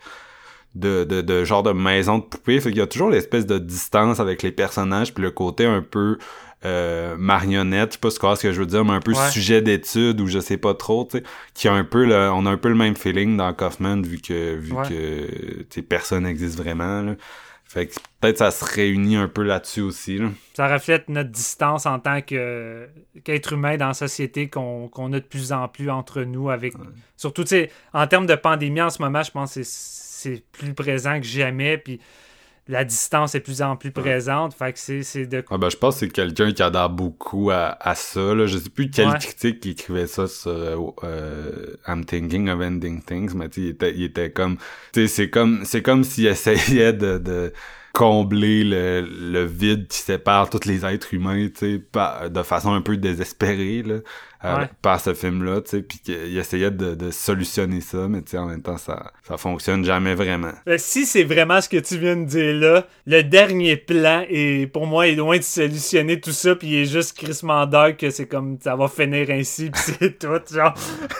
de, de, de genre de maison de poupée. Fait qu'il y a toujours l'espèce de distance avec les personnages, puis le côté un peu euh, marionnette, je sais pas ce que- ce que je veux dire, mais un peu Ouais. sujet d'étude ou je sais pas trop, tu sais, qui a un peu le, on a un peu le même feeling dans Kaufman vu que vu Ouais. que tu personne n'existe vraiment. Là. Fait que peut-être ça se réunit un peu là-dessus aussi. Là. ça reflète notre distance en tant que qu'être humain dans la société qu'on qu'on a de plus en plus entre nous avec surtout tu sais en termes de pandémie en ce moment je pense que c'est c'est plus présent que jamais puis la distance est de plus en plus présente fait que c'est de Ah ben, je pense que c'est quelqu'un qui adhère beaucoup à, à ça. Là. Je sais plus quel Ouais. critique qui écrivait ça sur euh, euh, I'm thinking of ending things, mais il était, il était comme. C'est comme c'est comme s'il essayait de, de combler le, le vide qui sépare tous les êtres humains, tu sais, de façon un peu désespérée, là. Euh, Ouais. par ce film-là, tu sais, puis qu'il essayait de, de solutionner ça, mais tu sais, en même temps, ça, ça fonctionne jamais vraiment. Euh, Si c'est vraiment ce que tu viens de dire là, le dernier plan est pour moi est loin de solutionner tout ça, puis il est juste dark que c'est comme ça va finir ainsi, puis c'est tout genre.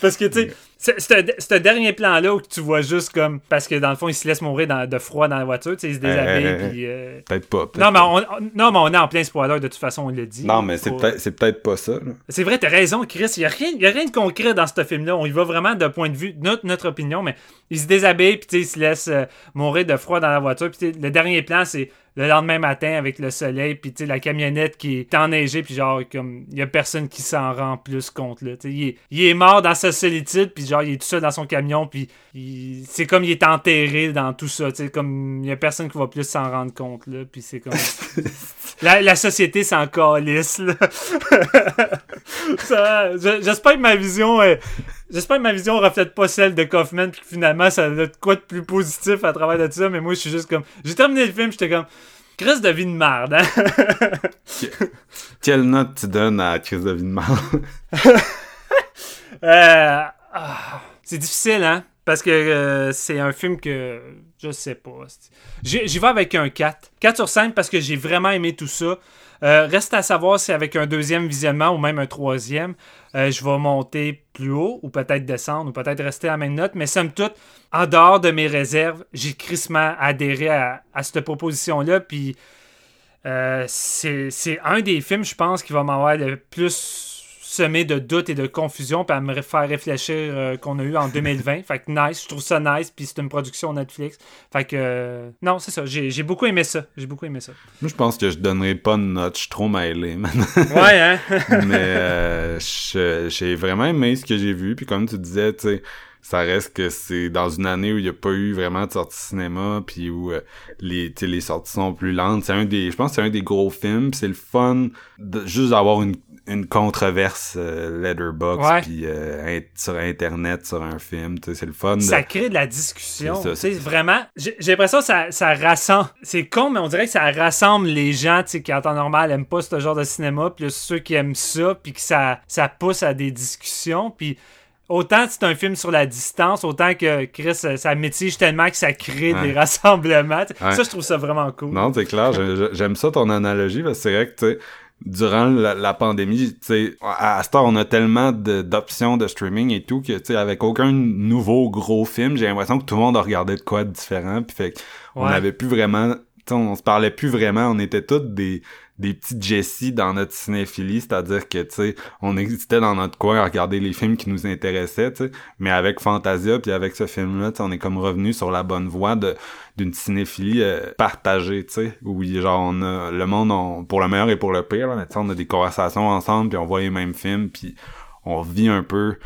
parce que tu sais. ce- Ce dernier plan-là où tu vois juste comme. Parce que dans le fond, il se laisse mourir dans- de froid dans la voiture, tu sais, il se déshabille, Euh, puis. euh, Peut-être pas. Non mais, on, on- non, mais on est en plein spoiler, de toute façon, on l'a dit. Non, mais c'est peut-être c'est pas ça. c'est t'as raison, Chris. Il n'y a, rien- a rien de concret dans ce film-là. On y va vraiment d'un point de vue, notre, notre opinion, mais il se déshabille, puis il se laisse euh, mourir de froid dans la voiture. Puis le dernier plan, c'est le lendemain matin avec le soleil, puis tu sais, la camionnette qui est enneigée, puis genre, comme, il y a personne qui s'en rend plus compte, là. Il, est, il est mort dans sa solitude, puis genre, il est tout seul dans son camion, puis c'est comme il est enterré dans tout ça, tu sais, comme, il y a personne qui va plus s'en rendre compte, là, puis c'est comme... la, la société s'en calisse, là. J'espère que ma vision euh, j'espère que ma vision reflète pas celle de Kaufman puis que finalement ça a de quoi de plus positif à travers de tout ça mais moi je suis juste comme j'ai terminé le film j'étais comme Chris de vie de merde hein? Quelle note tu donnes à Chris de Vindemar? Euh, ah, c'est difficile hein? Parce que euh, c'est un film que je sais pas j'y vais avec un 4 4 sur 5 parce que j'ai vraiment aimé tout ça Euh, reste à savoir si avec un deuxième visionnement ou même un troisième, euh, je vais monter plus haut ou peut-être descendre ou peut-être rester à la même note. Mais somme toute, en dehors de mes réserves, j'ai crissement adhéré à, cette proposition-là. Puis euh, c'est c'est un des films, je pense, qui va m'avoir le plus semé de doutes et de confusion puis à me faire réfléchir euh, qu'on a eu en 2020. fait que nice, je trouve ça nice. Puis c'est une production Netflix. Fait que euh, non, c'est ça. J'ai beaucoup aimé ça. J'ai beaucoup aimé ça. Moi, je pense que je donnerais pas de note. Je suis trop mêlé. Ouais, hein? mais euh, j'ai vraiment aimé ce que j'ai vu. Puis comme tu disais, tu sais, ça reste que c'est dans une année où il n'y a pas eu vraiment de sortie cinéma, puis où euh, les, les sorties sont plus lentes. C'est un des, je pense que c'est un des gros films. C'est le fun de juste d'avoir une, une controverse euh, Letterboxd Ouais. puis euh, sur internet sur un film. tu sais, C'est le fun. de- ça crée de la discussion. C'est vraiment, j'ai l'impression que ça, ça rassemble. C'est con, mais on dirait que ça rassemble les gens tu sais, qui, en temps normal, aiment pas ce genre de cinéma, plus ceux qui aiment ça, puis que ça, ça pousse à des discussions. Puis autant c'est un film sur la distance, autant que Chris, ça, ça mitige tellement que ça crée Ouais. des rassemblements. Ouais. Ça, je trouve ça vraiment cool. Non, c'est clair. J'aime ça ton analogie parce que c'est vrai que durant la, la pandémie, tu sais, à, à heure, on a tellement d'options de, streaming et tout que tu sais, avec aucun nouveau gros film, j'ai l'impression que tout le monde a regardé de quoi de différent. Puis fait on Ouais. n'avait plus vraiment, tu sais, on se parlait plus vraiment. On était tous des des petites Jessie dans notre cinéphilie, c'est-à-dire que, tu sais, on existait dans notre coin à regarder les films qui nous intéressaient, tu sais, mais avec Fantasia puis avec ce film-là, on est comme revenu sur la bonne voie de d'une cinéphilie euh, partagée, tu sais, où genre on a le monde on- pour le meilleur et pour le pire, là, on a des conversations ensemble puis on voit les mêmes films puis on vit un peu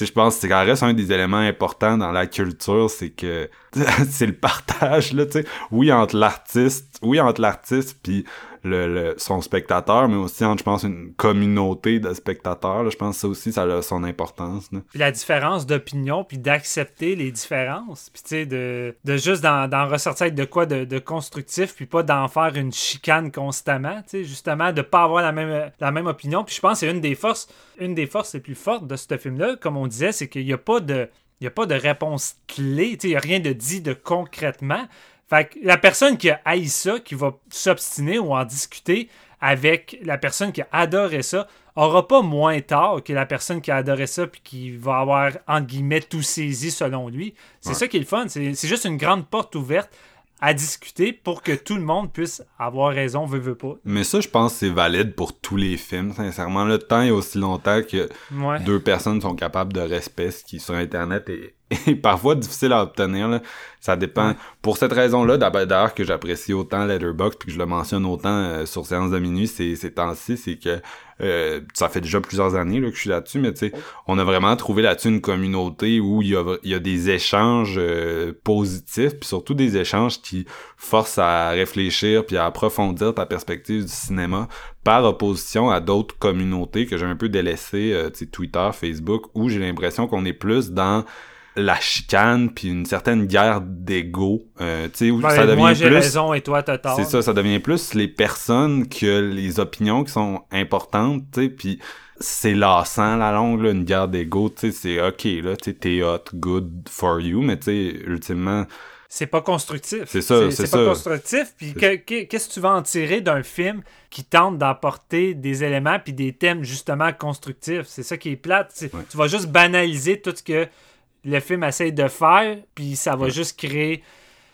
je pense que quand reste un des éléments importants dans la culture, c'est que c'est le partage, là, tu sais. Oui, entre l'artiste, oui, entre l'artiste puis le, son spectateur, mais aussi entre, je pense, une communauté de spectateurs. Je pense que ça aussi, ça a son importance, la différence d'opinion, puis d'accepter les différences, puis tu sais, de, de juste d'en, ressortir de quoi de, constructif, puis pas d'en faire une chicane constamment, tu sais, justement, de pas avoir la même, la même opinion. Puis je pense que c'est une des forces, une des forces les plus fortes de ce film-là, comme on disait, c'est qu'il n'y a pas de... Il y a pas de réponse clé, il n'y a rien de dit de concrètement. Fait que la personne qui a haï ça, qui va s'obstiner ou en discuter avec la personne qui a adoré ça, aura pas moins tard que la personne qui a adoré ça puis qui va avoir, entre guillemets, tout saisi selon lui. C'est Ouais. ça qui est le fun. C'est c'est juste une grande porte ouverte à discuter pour que tout le monde puisse avoir raison, veut, veut pas. Mais ça, je pense que c'est valide pour tous les films, sincèrement. Le temps est aussi longtemps que Ouais. deux personnes sont capables de respect, ce qui sur Internet est, est parfois difficile à obtenir. Là. Ça dépend. Ouais. Pour cette raison-là, d'ailleurs que j'apprécie autant Letterboxd puis que je le mentionne autant euh, sur Séance de minuit ces, ces temps-ci, c'est que euh, ça fait déjà plusieurs années là, que je suis là-dessus, mais tu sais, on a vraiment trouvé là-dessus une communauté où il y a, il y a des échanges euh, positifs, puis surtout des échanges qui forcent à réfléchir puis à approfondir ta perspective du cinéma par opposition à d'autres communautés que j'ai un peu délaissées, euh, tu sais, Twitter, Facebook, où j'ai l'impression qu'on est plus dans la chicane puis une certaine guerre d'ego, euh, tu sais, où Ben, ça devient moi, j'ai plus... raison et toi, t'as tort. C'est ça, ça devient plus les personnes que les opinions qui sont importantes, tu sais, puis c'est lassant la longue, là, une guerre d'ego, tu sais, c'est ok, là, tu sais, t'es hot, good for you, mais tu sais, ultimement, C'est pas constructif. C'est ça, c'est pas ça. constructif. Puis que- que- qu'est-ce que tu vas en tirer d'un film qui tente d'apporter des éléments puis des thèmes justement constructifs? C'est ça qui est plate. Ouais. Tu vas juste banaliser tout ce que le film essaye de faire, puis ça va juste créer.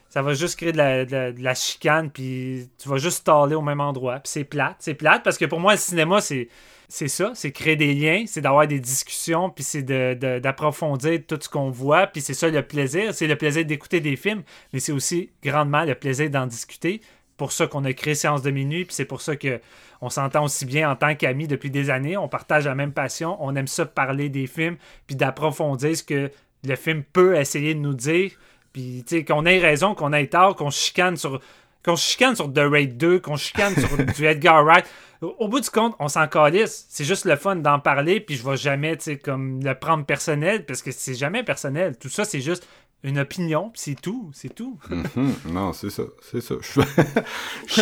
Ça va juste créer de la, de la- de la chicane, puis tu vas juste staller au même endroit. Puis c'est plate. C'est plate parce que pour moi, le cinéma, c'est. C'est ça, c'est créer des liens, c'est d'avoir des discussions, puis c'est de- de- d'approfondir tout ce qu'on voit, puis c'est ça le plaisir. C'est le plaisir d'écouter des films, mais c'est aussi grandement le plaisir d'en discuter. Pour ça qu'on a créé Séance de minuit, puis c'est pour ça que on s'entend aussi bien en tant qu'amis depuis des années. On partage la même passion, on aime ça parler des films, puis d'approfondir ce que le film peut essayer de nous dire, puis tu sais qu'on ait raison, qu'on ait tort, qu'on se chicane sur qu'on chicane sur The Raid 2, qu'on se chicane sur du Edgar Wright. Au bout du compte, on s'en calisse. C'est juste le fun d'en parler, puis je vais jamais, tu sais, comme le prendre personnel, parce que c'est jamais personnel. Tout ça, c'est juste une opinion, puis c'est tout, c'est tout. Mhm. non, c'est ça, c'est ça. Je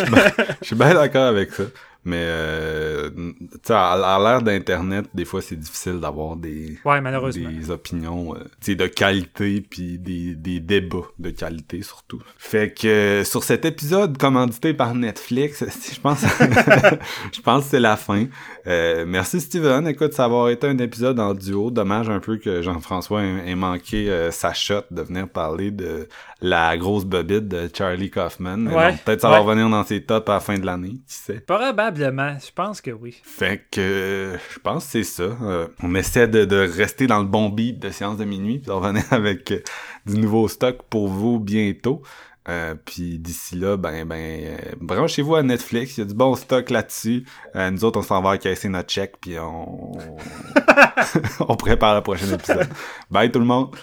suis bien d'accord avec ça. Mais, euh, tu sais, à, à l'ère d'Internet, des fois, c'est difficile d'avoir des, Ouais, malheureusement. des opinions euh, de qualité, puis des, des débats de qualité, surtout. Fait que, sur cet épisode commandité par Netflix, je pense, je pense que c'est la fin. Euh, merci Steven, écoute, ça va avoir été un épisode en duo. Dommage un peu que Jean-François ait, ait manqué euh, sa shot de venir parler de la grosse bobite de Charlie Kaufman. Ouais, Peut-être ça va revenir dans ses tops à la fin de l'année, qui sait? Probablement, je pense que oui. Fait que euh, je pense que c'est ça. Euh, on essaie de, de rester dans le bon beat de séance de minuit, puis de revenir avec euh, du nouveau stock pour vous bientôt. Euh, puis d'ici là, ben ben branchez-vous à Netflix, il y a du bon stock là-dessus. Euh, nous autres, on s'en va encaisser notre chèque, puis on on prépare le prochain épisode. Bye tout le monde.